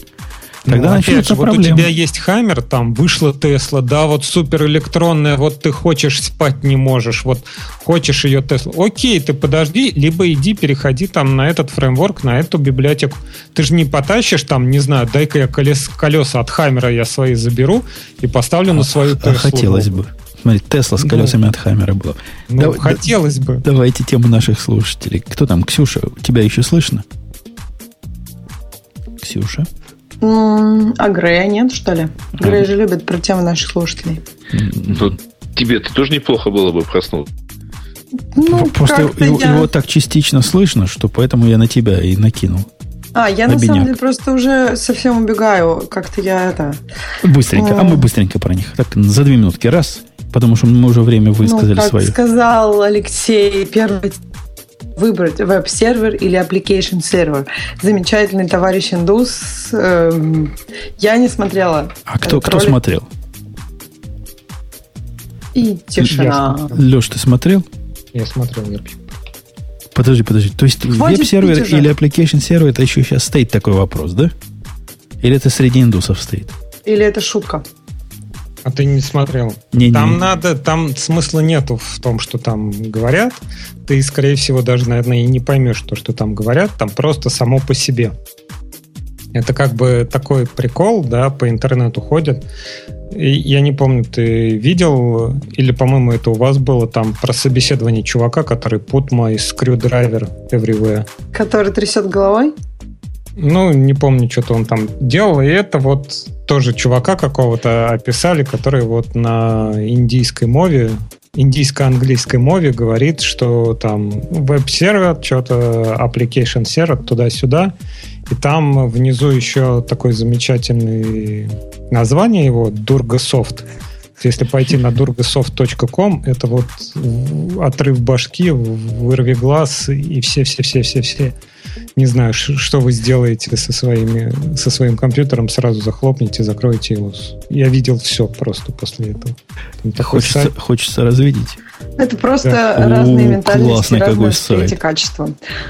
Тогда ну, опять же, вот у тебя есть Хаммер, там вышла Тесла, да, вот супер электронная, вот ты хочешь спать не можешь, вот хочешь ее Тесла. Окей, ты подожди, либо иди переходи там на этот фреймворк, на эту библиотеку. Ты же не потащишь там, не знаю, дай-ка я колес, колеса от Хаммера я свои заберу и поставлю на свою а, Теслу. Хотелось бы. Смотри, Тесла с колесами ну, от Хаммера была. Ну, да, хотелось бы. Давайте тему наших слушателей. Кто там? Ксюша, тебя еще слышно? Ксюша? А Грея нет, что ли? Грей же любит про темы наших слушателей. Ну, тебе-то тоже неплохо было бы проснуться. Ну, Просто его, я... его так частично слышно, что поэтому я на тебя и накинул. А, я Обиняк. на самом деле просто уже совсем убегаю. Как-то я это... Быстренько, а мы быстренько про них. Так, за две минутки. Раз, потому что мы уже время высказали ну, как свое. сказал Алексей, первый выбрать веб-сервер или application сервер. Замечательный товарищ индус. Эм, я не смотрела. А кто, кто смотрел? И тишина. Леш, ты смотрел? Я смотрел, я Подожди, подожди. То есть веб-сервер или application сервер это еще сейчас стоит такой вопрос, да? Или это среди индусов стоит? Или это шутка? А ты не смотрел? Не, там не. надо, там смысла нету в том, что там говорят. Ты, скорее всего, даже, наверное, и не поймешь то, что там говорят. Там просто само по себе. Это как бы такой прикол, да, по интернету ходят. И я не помню, ты видел, или, по-моему, это у вас было там про собеседование чувака, который put my screwdriver everywhere. Который трясет головой? Ну, не помню, что-то он там делал. И это вот тоже чувака какого-то описали, который вот на индийской мове, индийско-английской мове говорит, что там веб-сервер, что-то application сервер туда-сюда. И там внизу еще такое замечательное название его, Durgasoft. Если пойти на durgasoft.com, это вот отрыв башки, вырви глаз и все-все-все-все-все не знаю, что вы сделаете со, своими, со своим компьютером, сразу захлопните, закройте его. Я видел все просто после этого. Хочется, хочется развидеть. Это просто да. разные О, ментальности, разные восприятие качества.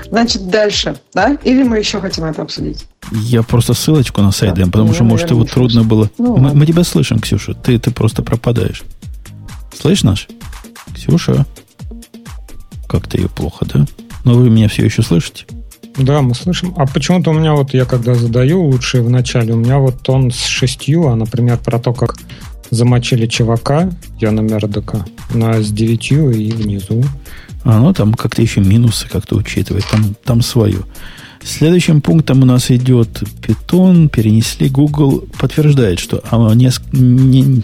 Значит, дальше, да? Или мы еще хотим это обсудить? Я просто ссылочку на сайт да, дам, потому что, может, его трудно было. Ну, мы, мы тебя слышим, Ксюша. Ты, ты просто пропадаешь. Слышишь наш? Ксюша? Как-то ее плохо, да? Но вы меня все еще слышите? Да, мы слышим. А почему-то у меня вот, я когда задаю лучшие в начале, у меня вот он с шестью, а, например, про то, как замочили чувака, Яна Мердока, на с девятью и внизу. А, ну там как-то еще минусы как-то учитывает, там, там свое. Следующим пунктом у нас идет Python, перенесли Google, подтверждает, что а, не, не,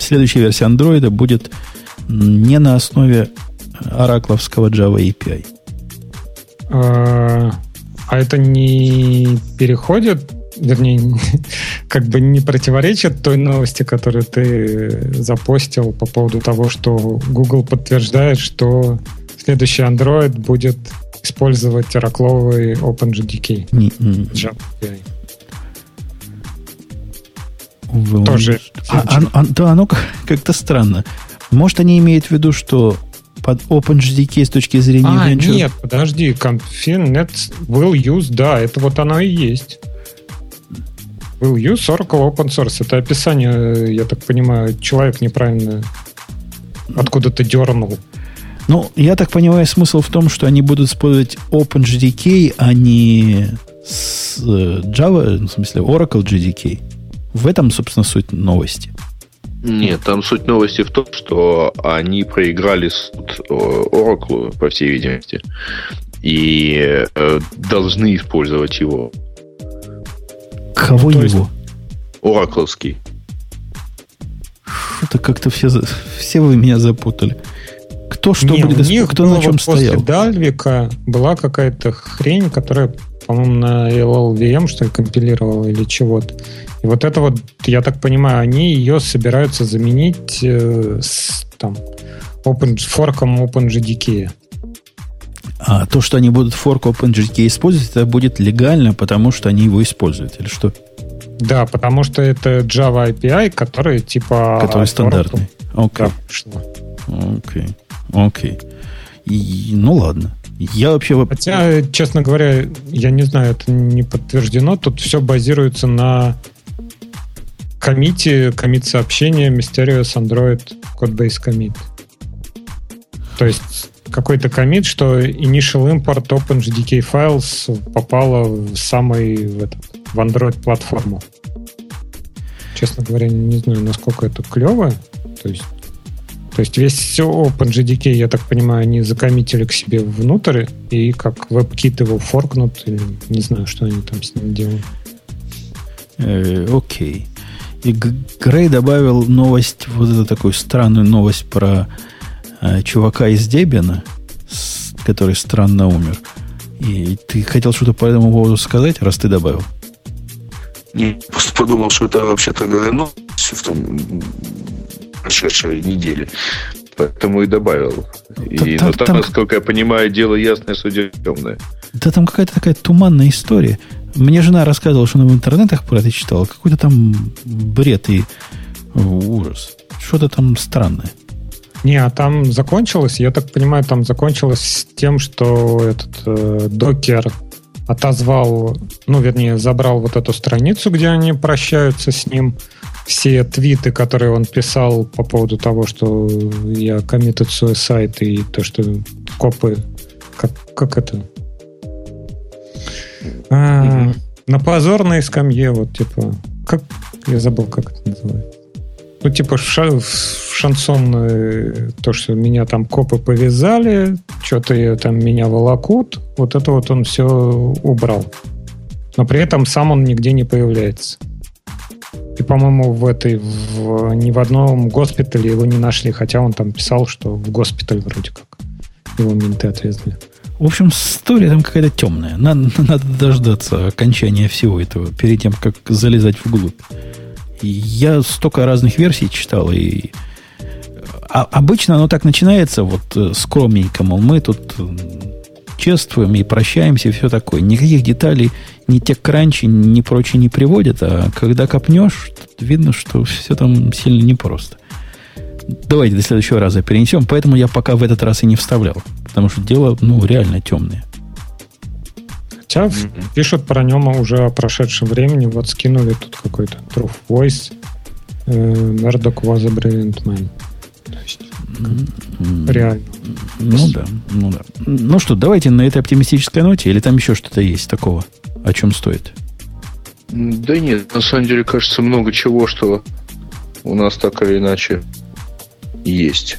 следующая версия Android будет не на основе оракловского Java API. А, это не переходит, вернее, [LAUGHS] как бы не противоречит той новости, которую ты запостил по поводу того, что Google подтверждает, что следующий Android будет использовать оракловый OpenJDK. Вы Тоже. А, а, а, да, оно как-то странно. Может, они имеют в виду, что под OpenJDK с точки зрения а, venture? нет, подожди, Confinet will use, да, это вот оно и есть. Will use Oracle Open Source. Это описание, я так понимаю, человек неправильно откуда-то дернул. Ну, я так понимаю, смысл в том, что они будут использовать OpenJDK, а не с э, Java, ну, в смысле Oracle JDK. В этом, собственно, суть новости. Нет, там суть новости в том, что они проиграли суд э, Oracle, по всей видимости, и э, должны использовать его. Кого ну, его? Оракловский. Это как-то все, все вы меня запутали. Кто что Не, будет использовать? Кто на чем вот стоял? После Дальвика была какая-то хрень, которая, по-моему, на LLVM, что ли, компилировала или чего-то. И вот это вот, я так понимаю, они ее собираются заменить э, с там, open, форком OpenJDK. А то, что они будут форк OpenJDK использовать, это будет легально, потому что они его используют, или что? Да, потому что это Java API, который типа... Который стандартный. Окей. Да, Окей. Окей. И, ну ладно. Я вообще... Хотя, честно говоря, я не знаю, это не подтверждено. Тут все базируется на комите, комит сообщения Mysterious Android Codebase Commit. То есть какой-то комит, что initial import OpenJDK files попало в самый в, этот, в Android платформу. Честно говоря, не знаю, насколько это клево. То есть, то есть весь все OpenJDK, я так понимаю, они закоммитили к себе внутрь, и как WebKit его форкнут, или не знаю, что они там с ним делают. Э, окей. И Грей добавил новость, вот эту такую странную новость про э, чувака из Дебина, с, который странно умер. И ты хотел что-то по этому поводу сказать, раз ты добавил? Не, просто подумал, что это вообще-то новость в том прошедшей неделе. Поэтому и добавил. И, там, но там, там, насколько я понимаю, дело ясное, судья темное. Да там какая-то такая туманная история. Мне жена рассказывала, что она в интернетах про это читала. Какой-то там бред и ужас. Что-то там странное. Не, а там закончилось, я так понимаю, там закончилось с тем, что этот э, докер отозвал, ну, вернее, забрал вот эту страницу, где они прощаются с ним, все твиты, которые он писал по поводу того, что я committed suicide и то, что копы, как, как это, а, на позорной скамье, вот типа, как я забыл, как это называется. Ну, типа ша- шансон, э, то, что меня там копы повязали, что-то там меня волокут, вот это вот он все убрал. Но при этом сам он нигде не появляется. И, по-моему, в этой, в, ни в одном госпитале его не нашли, хотя он там писал, что в госпиталь вроде как его менты отвезли. В общем, история там какая-то темная. Надо, надо дождаться окончания всего этого перед тем, как залезать вглубь. Я столько разных версий читал, и а, обычно оно так начинается, вот э, скромненько, мол, мы тут чествуем и прощаемся, и все такое. Никаких деталей ни те кранчи, ни прочее не приводят, а когда копнешь, видно, что все там сильно непросто. давайте до следующего раза перенесем. Поэтому я пока в этот раз и не вставлял. Потому что дело, ну, реально темное. Хотя mm-hmm. пишут про него уже о прошедшем времени. Вот скинули тут какой-то Truth Voice. Murdoch was a brilliant man. То есть. Реально. Ну да, ну да. Ну что, давайте на этой оптимистической ноте, или там еще что-то есть такого, о чем стоит? Да нет, на самом деле кажется много чего, что у нас так или иначе есть.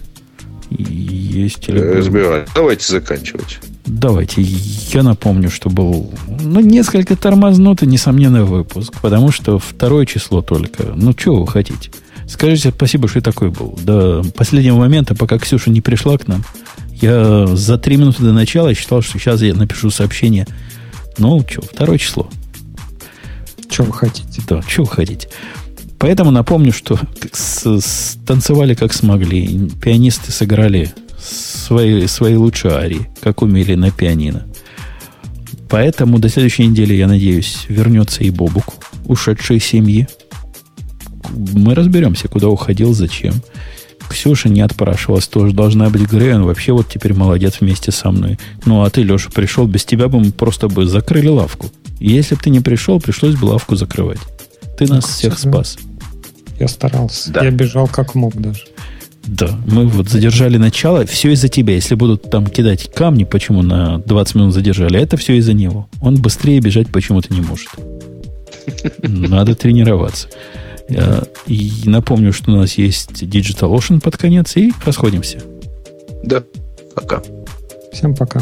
Есть или Разбирать. Давайте заканчивать. Давайте. Я напомню, что был ну, несколько тормознутый, несомненно, выпуск, потому что второе число только. Ну, что вы хотите? Скажите спасибо, что и такой был. До последнего момента, пока Ксюша не пришла к нам, я за три минуты до начала считал, что сейчас я напишу сообщение. Ну, что, второе число. Что вы хотите? Да, что вы хотите. Поэтому напомню, что с, с, танцевали как смогли. Пианисты сыграли свои, свои лучшие арии, как умели на пианино. Поэтому до следующей недели, я надеюсь, вернется и Бобук, ушедший семьи. Мы разберемся, куда уходил, зачем. Ксюша не отпрашивалась, тоже должна быть Грей, он вообще вот теперь молодец вместе со мной. Ну, а ты, Леша, пришел, без тебя бы мы просто бы закрыли лавку. И если бы ты не пришел, пришлось бы лавку закрывать. Ты нас всех спас. Я старался. Да. Я бежал как мог даже. Да, мы вот задержали начало. Все из-за тебя. Если будут там кидать камни, почему на 20 минут задержали, это все из-за него. Он быстрее бежать почему-то не может. Надо тренироваться. И напомню, что у нас есть Digital Ocean под конец, и расходимся. Да, пока. Всем пока.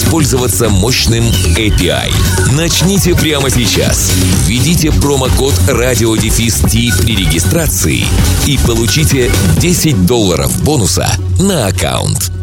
воспользоваться мощным API. Начните прямо сейчас. Введите промокод RadioDefist при регистрации и получите 10 долларов бонуса на аккаунт.